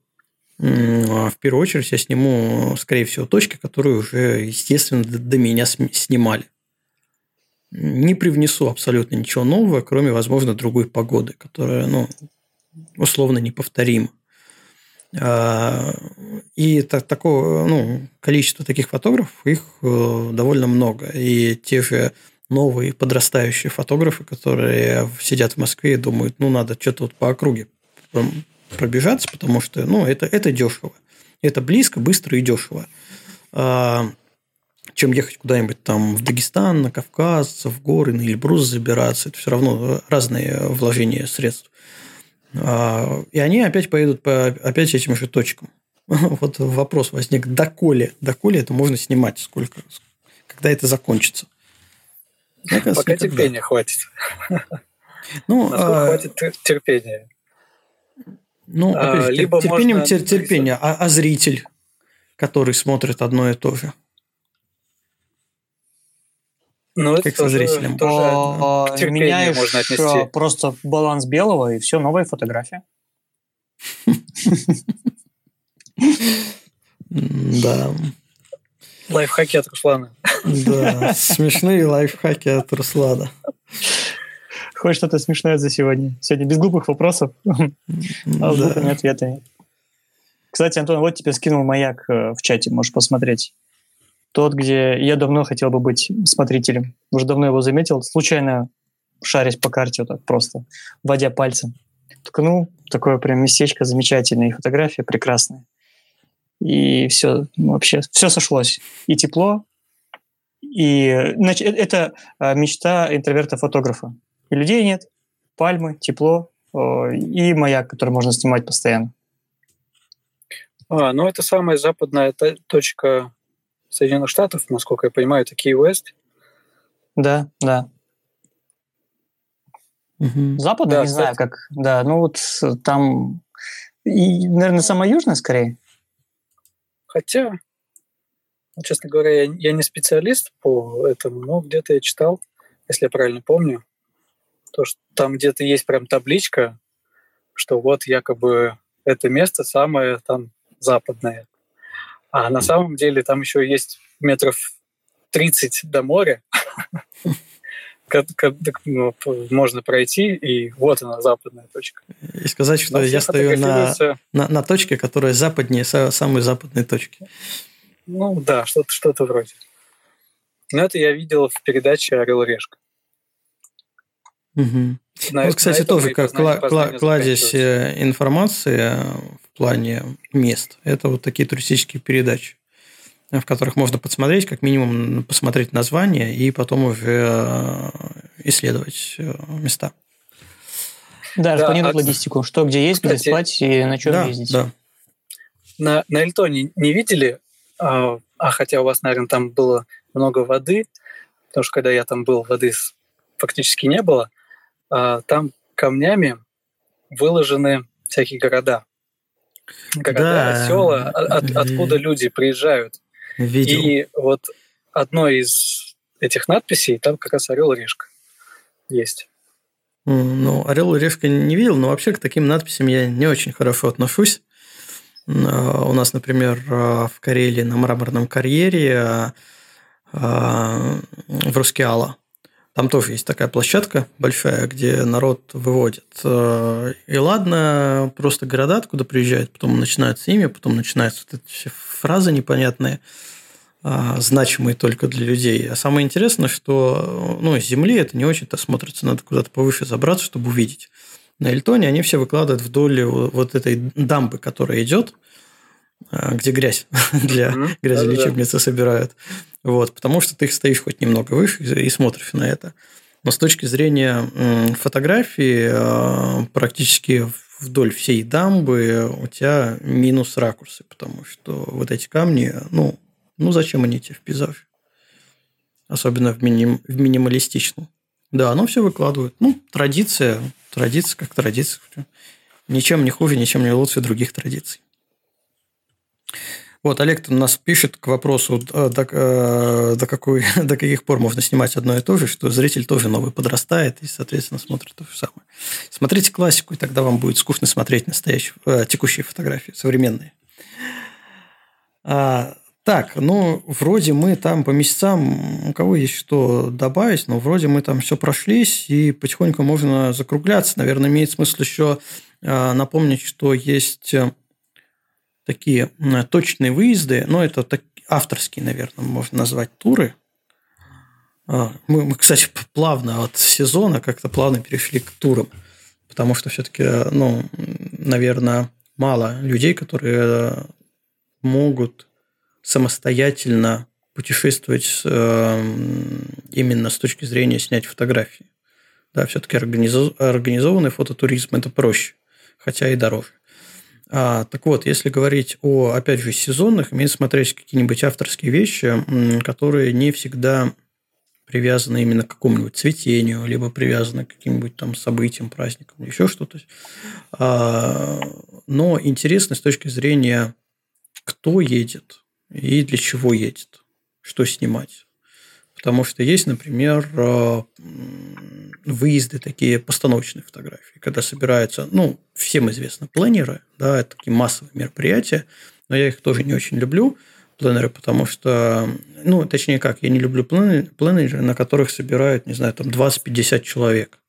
в первую очередь я сниму, скорее всего, точки, которые уже, естественно, до меня снимали. не привнесу абсолютно ничего нового, кроме, возможно, другой погоды, которая, ну, условно неповторима. А, и так, такого, ну, количество таких фотографов, их э, довольно много. И те же новые подрастающие фотографы, которые сидят в Москве и думают, ну, надо что-то вот по округе пробежаться, потому что, ну, это, это дешево. Это близко, быстро и дешево. А, чем ехать куда-нибудь там в Дагестан, на Кавказ, в горы, на Эльбрус забираться. Это все равно разные вложения средств. А, и они опять поедут по опять этим же точкам. Вот вопрос возник, доколе, доколе это можно снимать, сколько, когда это закончится. Пока терпения хватит. Ну, а... хватит терпения. Ну, а, опять, а, либо терпением можно... терпение, а, а зритель, который смотрит одно и то же. Ну, как со зрителем. Тоже, меняешь можно отнести. просто баланс белого, и все, новая фотография. Да. Лайфхаки от Руслана. Да, смешные лайфхаки от Руслана. Хочешь что-то смешное за сегодня? Сегодня без глупых вопросов, а с глупыми ответами. Кстати, Антон, вот тебе скинул маяк э, в чате, можешь посмотреть тот, где я давно хотел бы быть смотрителем. Уже давно его заметил, случайно шарясь по карте вот так просто, вводя пальцем. Ткнул, такое прям местечко замечательное, и фотография прекрасная. И все, ну, вообще, все сошлось. И тепло, и значит, э, это а, мечта интроверта-фотографа. И людей нет, пальмы, тепло и маяк, который можно снимать постоянно. А, ну, это самая западная точка Соединенных Штатов, насколько я понимаю, это Кей-Уэст. Да, да. Угу. Западная, да, не кстати. знаю, как. Да, ну вот там, и, наверное, самая южная скорее. Хотя, честно говоря, я, я не специалист по этому, но где-то я читал, если я правильно помню, то, что там где-то есть прям табличка, что вот якобы это место самое там западное. А на самом деле там еще есть метров 30 до моря. Ну, можно пройти, и вот она, западная точка. И сказать, что я стою на, на, на точке, которая западнее самой западной точки. Ну да, что-то что вроде. Но это я видел в передаче «Орел и решка». Угу. На, вот, кстати, тоже как кла- кла- кладезь э, информации в плане мест. Это вот такие туристические передачи, в которых можно подсмотреть, как минимум посмотреть название и потом уже э, исследовать э, места. Да, да планировать от... логистику, что где есть, Кстати, где спать и на чем да, ездить. Да. На, на Эльтоне не видели, а, а хотя у вас, наверное, там было много воды, потому что когда я там был, воды фактически не было – а, там камнями выложены всякие города. Города, да. села, от, откуда люди приезжают. Видел. И вот одной из этих надписей там как раз орел и решка есть. Ну, орел и решка не видел, но вообще к таким надписям я не очень хорошо отношусь. А, у нас, например, а, в Карелии на мраморном карьере в Рускеала там тоже есть такая площадка большая, где народ выводит. Э, и ладно, просто города, откуда приезжают, потом начинаются имя, потом начинаются вот эти все фразы непонятные, а, значимые только для людей. А самое интересное, что ну, с земли это не очень-то смотрится, надо куда-то повыше забраться, чтобы увидеть. На Эльтоне они все выкладывают вдоль вот этой дамбы, которая идет, а, где грязь для грязелечебницы собирают. Вот, потому что ты стоишь хоть немного выше и смотришь на это. Но с точки зрения фотографии, а, практически вдоль всей дамбы у тебя минус ракурсы, потому что вот эти камни, ну, ну зачем они тебе в пейзаже? Особенно в, миним, в минималистичном. Да, оно все выкладывают. Ну, традиция, традиция как традиция. Ничем не хуже, ничем не лучше других традиций. Вот, Олег у нас пишет к вопросу, э, до, э, до, какой, до каких пор можно снимать одно и то же, что зритель тоже новый подрастает и, соответственно, смотрит то же самое. Смотрите классику, и тогда вам будет скучно смотреть настоящие, э, текущие фотографии, современные. А, Так, ну, вроде мы там по месяцам, у кого есть что добавить, но вроде мы там все прошлись, и потихоньку можно закругляться. Наверное, имеет смысл еще а, напомнить, что есть э, такие точные выезды, но это так, авторские, наверное, можно назвать туры. А, мы, мы, кстати, плавно от сезона как-то плавно перешли к турам, потому что все-таки, ну, наверное, мало людей, которые могут самостоятельно путешествовать э, именно с точки зрения снять фотографии. Да, все-таки организованный фототуризм – это проще, хотя и дороже. А, так вот, если говорить о, опять же, сезонных, имеет смотреть какие-нибудь авторские вещи, которые не всегда привязаны именно к какому-нибудь цветению, либо привязаны к каким-нибудь там событиям, праздникам, еще что-то. А, но интересно с точки зрения, кто едет, и для чего едет, что снимать. Потому что есть, например, э, выезды такие постановочные фотографии, когда собираются, ну, всем известно, пленеры, да, это такие массовые мероприятия, но я их тоже не очень люблю, пленеры, потому что, ну, точнее как, я не люблю пленеры, на которых собирают, не знаю, там 20-50 человек.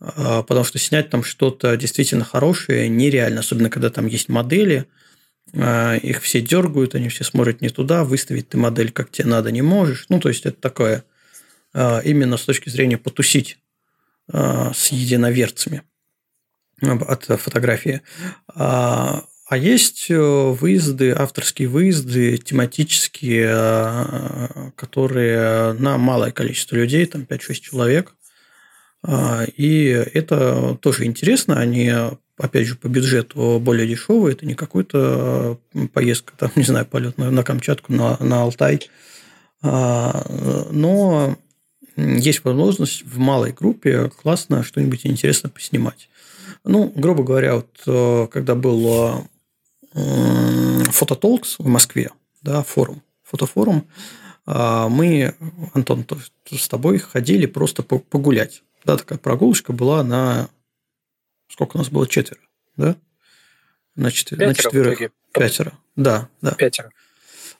А, потому что снять там что-то действительно хорошее нереально, особенно когда там есть модели – их все дергают, они все смотрят не туда, выставить ты модель как тебе надо не можешь. Ну, то есть, это такое а, именно с точки зрения потусить а, с единоверцами от фотографии. А есть э, выезды, авторские выезды, тематические, которые на малое количество людей, там 5-6 человек. И это тоже интересно. Они опять же, по бюджету более дешевый. Это не какой-то поездка, там, не знаю, полет на, на Камчатку, на, на Алтай. А, но есть возможность в малой группе классно что-нибудь интересно поснимать. Ну, грубо говоря, вот э, когда был фототолкс в Москве, да, форум, фотофорум, а, мы, Антон, с тобой ходили просто погулять. Да, такая прогулочка была на Сколько у нас было? Четверо, да? На, четвер... Пятеро на четверых. Пятеро. Да, да. Пятеро.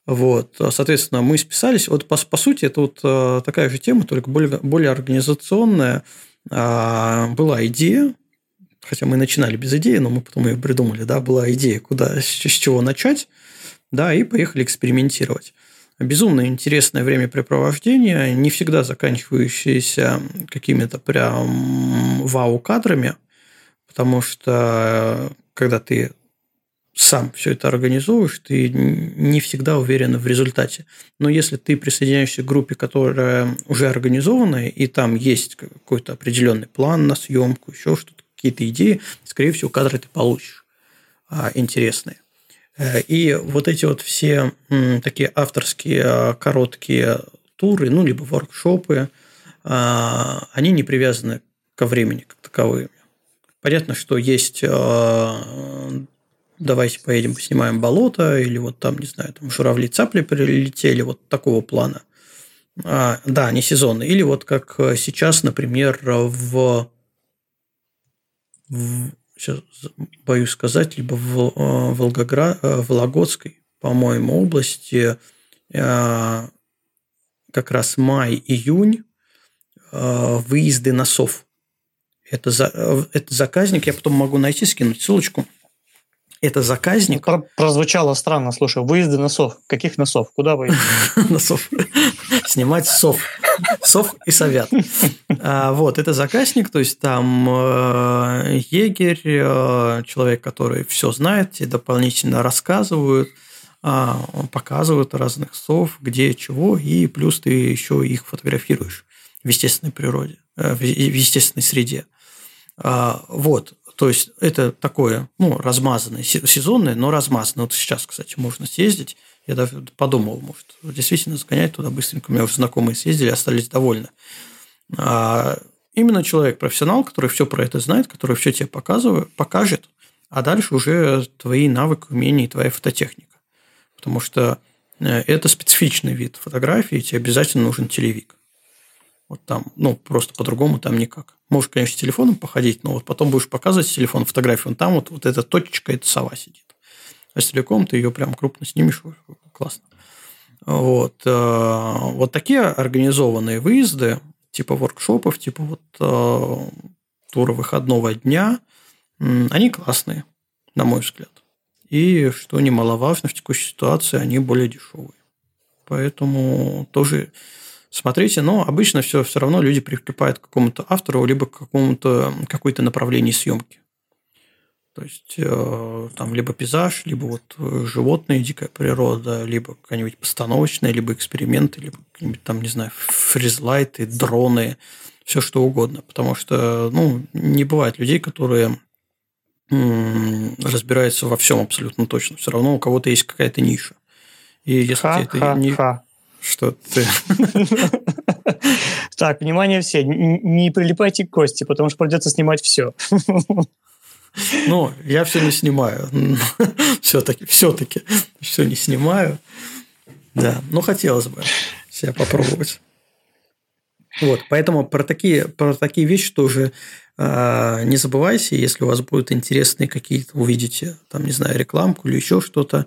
Вот, соответственно, мы списались. Вот по, по сути, это вот э, такая же тема, только более, более организационная. А, была идея, хотя мы начинали без идеи, но мы потом ее придумали, да, была идея, куда, с, с чего начать, да, и поехали экспериментировать. Безумно интересное времяпрепровождение, не всегда заканчивающееся какими-то прям вау-кадрами, потому что когда ты сам все это организовываешь, ты не всегда уверен в результате. Но если ты присоединяешься к группе, которая уже организованная, и там есть какой-то определенный план на съемку, еще что-то, какие-то идеи, скорее всего, кадры ты получишь а, интересные. Э, и вот эти вот все такие авторские а, короткие туры, ну, либо воркшопы, а, они не привязаны ко времени как таковым. Понятно, что есть э, давайте поедем поснимаем болото, или вот там, не знаю, там журавли цапли прилетели, вот такого плана. А, да, не сезонные. Или вот как сейчас, например, в, в сейчас боюсь сказать, либо в э, Волгоград, э, Вологодской, по-моему, области как раз май-июнь выезды на сов. Это, за, э, это заказник, я потом могу найти, скинуть ссылочку. Это заказник. Про прозвучало странно, слушай, выезды на сов. Каких носов? Куда вы? Носов. Снимать сов. Сов и совят. А, вот, это заказник, то есть там э, егерь, э, человек, который все знает, и дополнительно рассказывают, а, показывают разных сов, где чего, и плюс ты еще их фотографируешь в естественной природе, в естественной среде. А, вот, то есть это такое, ну, размазанное, сезонное, но размазанное. Вот сейчас, кстати, можно съездить. Я даже подумал, может, действительно сгонять туда быстренько. У меня уже знакомые съездили, остались довольны. А именно человек-профессионал, который все про это знает, который все тебе показывает, покажет, а дальше уже твои навыки, умения и твоя фототехника. Потому что э, это специфичный вид фотографии, тебе обязательно нужен телевик. Вот там, ну, просто по-другому там никак. Можешь, конечно, с телефоном походить, но вот потом будешь показывать с телефона фотографию, вон там вот, вот эта точечка, это сова сидит. А с телеком ты ее прям крупно снимешь, классно. Вот. Э, вот такие организованные выезды, типа воркшопов, типа вот э, тура выходного дня, они классные, на мой взгляд. И, что немаловажно, в текущей ситуации они более дешевые. Поэтому тоже смотрите, но обычно все, все равно люди прикрепают к какому-то автору, либо к какому-то какой-то направлению съемки. То есть э, там либо пейзаж, либо вот э, животные, дикая природа, либо какая-нибудь постановочная, либо эксперименты, либо какие-нибудь там, не знаю, фризлайты, дроны, все что угодно. Потому что, ну, не бывает людей, которые разбираются во всем абсолютно точно. Все равно у кого-то есть какая-то ниша. И если ха, тебе это не... Что ты... Так, внимание все, не прилипайте к кости, потому что придется снимать все. Ну, я все не снимаю. Все-таки, все-таки все не снимаю. Да, но хотелось бы себя попробовать. Вот, поэтому про такие, про такие вещи тоже э, не забывайте, если у вас будут интересные какие-то, увидите, там, не знаю, рекламку или еще что-то,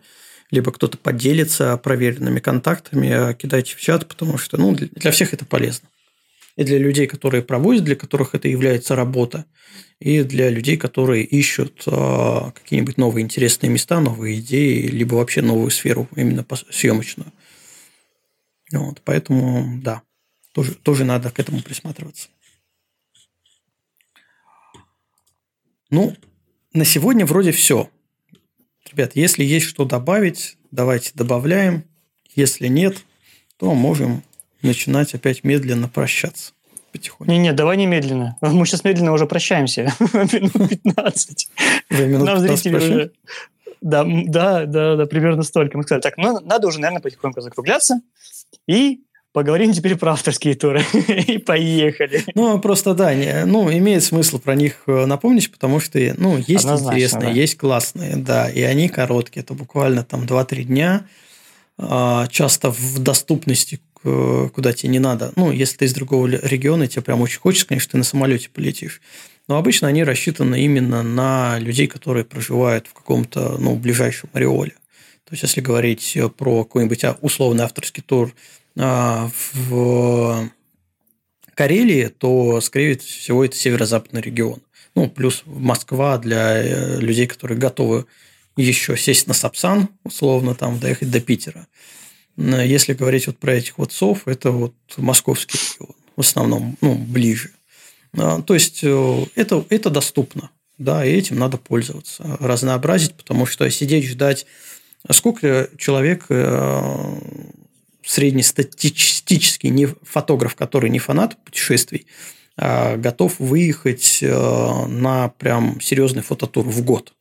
либо кто-то поделится проверенными контактами, кидайте в чат, потому что ну, для всех это полезно и для людей, которые проводят, для которых это является работа, и для людей, которые ищут а, какие-нибудь новые интересные места, новые идеи, либо вообще новую сферу именно съемочную. Вот, поэтому, да, тоже, тоже надо к этому присматриваться. Ну, на сегодня вроде все. Ребят, если есть что добавить, давайте добавляем. Если нет, то можем начинать опять медленно прощаться потихоньку. Не-не, давай немедленно. Мы сейчас медленно уже прощаемся. Минут 15. Нам зрители уже... Да, да, да, да, примерно столько. Мы сказали, так, ну, надо уже, наверное, потихоньку закругляться. И поговорим теперь про авторские туры. и поехали. Ну, просто да, не, ну, имеет смысл про них э, напомнить, потому что, ну, есть Однозначно, интересные, да. есть классные, да, и они короткие. Это буквально там 2-3 дня а, часто в доступности куда тебе не надо. Ну, если ты из другого региона, тебе прям очень хочется, конечно, ты на самолете полетишь. Но обычно они рассчитаны именно на людей, которые проживают в каком-то ну, ближайшем ореоле. То есть, если говорить про какой-нибудь а, условный авторский тур а, в Карелии, то, скорее всего, это северо-западный регион. Ну, плюс Москва для э, людей, которые готовы еще сесть на Сапсан, условно, там, доехать до Питера. Если говорить вот про этих вот сов, это вот московский регион, в основном, ну, ближе. А, то есть, э, это, это доступно, да, и этим надо пользоваться, разнообразить, потому что сидеть, ждать, сколько человек э, среднестатистический не фотограф, который не фанат путешествий, а готов выехать э, на прям серьезный фототур в год.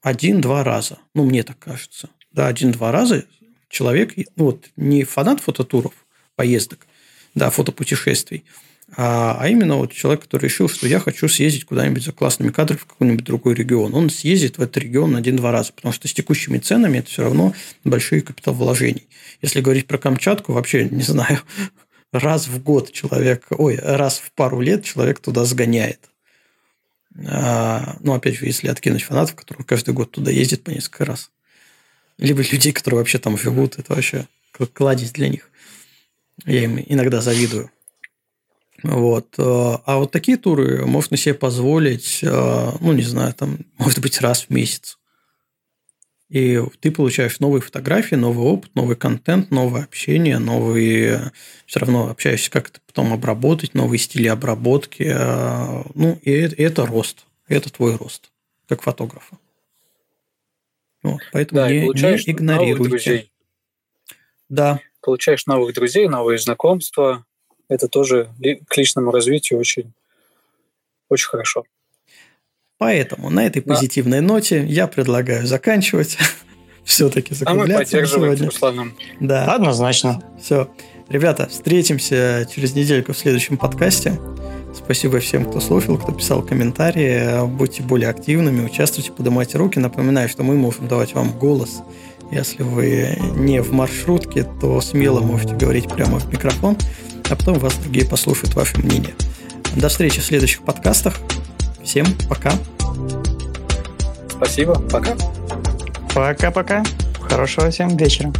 Один-два раза. Ну, мне так кажется. Да, один-два раза человек, ну, вот не фанат фототуров, поездок, да, фотопутешествий, а, а именно вот человек, который решил, что я хочу съездить куда-нибудь за классными кадрами в какой-нибудь другой регион. Он съездит в этот регион один-два раза, потому что с текущими ценами это все равно большие капитал вложений. Если говорить про Камчатку, вообще не знаю, раз в год человек, ой, раз в пару лет человек туда сгоняет. А, ну, опять же, если откинуть фанатов, которые каждый год туда ездят по несколько раз либо людей, которые вообще там живут, это вообще кладезь для них. Я им иногда завидую. Вот. Э, а вот такие туры можно себе позволить, э, ну, не знаю, там, может быть, раз в месяц. И ты получаешь новые фотографии, новый опыт, новый контент, новое общение, новые... Все равно общаешься, как это потом обработать, новые стили обработки. Э, ну, и это рост. Это твой рост, как фотографа. Вот, поэтому да, не, не игнорируйте. Да. Получаешь новых друзей, новые знакомства. Это тоже к личному развитию очень, очень хорошо. Поэтому на этой позитивной да. ноте я предлагаю заканчивать. Все-таки закругляться а мы сегодня. Русланом. Да. Однозначно. Все. Ребята, встретимся через недельку в следующем подкасте. Спасибо всем, кто слушал, кто писал комментарии. Будьте более активными, участвуйте, поднимайте руки. Напоминаю, что мы можем давать вам голос. Если вы не в маршрутке, то смело можете говорить прямо в микрофон, а потом вас другие послушают ваше мнение. До встречи в следующих подкастах. Всем пока. Спасибо, пока. Пока-пока. Хорошего всем вечера.